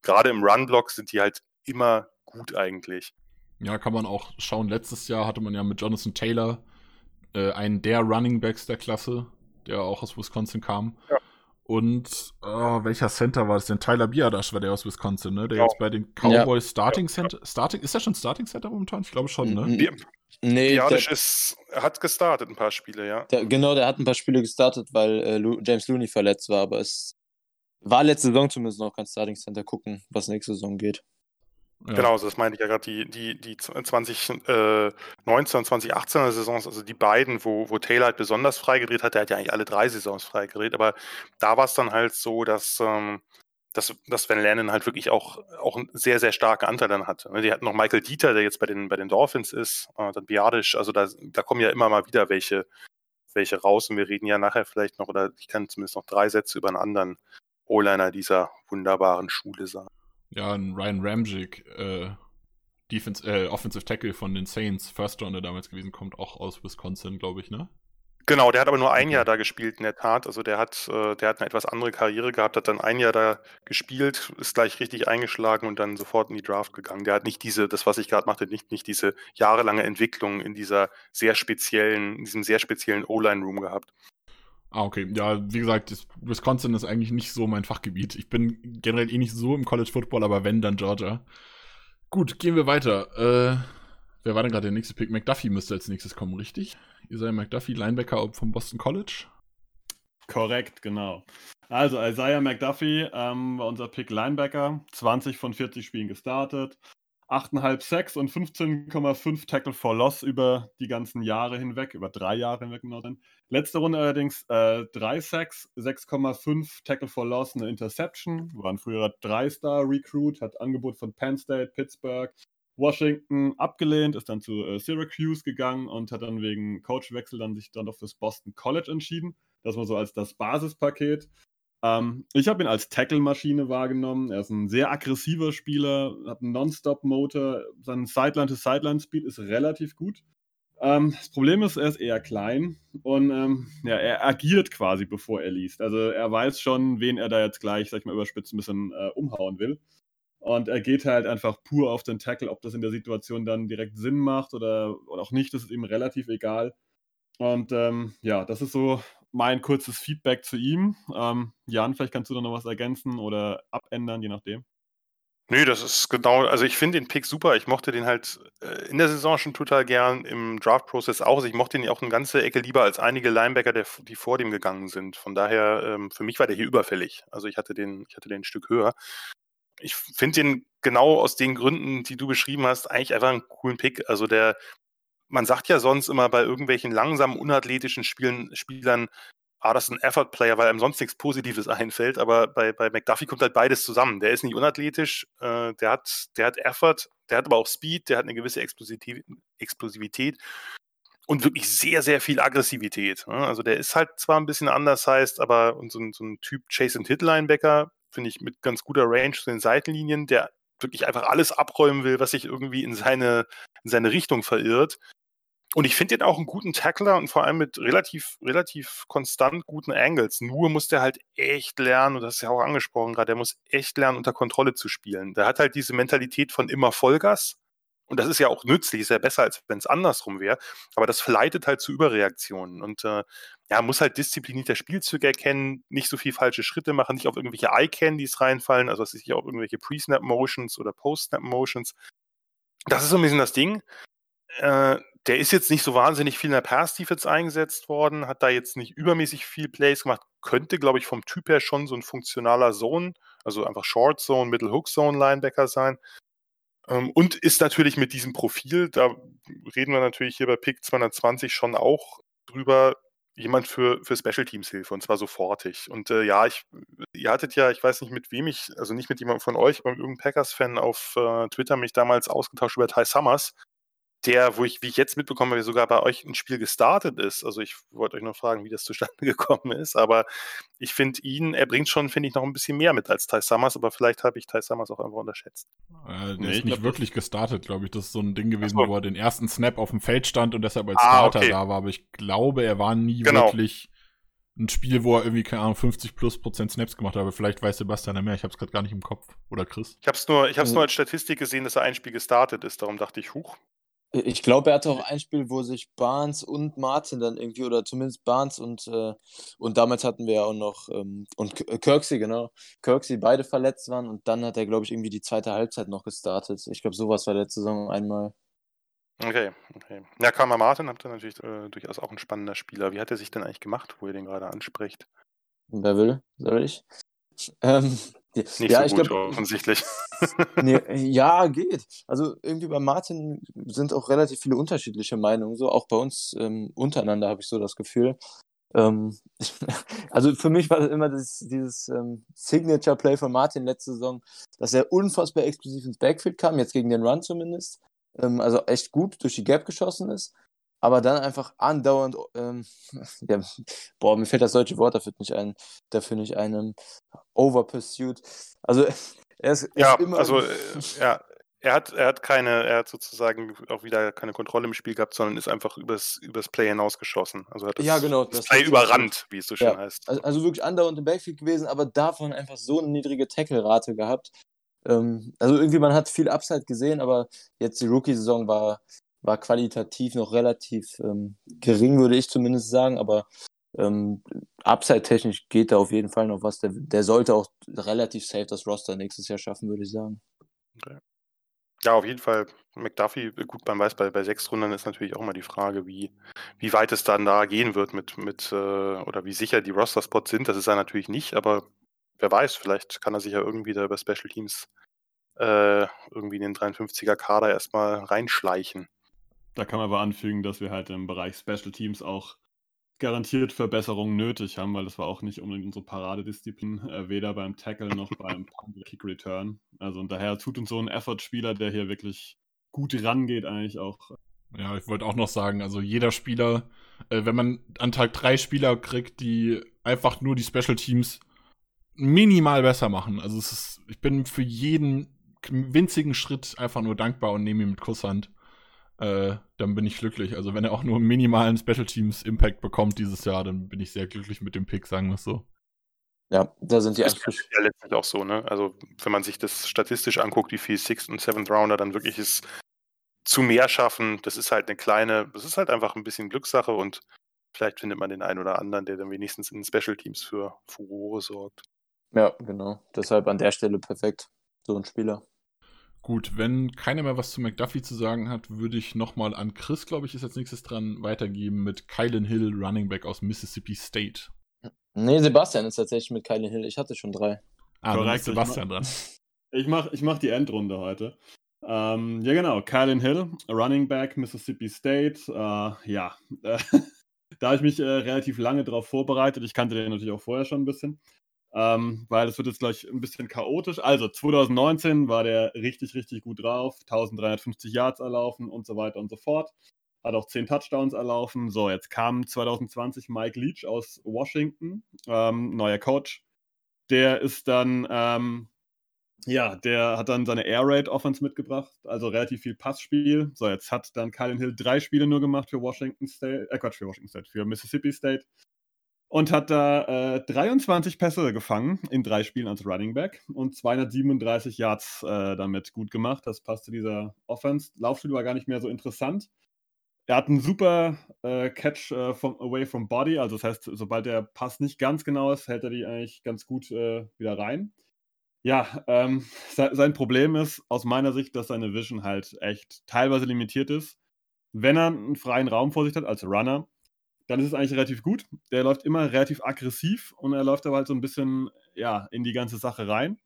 gerade im Run-Block sind die halt immer gut eigentlich. Ja, kann man auch schauen. Letztes Jahr hatte man ja mit Jonathan Taylor äh, einen der Running Backs der Klasse, der auch aus Wisconsin kam. Ja. Und oh, welcher Center war das denn? Tyler Biadasch war der aus Wisconsin, ne? Der ja. jetzt bei den Cowboys ja. Starting Center. Starting, ist der schon Starting Center momentan? Ich glaube schon, ne? Nee, Biadasch ist, hat gestartet ein paar Spiele, ja. Der, genau, der hat ein paar Spiele gestartet, weil äh, James Looney verletzt war, aber es war letzte Saison zumindest noch kein Starting Center. Gucken, was nächste Saison geht. Ja. Genau, das meinte ich ja gerade, die, die, die 2019 äh, und 2018er Saisons, also die beiden, wo, wo Taylor halt besonders freigedreht hat, der hat ja eigentlich alle drei Saisons freigedreht, aber da war es dann halt so, dass, ähm, dass, dass Van Lennon halt wirklich auch, auch einen sehr, sehr starken Anteil dann hat. Ne? Die hatten noch Michael Dieter, der jetzt bei den, bei den Dolphins ist, äh, dann Biadisch, also da, da kommen ja immer mal wieder welche, welche raus und wir reden ja nachher vielleicht noch, oder ich kann zumindest noch drei Sätze über einen anderen O-Liner dieser wunderbaren Schule sagen. Ja, ein Ryan Ramjic, äh, äh, Offensive Tackle von den Saints, First Rounder damals gewesen, kommt auch aus Wisconsin, glaube ich, ne? Genau, der hat aber nur ein Jahr da gespielt in der Tat. Also der hat, äh, der hat eine etwas andere Karriere gehabt, hat dann ein Jahr da gespielt, ist gleich richtig eingeschlagen und dann sofort in die Draft gegangen. Der hat nicht diese, das was ich gerade machte, nicht, nicht diese jahrelange Entwicklung in dieser sehr speziellen, in diesem sehr speziellen O-Line-Room gehabt. Ah, okay. Ja, wie gesagt, Wisconsin ist eigentlich nicht so mein Fachgebiet. Ich bin generell eh nicht so im College Football, aber wenn, dann Georgia. Gut, gehen wir weiter. Äh, wer war denn gerade der nächste Pick? McDuffie müsste als nächstes kommen, richtig? Isaiah McDuffie, Linebacker vom Boston College? Korrekt, genau. Also Isaiah McDuffie ähm, war unser Pick Linebacker, 20 von 40 Spielen gestartet, 8,5 Sacks und 15,5 Tackle for Loss über die ganzen Jahre hinweg, über drei Jahre hinweg genau dann. Letzte Runde allerdings äh, 3 Sacks, 6,5 Tackle for Loss, eine Interception. War ein früherer 3-Star-Recruit, hat Angebot von Penn State, Pittsburgh, Washington abgelehnt, ist dann zu äh, Syracuse gegangen und hat dann wegen Coachwechsel dann sich dann doch fürs Boston College entschieden. Das war so als das Basispaket. Ähm, ich habe ihn als Tackle-Maschine wahrgenommen. Er ist ein sehr aggressiver Spieler, hat einen Non-Stop-Motor. Sein Sideline-to-Sideline-Speed ist relativ gut. Ähm, das Problem ist, er ist eher klein und ähm, ja, er agiert quasi, bevor er liest. Also er weiß schon, wen er da jetzt gleich, sag ich mal, überspitzt ein bisschen äh, umhauen will. Und er geht halt einfach pur auf den Tackle, ob das in der Situation dann direkt Sinn macht oder, oder auch nicht, das ist ihm relativ egal. Und ähm, ja, das ist so mein kurzes Feedback zu ihm. Ähm, Jan, vielleicht kannst du da noch was ergänzen oder abändern, je nachdem. Nö, das ist genau, also ich finde den Pick super. Ich mochte den halt äh, in der Saison schon total gern, im Draft-Prozess auch. Also ich mochte ihn auch eine ganze Ecke lieber als einige Linebacker, der, die vor dem gegangen sind. Von daher, ähm, für mich war der hier überfällig. Also ich hatte den, ich hatte den ein Stück höher. Ich finde den genau aus den Gründen, die du beschrieben hast, eigentlich einfach einen coolen Pick. Also der, man sagt ja sonst immer bei irgendwelchen langsamen, unathletischen Spielen, Spielern, ah, das ist ein Effort-Player, weil einem sonst nichts Positives einfällt, aber bei, bei McDuffie kommt halt beides zusammen. Der ist nicht unathletisch, äh, der, hat, der hat Effort, der hat aber auch Speed, der hat eine gewisse Explosivität, Explosivität und wirklich sehr, sehr viel Aggressivität. Ne? Also der ist halt zwar ein bisschen anders heißt, aber und so, ein, so ein Typ Chase and Hit Linebacker, finde ich, mit ganz guter Range zu den Seitenlinien, der wirklich einfach alles abräumen will, was sich irgendwie in seine, in seine Richtung verirrt. Und ich finde den auch einen guten Tackler und vor allem mit relativ, relativ konstant guten Angles. Nur muss der halt echt lernen, und das ist ja auch angesprochen gerade, der muss echt lernen, unter Kontrolle zu spielen. Der hat halt diese Mentalität von immer Vollgas. Und das ist ja auch nützlich, ist ja besser, als wenn es andersrum wäre. Aber das verleitet halt zu Überreaktionen. Und äh, ja, muss halt diszipliniert der Spielzüge erkennen, nicht so viel falsche Schritte machen, nicht auf irgendwelche Eye-Candies reinfallen, also es ist ja auch irgendwelche Pre-Snap-Motions oder Post-Snap-Motions. Das ist so ein bisschen das Ding. Äh, der ist jetzt nicht so wahnsinnig viel in der Pass-Defense eingesetzt worden, hat da jetzt nicht übermäßig viel Plays gemacht, könnte, glaube ich, vom Typ her schon so ein funktionaler Zone, also einfach Short Zone, Middle Hook Zone Linebacker sein. Ähm, und ist natürlich mit diesem Profil, da reden wir natürlich hier bei Pick 220 schon auch drüber, jemand für, für Special Teams Hilfe und zwar sofortig. Und äh, ja, ich, ihr hattet ja, ich weiß nicht mit wem ich, also nicht mit jemandem von euch, aber mit irgendeinem Packers-Fan auf äh, Twitter mich damals ausgetauscht über Ty Summers, der, wo ich, wie ich jetzt mitbekomme, habe, sogar bei euch ein Spiel gestartet ist. Also ich wollte euch noch fragen, wie das zustande gekommen ist, aber ich finde ihn, er bringt schon, finde ich, noch ein bisschen mehr mit als Ty Summers, aber vielleicht habe ich Ty Summers auch einfach unterschätzt. Äh, der nee, ist nicht glaub, wirklich gestartet, glaube ich. Das ist so ein Ding gewesen, so. wo er den ersten Snap auf dem Feld stand und deshalb als ah, Starter okay. da war, aber ich glaube, er war nie genau. wirklich ein Spiel, wo er irgendwie, keine Ahnung, 50 plus Prozent Snaps gemacht hat, aber vielleicht weiß Sebastian ja mehr, ich habe es gerade gar nicht im Kopf. Oder Chris? Ich habe es nur, ich hab's nur als Statistik gesehen, dass er ein Spiel gestartet ist, darum dachte ich, huch. Ich glaube, er hatte auch ein Spiel, wo sich Barnes und Martin dann irgendwie, oder zumindest Barnes und, äh, und damals hatten wir ja auch noch, ähm, und Kirksey, genau, Kirksey beide verletzt waren und dann hat er, glaube ich, irgendwie die zweite Halbzeit noch gestartet. Ich glaube, sowas war letzte Saison einmal. Okay, okay. Ja, Karma Martin habt ihr natürlich äh, durchaus auch ein spannender Spieler. Wie hat er sich denn eigentlich gemacht, wo ihr den gerade anspricht? Wer will? Soll ich? Ähm, Nicht ja, so gut, glaub, offensichtlich. Nee, ja, geht. Also irgendwie bei Martin sind auch relativ viele unterschiedliche Meinungen. So auch bei uns ähm, untereinander habe ich so das Gefühl. Ähm, also für mich war das immer das, dieses ähm, Signature-Play von Martin letzte Saison, dass er unfassbar explosiv ins Backfield kam, jetzt gegen den Run zumindest. Ähm, also echt gut durch die Gap geschossen ist aber dann einfach andauernd, ähm, ja, boah, mir fällt das deutsche Wort dafür nicht ein, dafür nicht ein, ähm, over pursuit. Also er ist, ja, ist immer. Also äh, ja, er hat, er hat keine, er hat sozusagen auch wieder keine Kontrolle im Spiel gehabt, sondern ist einfach übers, übers Play hinausgeschossen. Also hat das, ja, genau, das, das Play überrannt, wie es so schön ja, heißt. Also, also, wirklich andauernd im Backfield gewesen, aber davon einfach so eine niedrige Tackle-Rate gehabt. Ähm, also irgendwie, man hat viel Upside gesehen, aber jetzt die Rookie-Saison war, war qualitativ noch relativ ähm, gering, würde ich zumindest sagen, aber ähm, Upside-technisch geht da auf jeden Fall noch was. Der, der, sollte auch relativ safe das Roster nächstes Jahr schaffen, würde ich sagen. Okay. Ja, auf jeden Fall. McDuffie, gut, man weiß, bei, bei sechs Runden ist natürlich auch mal die Frage, wie, wie weit es dann da gehen wird mit, mit äh, oder wie sicher die Roster-Spots sind. Das ist er natürlich nicht, aber wer weiß, vielleicht kann er sich ja irgendwie da über Special Teams äh, irgendwie in den 53er Kader erstmal reinschleichen. Da kann man aber anfügen, dass wir halt im Bereich Special Teams auch garantiert Verbesserungen nötig haben, weil das war auch nicht unbedingt unsere Paradedisziplin, äh, weder beim Tackle noch beim Kick Return. Also und daher tut uns so ein Effort-Spieler, der hier wirklich gut rangeht, eigentlich auch. Ja, ich wollte auch noch sagen, also jeder Spieler, äh, wenn man an Tag drei Spieler kriegt, die einfach nur die Special Teams minimal besser machen. Also ist, ich bin für jeden winzigen Schritt einfach nur dankbar und nehme ihn mit Kusshand äh, dann bin ich glücklich. Also wenn er auch nur einen minimalen Special Teams Impact bekommt dieses Jahr, dann bin ich sehr glücklich mit dem Pick, sagen wir es so. Ja, da sind die das ist ja letztlich auch so, ne? Also wenn man sich das statistisch anguckt, wie viel Sixth und Seventh Rounder dann wirklich ist zu mehr schaffen, das ist halt eine kleine, das ist halt einfach ein bisschen Glückssache und vielleicht findet man den einen oder anderen, der dann wenigstens in Special Teams für Furore sorgt. Ja, genau. Deshalb an der Stelle perfekt. So ein Spieler. Gut, wenn keiner mehr was zu McDuffie zu sagen hat, würde ich nochmal an Chris, glaube ich, ist als nächstes dran, weitergeben mit Kylan Hill, Running Back aus Mississippi State. Nee, Sebastian ist tatsächlich mit Kylan Hill. Ich hatte schon drei. Ah, Korrekt, Sebastian dran. Ich mache ich mach die Endrunde heute. Ähm, ja, genau. Kylan Hill, Running Back, Mississippi State. Äh, ja, da habe ich mich äh, relativ lange darauf vorbereitet. Ich kannte den natürlich auch vorher schon ein bisschen ähm, weil es wird jetzt gleich ein bisschen chaotisch. Also 2019 war der richtig, richtig gut drauf, 1350 Yards erlaufen und so weiter und so fort. Hat auch 10 Touchdowns erlaufen. So, jetzt kam 2020 Mike Leach aus Washington, ähm, neuer Coach. Der ist dann, ähm, ja, der hat dann seine Air Raid Offense mitgebracht, also relativ viel Passspiel. So, jetzt hat dann Kylan Hill drei Spiele nur gemacht für Washington State, äh Quatsch, für Washington State, für Mississippi State und hat da äh, 23 Pässe gefangen in drei Spielen als Running Back und 237 Yards äh, damit gut gemacht. Das passt zu dieser Offense. Laufspiel war gar nicht mehr so interessant. Er hat einen super äh, Catch äh, from, away from body, also das heißt, sobald der Pass nicht ganz genau ist, hält er die eigentlich ganz gut äh, wieder rein. Ja, ähm, se sein Problem ist aus meiner Sicht, dass seine Vision halt echt teilweise limitiert ist. Wenn er einen freien Raum vor sich hat als Runner, dann ist es eigentlich relativ gut. Der läuft immer relativ aggressiv und er läuft aber halt so ein bisschen ja, in die ganze Sache rein.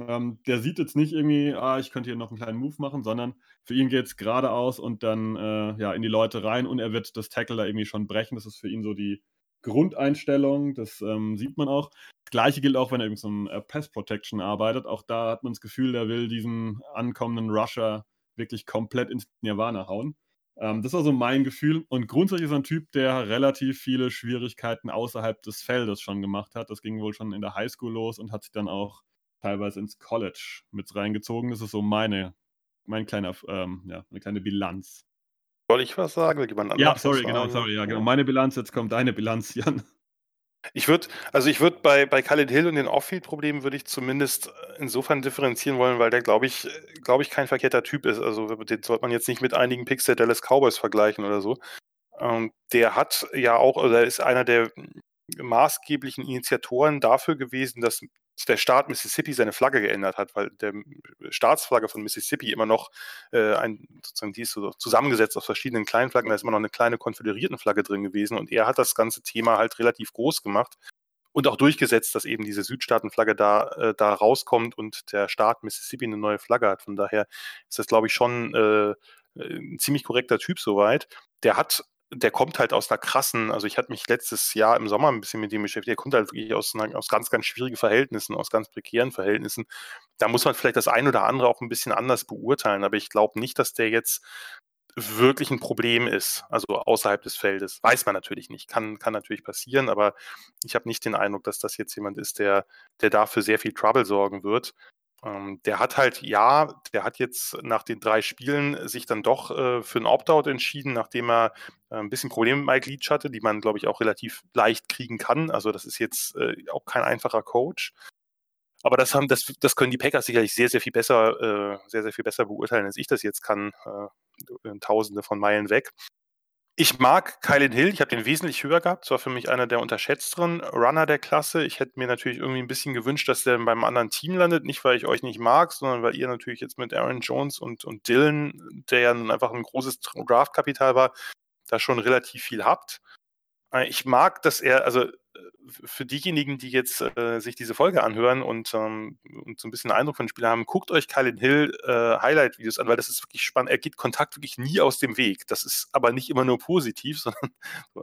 Ähm, der sieht jetzt nicht irgendwie, ah, ich könnte hier noch einen kleinen Move machen, sondern für ihn geht es geradeaus und dann äh, ja, in die Leute rein und er wird das Tackle da irgendwie schon brechen. Das ist für ihn so die Grundeinstellung, das ähm, sieht man auch. Das gleiche gilt auch, wenn er irgendwie so ein äh, Pass Protection arbeitet. Auch da hat man das Gefühl, der will diesen ankommenden Rusher wirklich komplett ins Nirvana hauen. Ähm, das war so mein Gefühl. Und grundsätzlich ist er ein Typ, der relativ viele Schwierigkeiten außerhalb des Feldes schon gemacht hat. Das ging wohl schon in der Highschool los und hat sich dann auch teilweise ins College mit reingezogen. Das ist so meine, mein kleiner, ähm, ja, eine kleine Bilanz. Soll ich was sagen? Jemand ja, sorry, genau, sorry, ja, genau. Meine Bilanz, jetzt kommt deine Bilanz, Jan. Ich würde, also ich würde bei, bei Khalid Hill und den Off-Field-Problemen würde ich zumindest insofern differenzieren wollen, weil der, glaube ich, glaube ich, kein verkehrter Typ ist. Also den sollte man jetzt nicht mit einigen Picks der Dallas Cowboys vergleichen oder so. Ähm, der hat ja auch, oder ist einer der maßgeblichen Initiatoren dafür gewesen, dass der Staat Mississippi seine Flagge geändert hat, weil der Staatsflagge von Mississippi immer noch äh, ein, sozusagen die ist so zusammengesetzt aus verschiedenen kleinen Flaggen, da ist immer noch eine kleine Konföderiertenflagge drin gewesen und er hat das ganze Thema halt relativ groß gemacht und auch durchgesetzt, dass eben diese Südstaatenflagge da, äh, da rauskommt und der Staat Mississippi eine neue Flagge hat. Von daher ist das, glaube ich, schon äh, ein ziemlich korrekter Typ soweit. Der hat der kommt halt aus einer krassen, also ich hatte mich letztes Jahr im Sommer ein bisschen mit dem beschäftigt, der kommt halt wirklich aus, einer, aus ganz, ganz schwierigen Verhältnissen, aus ganz prekären Verhältnissen. Da muss man vielleicht das ein oder andere auch ein bisschen anders beurteilen, aber ich glaube nicht, dass der jetzt wirklich ein Problem ist, also außerhalb des Feldes. Weiß man natürlich nicht, kann, kann natürlich passieren, aber ich habe nicht den Eindruck, dass das jetzt jemand ist, der, der dafür sehr viel Trouble sorgen wird. Ähm, der hat halt, ja, der hat jetzt nach den drei Spielen sich dann doch äh, für ein Opt-out entschieden, nachdem er äh, ein bisschen Probleme mit Mike Leach hatte, die man, glaube ich, auch relativ leicht kriegen kann. Also das ist jetzt äh, auch kein einfacher Coach. Aber das haben, das, das können die Packers sicherlich sehr, sehr viel besser, äh, sehr, sehr viel besser beurteilen, als ich das jetzt kann, äh, Tausende von Meilen weg. Ich mag Kylan Hill, ich habe den wesentlich höher gehabt. Das war für mich einer der unterschätzteren Runner der Klasse. Ich hätte mir natürlich irgendwie ein bisschen gewünscht, dass der beim anderen Team landet. Nicht, weil ich euch nicht mag, sondern weil ihr natürlich jetzt mit Aaron Jones und, und Dylan, der ja nun einfach ein großes Draftkapital war, da schon relativ viel habt. Äh, ich mag, dass er, also für diejenigen, die jetzt äh, sich diese Folge anhören und, ähm, und so ein bisschen Eindruck von dem Spiel haben, guckt euch Kylan Hill äh, Highlight-Videos an, weil das ist wirklich spannend. Er geht Kontakt wirklich nie aus dem Weg. Das ist aber nicht immer nur positiv, sondern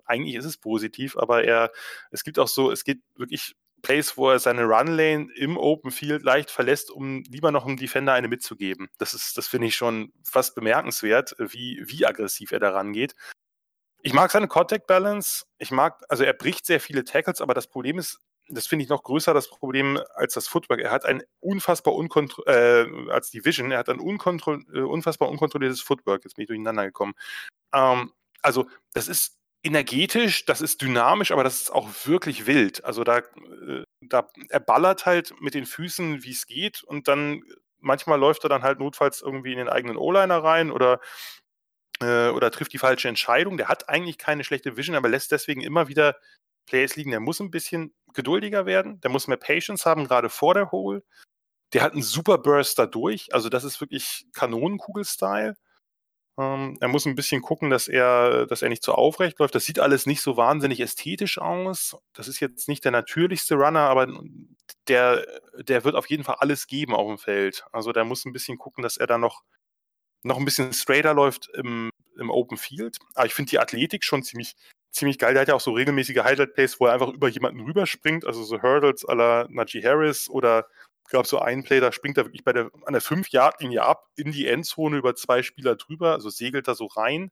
eigentlich ist es positiv, aber er, es gibt auch so, es geht wirklich Plays, wo er seine Run-Lane im Open Field leicht verlässt, um lieber noch einem Defender eine mitzugeben. Das ist, das finde ich schon fast bemerkenswert, wie, wie aggressiv er daran geht. Ich mag seine Contact Balance. Ich mag, also er bricht sehr viele Tackles, aber das Problem ist, das finde ich noch größer, das Problem als das Footwork. Er hat ein unfassbar unkontrolliertes, äh, als die Vision, er hat ein unkontro äh, unfassbar unkontrolliertes Footwork. Jetzt bin ich durcheinander gekommen. Ähm, also, das ist energetisch, das ist dynamisch, aber das ist auch wirklich wild. Also da, äh, da er ballert halt mit den Füßen, wie es geht, und dann manchmal läuft er dann halt notfalls irgendwie in den eigenen O-Liner rein oder äh, oder trifft die falsche Entscheidung. Der hat eigentlich keine schlechte Vision, aber lässt deswegen immer wieder Plays liegen. Der muss ein bisschen geduldiger werden, der muss mehr Patience haben, gerade vor der Hole. Der hat einen super Burst dadurch, also das ist wirklich Kanonenkugel-Style. Ähm, er muss ein bisschen gucken, dass er, dass er nicht zu so aufrecht läuft. Das sieht alles nicht so wahnsinnig ästhetisch aus. Das ist jetzt nicht der natürlichste Runner, aber der, der wird auf jeden Fall alles geben auf dem Feld. Also der muss ein bisschen gucken, dass er da noch noch ein bisschen straighter läuft im, im Open Field. Aber ich finde die Athletik schon ziemlich, ziemlich geil. Der hat ja auch so regelmäßige Highlight-Plays, wo er einfach über jemanden rüberspringt, also so Hurdles à la Najee Harris oder ich glaube, so ein Play, da springt er wirklich bei der, an der 5-Yard-Linie ab, in die Endzone über zwei Spieler drüber, also segelt er so rein.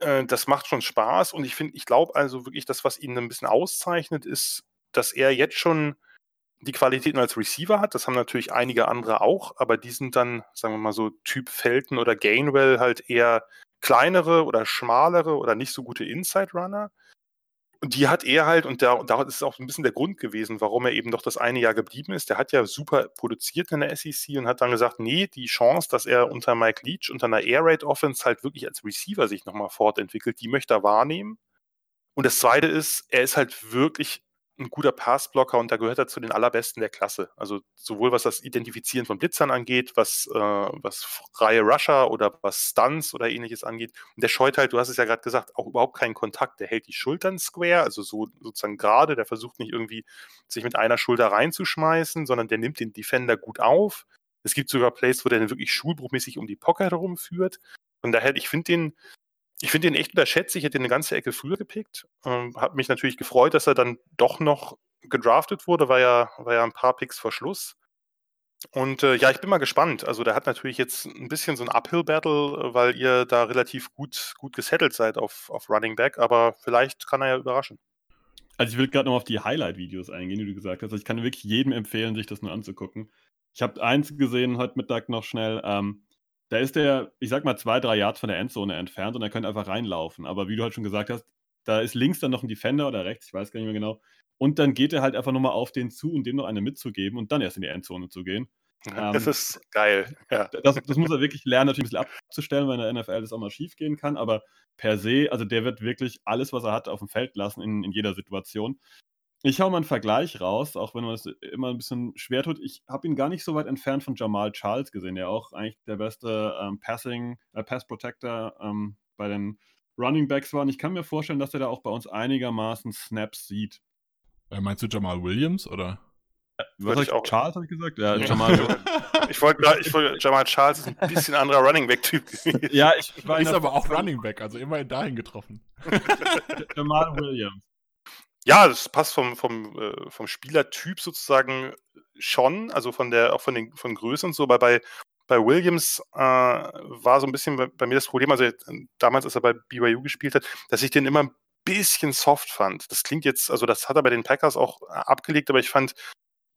Äh, das macht schon Spaß und ich finde, ich glaube also wirklich, das, was ihn ein bisschen auszeichnet, ist, dass er jetzt schon die Qualitäten als Receiver hat. Das haben natürlich einige andere auch, aber die sind dann, sagen wir mal so, Typ Felton oder Gainwell halt eher kleinere oder schmalere oder nicht so gute Inside Runner. Und die hat er halt, und da, da ist auch ein bisschen der Grund gewesen, warum er eben doch das eine Jahr geblieben ist. Der hat ja super produziert in der SEC und hat dann gesagt, nee, die Chance, dass er unter Mike Leach, unter einer Air Raid Offense halt wirklich als Receiver sich nochmal fortentwickelt, die möchte er wahrnehmen. Und das zweite ist, er ist halt wirklich ein guter Passblocker und da gehört er zu den allerbesten der Klasse. Also sowohl was das Identifizieren von Blitzern angeht, was, äh, was freie Rusher oder was Stunts oder ähnliches angeht. Und der scheut halt, du hast es ja gerade gesagt, auch überhaupt keinen Kontakt. Der hält die Schultern square, also so sozusagen gerade, der versucht nicht irgendwie sich mit einer Schulter reinzuschmeißen, sondern der nimmt den Defender gut auf. Es gibt sogar Plays, wo der dann wirklich schulbruchmäßig um die Pocket herumführt. Und daher, ich finde den, ich finde ihn echt unterschätzt. Ich hätte ihn eine ganze Ecke früher gepickt. Ähm, hat mich natürlich gefreut, dass er dann doch noch gedraftet wurde, war ja, war ja ein paar Picks vor Schluss. Und äh, ja, ich bin mal gespannt. Also der hat natürlich jetzt ein bisschen so ein Uphill-Battle, weil ihr da relativ gut, gut gesettelt seid auf, auf Running Back, aber vielleicht kann er ja überraschen. Also ich will gerade noch auf die Highlight-Videos eingehen, die du gesagt hast. Also ich kann wirklich jedem empfehlen, sich das nur anzugucken. Ich habe eins gesehen heute Mittag noch schnell. Ähm, da ist der, ich sag mal, zwei, drei Yards von der Endzone entfernt und er könnte einfach reinlaufen. Aber wie du halt schon gesagt hast, da ist links dann noch ein Defender oder rechts, ich weiß gar nicht mehr genau. Und dann geht er halt einfach nochmal auf den zu und dem noch eine mitzugeben und dann erst in die Endzone zu gehen. Das ähm, ist geil. Ja. Das, das, muss er wirklich lernen, natürlich ein bisschen abzustellen, weil in der NFL das auch mal schief gehen kann. Aber per se, also der wird wirklich alles, was er hat, auf dem Feld lassen in, in jeder Situation. Ich hau mal einen Vergleich raus, auch wenn man es immer ein bisschen schwer tut. Ich habe ihn gar nicht so weit entfernt von Jamal Charles gesehen, der auch eigentlich der beste ähm, Passing, äh, Pass Protector ähm, bei den Running Backs war. Und ich kann mir vorstellen, dass er da auch bei uns einigermaßen Snaps sieht. Äh, meinst du Jamal Williams oder? Äh, was ich auch. Charles habe ich gesagt? Ja, Jamal. ich wollte wollt, Jamal Charles ist ein bisschen anderer Running Back Typ gewesen. Ja, ich, ich war ist aber auch Running Back, also immerhin dahin getroffen. Jamal Williams. Ja, das passt vom, vom, äh, vom Spielertyp sozusagen schon, also von der, auch von den von Größe und so, aber bei, bei Williams äh, war so ein bisschen bei, bei, mir das Problem, also damals, als er bei BYU gespielt hat, dass ich den immer ein bisschen soft fand. Das klingt jetzt, also das hat er bei den Packers auch äh, abgelegt, aber ich fand,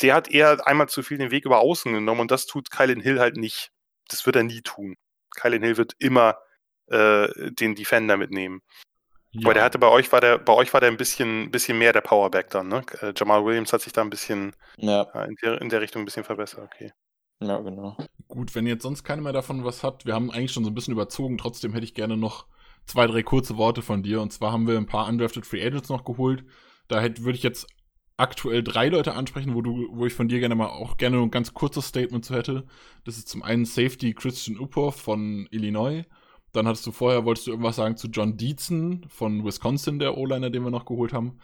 der hat eher einmal zu viel den Weg über außen genommen und das tut Kylan Hill halt nicht. Das wird er nie tun. Kylan Hill wird immer äh, den Defender mitnehmen. Ja. Aber der hatte bei euch war der, bei euch war der ein bisschen, bisschen mehr der Powerback dann, ne? Äh, Jamal Williams hat sich da ein bisschen ja. äh, in, der, in der Richtung ein bisschen verbessert, okay. Ja, genau. Gut, wenn jetzt sonst keiner mehr davon was hat, wir haben eigentlich schon so ein bisschen überzogen, trotzdem hätte ich gerne noch zwei, drei kurze Worte von dir. Und zwar haben wir ein paar undrafted Free Agents noch geholt. Da würde ich jetzt aktuell drei Leute ansprechen, wo du, wo ich von dir gerne mal auch gerne ein ganz kurzes Statement zu hätte. Das ist zum einen Safety Christian Uphoff von Illinois. Dann hattest du vorher, wolltest du irgendwas sagen zu John Dietzen von Wisconsin, der O-Liner, den wir noch geholt haben.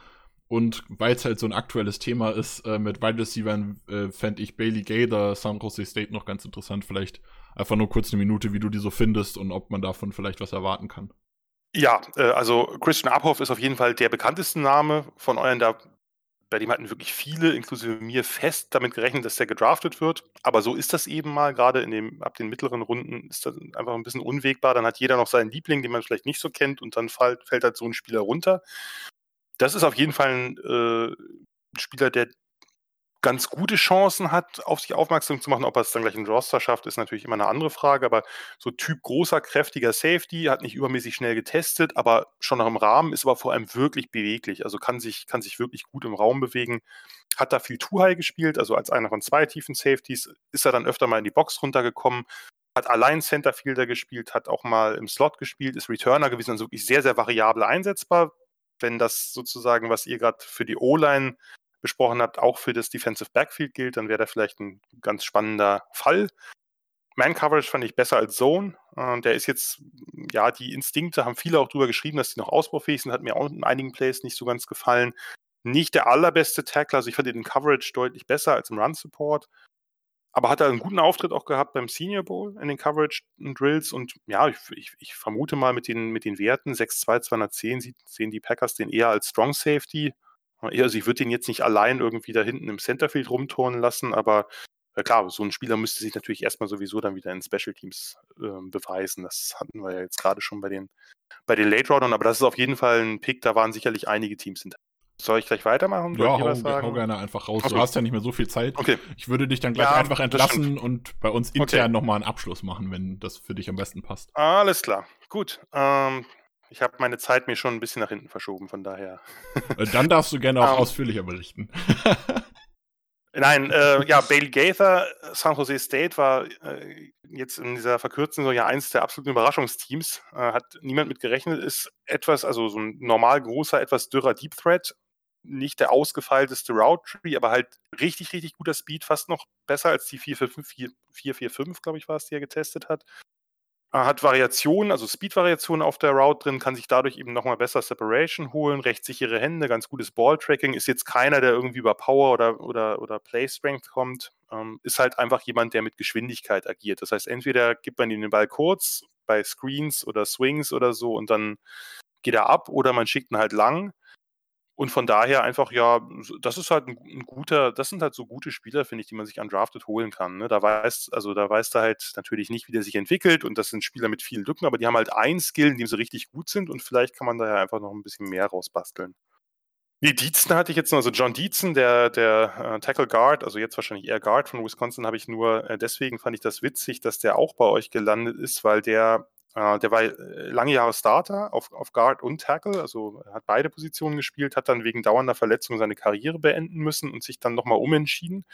Und weil es halt so ein aktuelles Thema ist, äh, mit Wide Receivers äh, fände ich Bailey Gaither, San Jose State noch ganz interessant. Vielleicht einfach nur kurz eine Minute, wie du die so findest und ob man davon vielleicht was erwarten kann. Ja, äh, also Christian Abhoff ist auf jeden Fall der bekannteste Name von euren. Da, bei dem hatten wirklich viele, inklusive mir, fest damit gerechnet, dass der gedraftet wird. Aber so ist das eben mal. Gerade in dem, ab den mittleren Runden ist das einfach ein bisschen unwegbar. Dann hat jeder noch seinen Liebling, den man vielleicht nicht so kennt, und dann fällt, fällt halt so ein Spieler runter. Das ist auf jeden Fall ein äh, Spieler, der ganz gute Chancen hat, auf sich aufmerksam zu machen. Ob er es dann gleich in Roster schafft, ist natürlich immer eine andere Frage. Aber so Typ großer, kräftiger Safety, hat nicht übermäßig schnell getestet, aber schon noch im Rahmen, ist aber vor allem wirklich beweglich. Also kann sich, kann sich wirklich gut im Raum bewegen. Hat da viel Too-High gespielt, also als einer von zwei tiefen Safeties ist er dann öfter mal in die Box runtergekommen. Hat allein Centerfielder gespielt, hat auch mal im Slot gespielt, ist Returner gewesen, also wirklich sehr, sehr variabel einsetzbar. Wenn das sozusagen, was ihr gerade für die O-Line besprochen habt, auch für das Defensive Backfield gilt, dann wäre da vielleicht ein ganz spannender Fall. Man Coverage fand ich besser als Zone. Äh, der ist jetzt, ja, die Instinkte haben viele auch drüber geschrieben, dass die noch ausbaufähig sind, hat mir auch in einigen Plays nicht so ganz gefallen. Nicht der allerbeste Tackler, also ich fand den Coverage deutlich besser als im Run Support. Aber hat er einen guten Auftritt auch gehabt beim Senior Bowl in den Coverage Drills und ja, ich, ich, ich vermute mal mit den, mit den Werten 6'2, 210 sehen die Packers den eher als Strong Safety also ich würde den jetzt nicht allein irgendwie da hinten im Centerfield rumturnen lassen, aber äh, klar, so ein Spieler müsste sich natürlich erstmal sowieso dann wieder in Special Teams äh, beweisen. Das hatten wir ja jetzt gerade schon bei den, bei den Late Roundern, aber das ist auf jeden Fall ein Pick, da waren sicherlich einige Teams hinter. Soll ich gleich weitermachen? Ja, hau, hau, gerne einfach raus. Okay. Du hast ja nicht mehr so viel Zeit. Okay. Ich würde dich dann gleich ja, einfach entlassen und bei uns intern okay. nochmal einen Abschluss machen, wenn das für dich am besten passt. Alles klar. Gut. Ähm, ich habe meine Zeit mir schon ein bisschen nach hinten verschoben, von daher. Äh, dann darfst du gerne auch um, ähm. ausführlicher berichten. Nein, äh, ja, Bailey Gaither, San Jose State war äh, jetzt in dieser verkürzten so ja eins der absoluten Überraschungsteams. Äh, hat niemand mit gerechnet, ist etwas, also so ein normal großer, etwas dürrer Deep Threat. Nicht der ausgefeilteste Route Tree, aber halt richtig, richtig guter Speed, fast noch besser als die 445, glaube ich, war es, die er getestet hat. Hat Variationen, also Speed-Variationen auf der Route drin, kann sich dadurch eben nochmal besser Separation holen, recht sichere Hände, ganz gutes Ball-Tracking, ist jetzt keiner, der irgendwie über Power oder, oder, oder Play-Strength kommt, ähm, ist halt einfach jemand, der mit Geschwindigkeit agiert. Das heißt, entweder gibt man ihm den Ball kurz bei Screens oder Swings oder so und dann geht er ab oder man schickt ihn halt lang. Und von daher einfach, ja, das ist halt ein, ein guter, das sind halt so gute Spieler, finde ich, die man sich undrafted holen kann. Ne? Da weiß, also da weißt du halt natürlich nicht, wie der sich entwickelt und das sind Spieler mit vielen Lücken, aber die haben halt einen Skill, in dem sie richtig gut sind und vielleicht kann man da ja einfach noch ein bisschen mehr rausbasteln. Nee, Dietzen hatte ich jetzt noch, also John Dietzen, der, der äh, Tackle Guard, also jetzt wahrscheinlich eher Guard von Wisconsin, habe ich nur, äh, deswegen fand ich das witzig, dass der auch bei euch gelandet ist, weil der der war äh, lange Jahre Starter auf, auf Guard und Tackle, also hat beide Positionen gespielt, hat dann wegen dauernder Verletzung seine Karriere beenden müssen und sich dann nochmal umentschieden.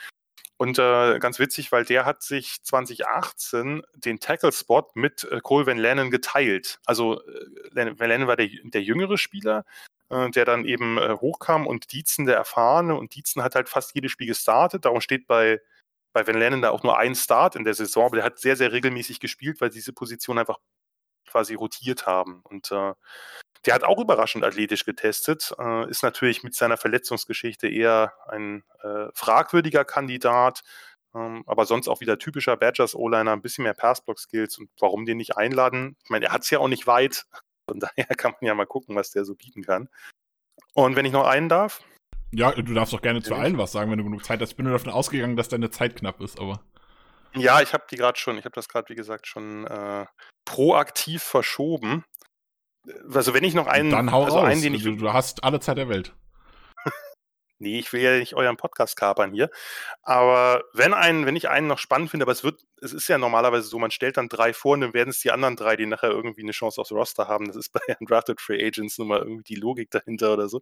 Und äh, ganz witzig, weil der hat sich 2018 den Tackle-Spot mit äh, Cole Van Lennon geteilt. Also äh, Van Lennon war der, der jüngere Spieler, äh, der dann eben äh, hochkam und Dietzen der erfahrene und Dietzen hat halt fast jedes Spiel gestartet. Darum steht bei, bei Van Lennon da auch nur ein Start in der Saison, aber der hat sehr, sehr regelmäßig gespielt, weil diese Position einfach quasi rotiert haben. Und äh, der hat auch überraschend athletisch getestet, äh, ist natürlich mit seiner Verletzungsgeschichte eher ein äh, fragwürdiger Kandidat, ähm, aber sonst auch wieder typischer Badgers O-Liner, ein bisschen mehr Passblock-Skills und warum den nicht einladen? Ich meine, er hat es ja auch nicht weit, von daher kann man ja mal gucken, was der so bieten kann. Und wenn ich noch einen darf? Ja, du darfst doch gerne zu allen was sagen, wenn du genug Zeit hast. Ich bin nur davon ausgegangen, dass deine Zeit knapp ist, aber. Ja, ich habe die gerade schon, ich habe das gerade, wie gesagt, schon äh, proaktiv verschoben. Also wenn ich noch einen, dann hau also raus. einen, den ich, du, du hast alle Zeit der Welt. nee, ich will ja nicht euren Podcast kapern hier, aber wenn einen, wenn ich einen noch spannend finde, aber es wird, es ist ja normalerweise so, man stellt dann drei vor und dann werden es die anderen drei, die nachher irgendwie eine Chance aufs Roster haben. Das ist bei Undrafted Free Agents nun mal irgendwie die Logik dahinter oder so.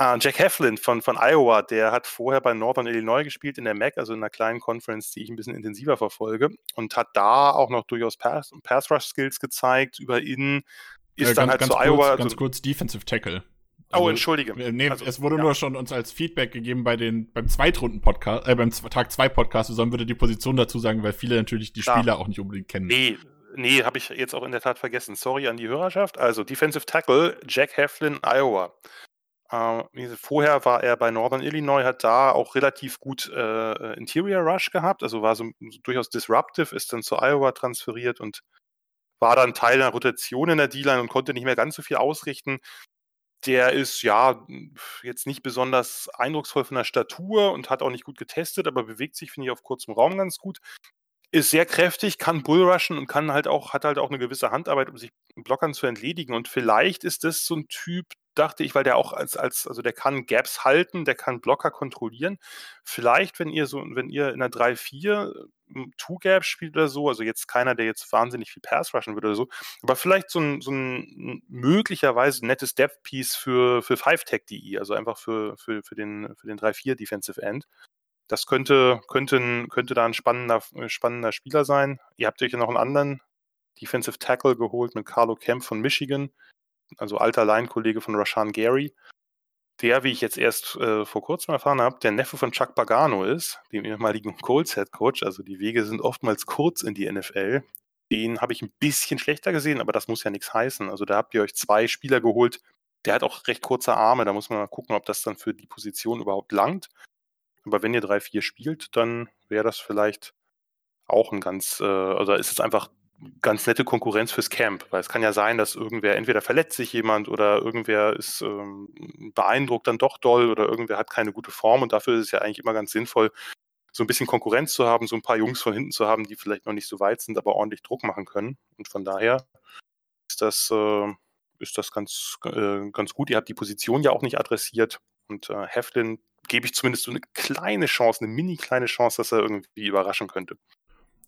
Ah, Jack Heflin von, von Iowa, der hat vorher bei Northern Illinois gespielt in der MAC, also in einer kleinen Conference, die ich ein bisschen intensiver verfolge und hat da auch noch durchaus Pass, Pass Rush Skills gezeigt über ihn. Ist äh, dann ganz, halt ganz zu kurz, Iowa. Ganz so, kurz Defensive Tackle. oh, entschuldige. äh, Nee, Also, es wurde ja. nur schon uns als Feedback gegeben bei den beim Zweitrunden-Podcast, äh, beim Tag 2 Podcast, wir sollen bitte die Position dazu sagen, weil viele natürlich die Klar. Spieler auch nicht unbedingt kennen. Nee, nee, habe ich jetzt auch in der Tat vergessen. Sorry an die Hörerschaft. Also Defensive Tackle, Jack Heflin, Iowa. Äh, gesagt, vorher war er bei Northern Illinois, hat da auch relativ gut äh, Interior Rush gehabt, also war so, so durchaus disruptive, ist dann zu Iowa transferiert und war dann Teil einer Rotation in der D-Line und konnte nicht mehr ganz so viel ausrichten. Der ist ja jetzt nicht besonders eindrucksvoll von der Statur und hat auch nicht gut getestet, aber bewegt sich, finde ich, auf kurzem Raum ganz gut. Ist sehr kräftig, kann Bullrushen und kann halt auch, hat halt auch eine gewisse Handarbeit, um sich Blockern zu entledigen. Und vielleicht ist das so ein Typ, dachte ich, weil der auch als, als, also der kann Gaps halten, der kann Blocker kontrollieren. Vielleicht, wenn ihr so, wenn ihr in einer 3-4 Two-Gap spielt oder so, also jetzt keiner, der jetzt wahnsinnig viel Pass rushen würde oder so, aber vielleicht so ein, so ein möglicherweise nettes Depth-Piece für, für 5-Tech-DE, also einfach für, für, für den, für den 3-4 Defensive End. Das könnte, könnte, könnte da ein spannender, spannender Spieler sein. Ihr habt euch ja noch einen anderen Defensive Tackle geholt mit Carlo Kemp von Michigan, also alter Line-Kollege von Rashan Gary. Der, wie ich jetzt erst äh, vor kurzem erfahren habe, der Neffe von Chuck Pagano ist, dem ehemaligen Colts Head Coach. Also die Wege sind oftmals kurz in die NFL. Den habe ich ein bisschen schlechter gesehen, aber das muss ja nichts heißen. Also da habt ihr euch zwei Spieler geholt. Der hat auch recht kurze Arme. Da muss man mal gucken, ob das dann für die Position überhaupt langt. Aber wenn ihr 3-4 spielt, dann wäre das vielleicht auch ein ganz, äh, also ist es einfach ganz nette Konkurrenz fürs Camp, weil es kann ja sein, dass irgendwer, entweder verletzt sich jemand oder irgendwer ist ähm, beeindruckt dann doch doll oder irgendwer hat keine gute Form und dafür ist es ja eigentlich immer ganz sinnvoll, so ein bisschen Konkurrenz zu haben, so ein paar Jungs von hinten zu haben, die vielleicht noch nicht so weit sind, aber ordentlich Druck machen können. Und von daher ist das, äh, ist das ganz, äh, ganz gut. Ihr habt die Position ja auch nicht adressiert und äh, Heflin gebe ich zumindest so eine kleine Chance, eine mini kleine Chance, dass er irgendwie überraschen könnte.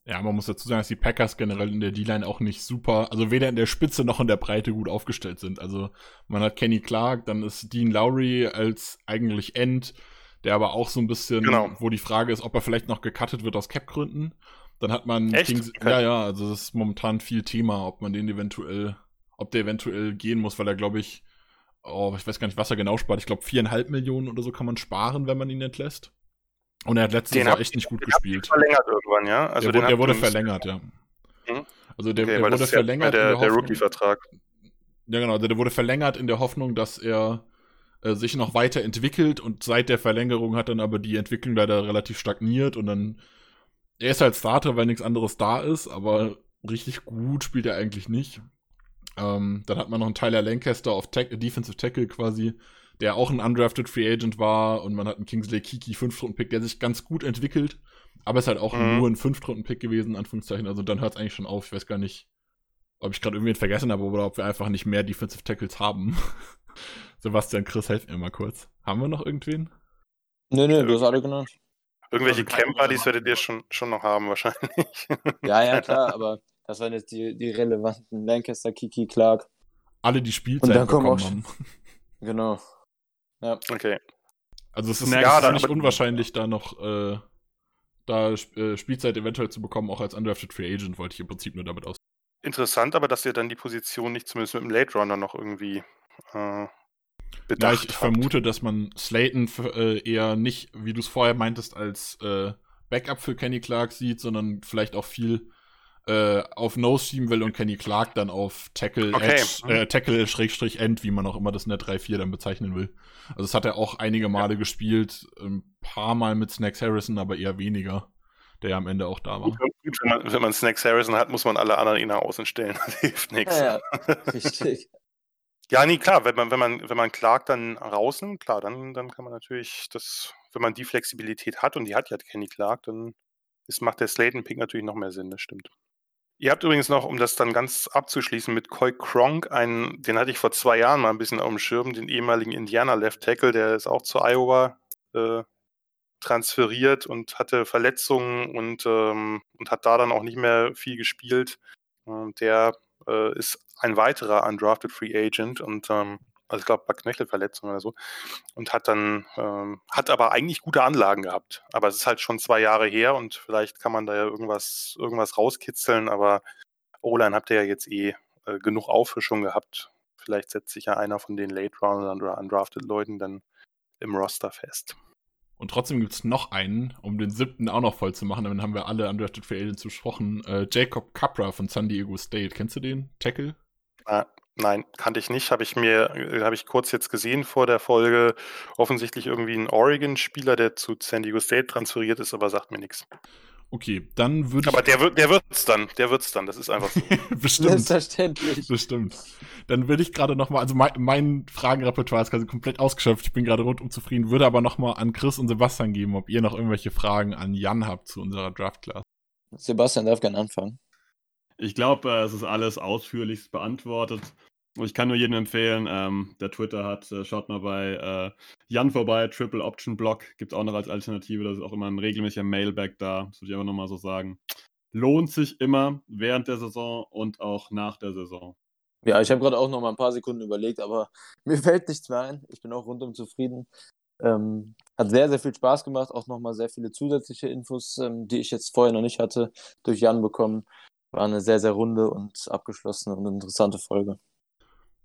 Ja, man muss dazu sagen, dass die Packers generell in der D-Line auch nicht super, also weder in der Spitze noch in der Breite gut aufgestellt sind. Also man hat Kenny Clark, dann ist Dean Lowry als eigentlich End, der aber auch so ein bisschen, Genau. wo die Frage ist, ob er vielleicht noch gecuttet wird aus Cap-Gründen. Dann hat man Echt? Kings, ja, ja, also das ist momentan viel Thema, ob man den eventuell, ob der eventuell gehen muss, weil er, glaube ich, oh, ich weiß gar nicht, was er genau spart. Ich glaube, viereinhalb Millionen oder so kann man sparen, wenn man ihn entlässt. Und er hat letzte Den hab echt nicht gut gespielt. verlängert irgendwann, ja? Also der, wurde, der wurde verlängert, ja. Mhm. Also der, Okay, der wurde ist ja verlängert der, in der Rookie-Vertrag. ja genau, der, der wurde verlängert in der Hoffnung, dass er äh, sich noch weiterentwickelt und seit der Verlängerung hat dann aber die Entwicklung leider relativ stagniert und dann er ist halt Starter, weil nichts anderes da ist, aber richtig gut spielt er eigentlich nicht. Ähm, dann hat man noch einen Tyler Lancaster auf Tack Defensive Tackle quasi, der auch ein undrafted Free Agent war und man hat einen Kingsley Kiki 5-Runden-Pick, der sich ganz gut entwickelt, aber ist halt auch mhm. nur ein 5-Runden-Pick gewesen, in Anführungszeichen. Also dann hört es eigentlich schon auf. Ich weiß gar nicht, ob ich gerade irgendwen vergessen habe oder ob wir einfach nicht mehr Defensive Tackles haben. Sebastian, Chris, helft mir mal kurz. Haben wir noch irgendwen? Nö, nö, du hast alle genannt. Irgendwelche also Camp-Buddies werdet ihr schon, schon noch haben, wahrscheinlich. Ja, ja, klar, aber das waren jetzt die, die relevanten Lancaster, Kiki, Clark. Alle, die Spielzeit Und dann bekommen auch, haben. Genau. Ja. Okay. Also es ist, ja, es ist nicht unwahrscheinlich, da noch äh, da äh, Spielzeit eventuell zu bekommen, auch als undrafted Free Agent, wollte ich im Prinzip nur damit aus. Interessant, aber dass ihr dann die Position nicht zumindest mit dem Late Runner noch irgendwie äh, bedacht Ja, ich, ich vermute, dass man Slayton äh, eher nicht, wie du es vorher meintest, als äh, Backup für Kenny Clark sieht, sondern vielleicht auch viel äh, auf Nose schieben will und Kenny Clark dann auf Tackle, okay. Edge, äh, Tackle Schrägstrich End, wie man auch immer das Net 3-4 dann bezeichnen will. Also das hat er auch einige Male ja. gespielt, ein paar Mal mit Snacks Harrison, aber eher weniger, der ja am Ende auch da war. Gut, wenn, man, wenn man Snacks Harrison hat, muss man alle anderen ihn nach außen stellen. Das hilft nichts. Ja, ja. richtig. Ja, nee, klar, wenn man, wenn man, wenn man Clark dann rausnimmt, klar, dann, dann kann man natürlich das, wenn man die Flexibilität hat, und die hat ja Kenny Clark, dann ist, macht der Slayton-Pick natürlich noch mehr Sinn, das stimmt. Ihr habt übrigens noch, um das dann ganz abzuschließen, mit Coy Kronk, einen, den hatte ich vor zwei Jahren mal ein bisschen auf dem Schirm, den ehemaligen Indiana Left Tackle, der ist auch zu Iowa äh, transferiert und hatte Verletzungen und, ähm, und hat da dann auch nicht mehr viel gespielt. Und der äh, ist ein weiterer undrafted Free Agent und ähm, also ich glaube bei Knöchelverletzung oder so und hat dann ähm, hat aber eigentlich gute Anlagen gehabt. Aber es ist halt schon zwei Jahre her und vielleicht kann man da ja irgendwas irgendwas rauskitzeln. Aber O-Line habt ihr ja jetzt eh äh, genug Auffrischung gehabt. Vielleicht setzt sich ja einer von den Late Roundern oder undrafted Leuten dann im Roster fest. Und trotzdem gibt es noch einen, um den siebten auch noch voll zu machen. Dann haben wir alle Undrafted Free Agents besprochen. Äh, Jacob Capra von San Diego State. Kennst du den? Tackle? Ah, Nein, kannte ich nicht. Habe ich mir, äh, habe ich kurz jetzt gesehen vor der Folge. Offensichtlich irgendwie ein Oregon-Spieler, der zu San Diego State transferiert ist, aber sagt mir nichts. Okay, dann würde ich. Aber der wird, der wird's dann, der wird's dann. Das ist einfach so. Bestimmt. Selbstverständlich. Bestimmt. Dann würde ich gerade noch mal, also mein, mein Fragenrepertoire ist quasi komplett ausgeschöpft. Ich bin gerade rundum zufrieden. Würde aber noch mal an Chris und Sebastian geben, ob ihr noch irgendwelche Fragen an Jan habt zu unserer Draft-Class. Sebastian darf gerne anfangen. Ich glaube, äh, es ist alles ausführlichst beantwortet. Ich kann nur jedem empfehlen, ähm, der Twitter hat, äh, schaut mal bei äh, Jan vorbei, Triple Option Block, gibt es auch noch als Alternative, da ist auch immer ein regelmäßiger Mailback da, das würde ich einfach nochmal so sagen. Lohnt sich immer während der Saison und auch nach der Saison. Ja, ich habe gerade auch noch mal ein paar Sekunden überlegt, aber mir fällt nichts mehr ein. Ich bin auch rundum zufrieden. Ähm, hat sehr, sehr viel Spaß gemacht, auch nochmal sehr viele zusätzliche Infos, ähm, die ich jetzt vorher noch nicht hatte, durch Jan bekommen. War eine sehr, sehr runde und abgeschlossene und interessante Folge.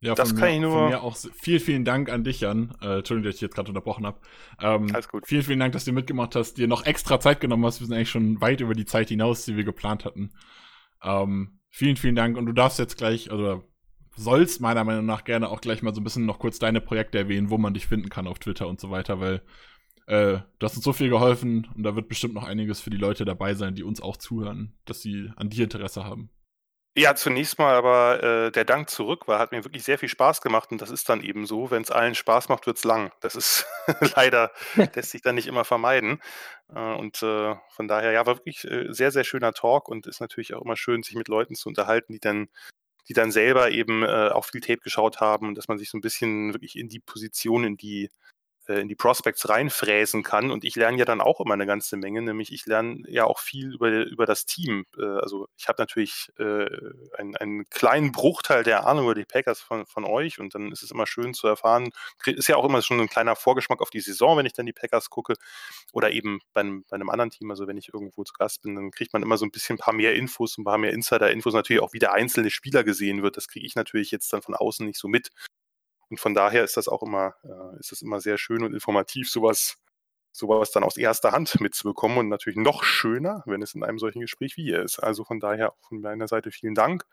Ja, das kann mir, ich nur. Von mir auch vielen, vielen Dank an dich, Jan. Äh, Entschuldigung, dass ich jetzt gerade unterbrochen habe. Ähm, Alles gut. Vielen, vielen Dank, dass du mitgemacht hast, dir noch extra Zeit genommen hast. Wir sind eigentlich schon weit über die Zeit hinaus, die wir geplant hatten. Ähm, vielen, vielen Dank. Und du darfst jetzt gleich, also sollst meiner Meinung nach gerne auch gleich mal so ein bisschen noch kurz deine Projekte erwähnen, wo man dich finden kann auf Twitter und so weiter, weil äh, du hast uns so viel geholfen und da wird bestimmt noch einiges für die Leute dabei sein, die uns auch zuhören, dass sie an dir Interesse haben. Ja, zunächst mal aber äh, der Dank zurück, weil hat mir wirklich sehr viel Spaß gemacht und das ist dann eben so, wenn es allen Spaß macht, wird es lang. Das ist leider, lässt sich dann nicht immer vermeiden. Äh, und äh, von daher, ja, war wirklich äh, sehr, sehr schöner Talk und ist natürlich auch immer schön, sich mit Leuten zu unterhalten, die dann, die dann selber eben äh, auch viel Tape geschaut haben und dass man sich so ein bisschen wirklich in die Position, in die in die Prospects reinfräsen kann. Und ich lerne ja dann auch immer eine ganze Menge, nämlich ich lerne ja auch viel über, über das Team. Äh, also ich habe natürlich äh, einen, einen kleinen Bruchteil der Ahnung über die Packers von, von euch und dann ist es immer schön zu erfahren, ist ja auch immer schon ein kleiner Vorgeschmack auf die Saison, wenn ich dann die Packers gucke oder eben bei einem, bei einem anderen Team, also wenn ich irgendwo zu Gast bin, dann kriegt man immer so ein bisschen ein paar mehr Infos, ein paar mehr Insider-Infos, natürlich auch wie der einzelne Spieler gesehen wird. Das kriege ich natürlich jetzt dann von außen nicht so mit. Und von daher ist das auch immer, äh, ist das immer sehr schön und informativ, sowas, sowas dann aus erster Hand mitzubekommen und natürlich noch schöner, wenn es in einem solchen Gespräch wie hier ist. Also von daher auch von meiner Seite vielen Dank.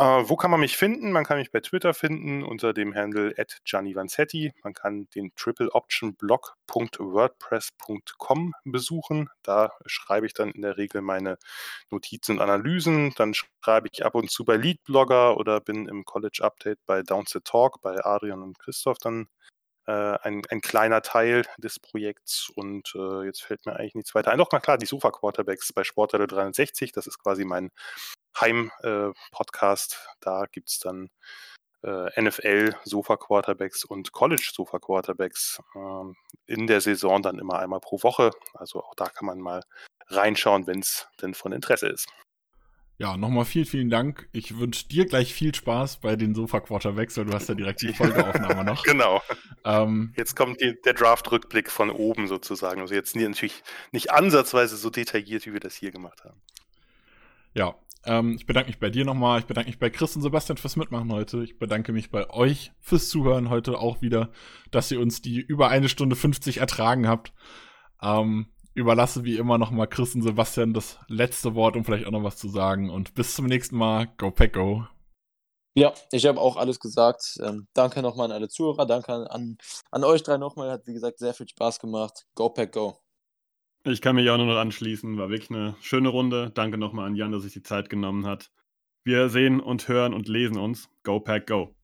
Äh, wo kann man mich finden? Man kann mich bei Twitter finden unter dem Handle @giannivanzetti. Man kann den tripleoptionblog.wordpress.com besuchen. Da schreibe ich dann in der Regel meine Notizen und Analysen. Dann schreibe ich ab und zu bei Leadblogger oder bin im College Update bei Down the Talk bei Adrian und Christoph dann äh, ein, ein kleiner Teil des Projekts und äh, jetzt fällt mir eigentlich nichts weiter ein. Doch, na klar, die Sofa-Quarterbacks bei Sportteile 63, das ist quasi mein Heim-Podcast. Äh, da gibt es dann äh, NFL-Sofa-Quarterbacks und College-Sofa-Quarterbacks ähm, in der Saison dann immer einmal pro Woche. Also auch da kann man mal reinschauen, wenn es denn von Interesse ist. Ja, nochmal vielen, vielen Dank. Ich wünsche dir gleich viel Spaß bei den Sofa-Quarterbacks, weil du hast ja direkt die Folgeaufnahme noch. genau. Ähm, jetzt kommt die, der Draft-Rückblick von oben sozusagen. Also jetzt natürlich nicht ansatzweise so detailliert, wie wir das hier gemacht haben. Ja, ähm, ich bedanke mich bei dir nochmal. Ich bedanke mich bei Chris und Sebastian fürs Mitmachen heute. Ich bedanke mich bei euch fürs Zuhören heute auch wieder, dass ihr uns die über eine Stunde 50 ertragen habt. Ähm, überlasse wie immer nochmal Chris und Sebastian das letzte Wort, um vielleicht auch noch was zu sagen. Und bis zum nächsten Mal. Go Pack Go. Ja, ich habe auch alles gesagt. Ähm, danke nochmal an alle Zuhörer. Danke an, an euch drei nochmal. Hat, wie gesagt, sehr viel Spaß gemacht. Go Pack Go. Ich kann mich auch nur noch anschließen. War wirklich eine schöne Runde. Danke nochmal an Jan, dass sich die Zeit genommen hat. Wir sehen und hören und lesen uns. Go Pack Go.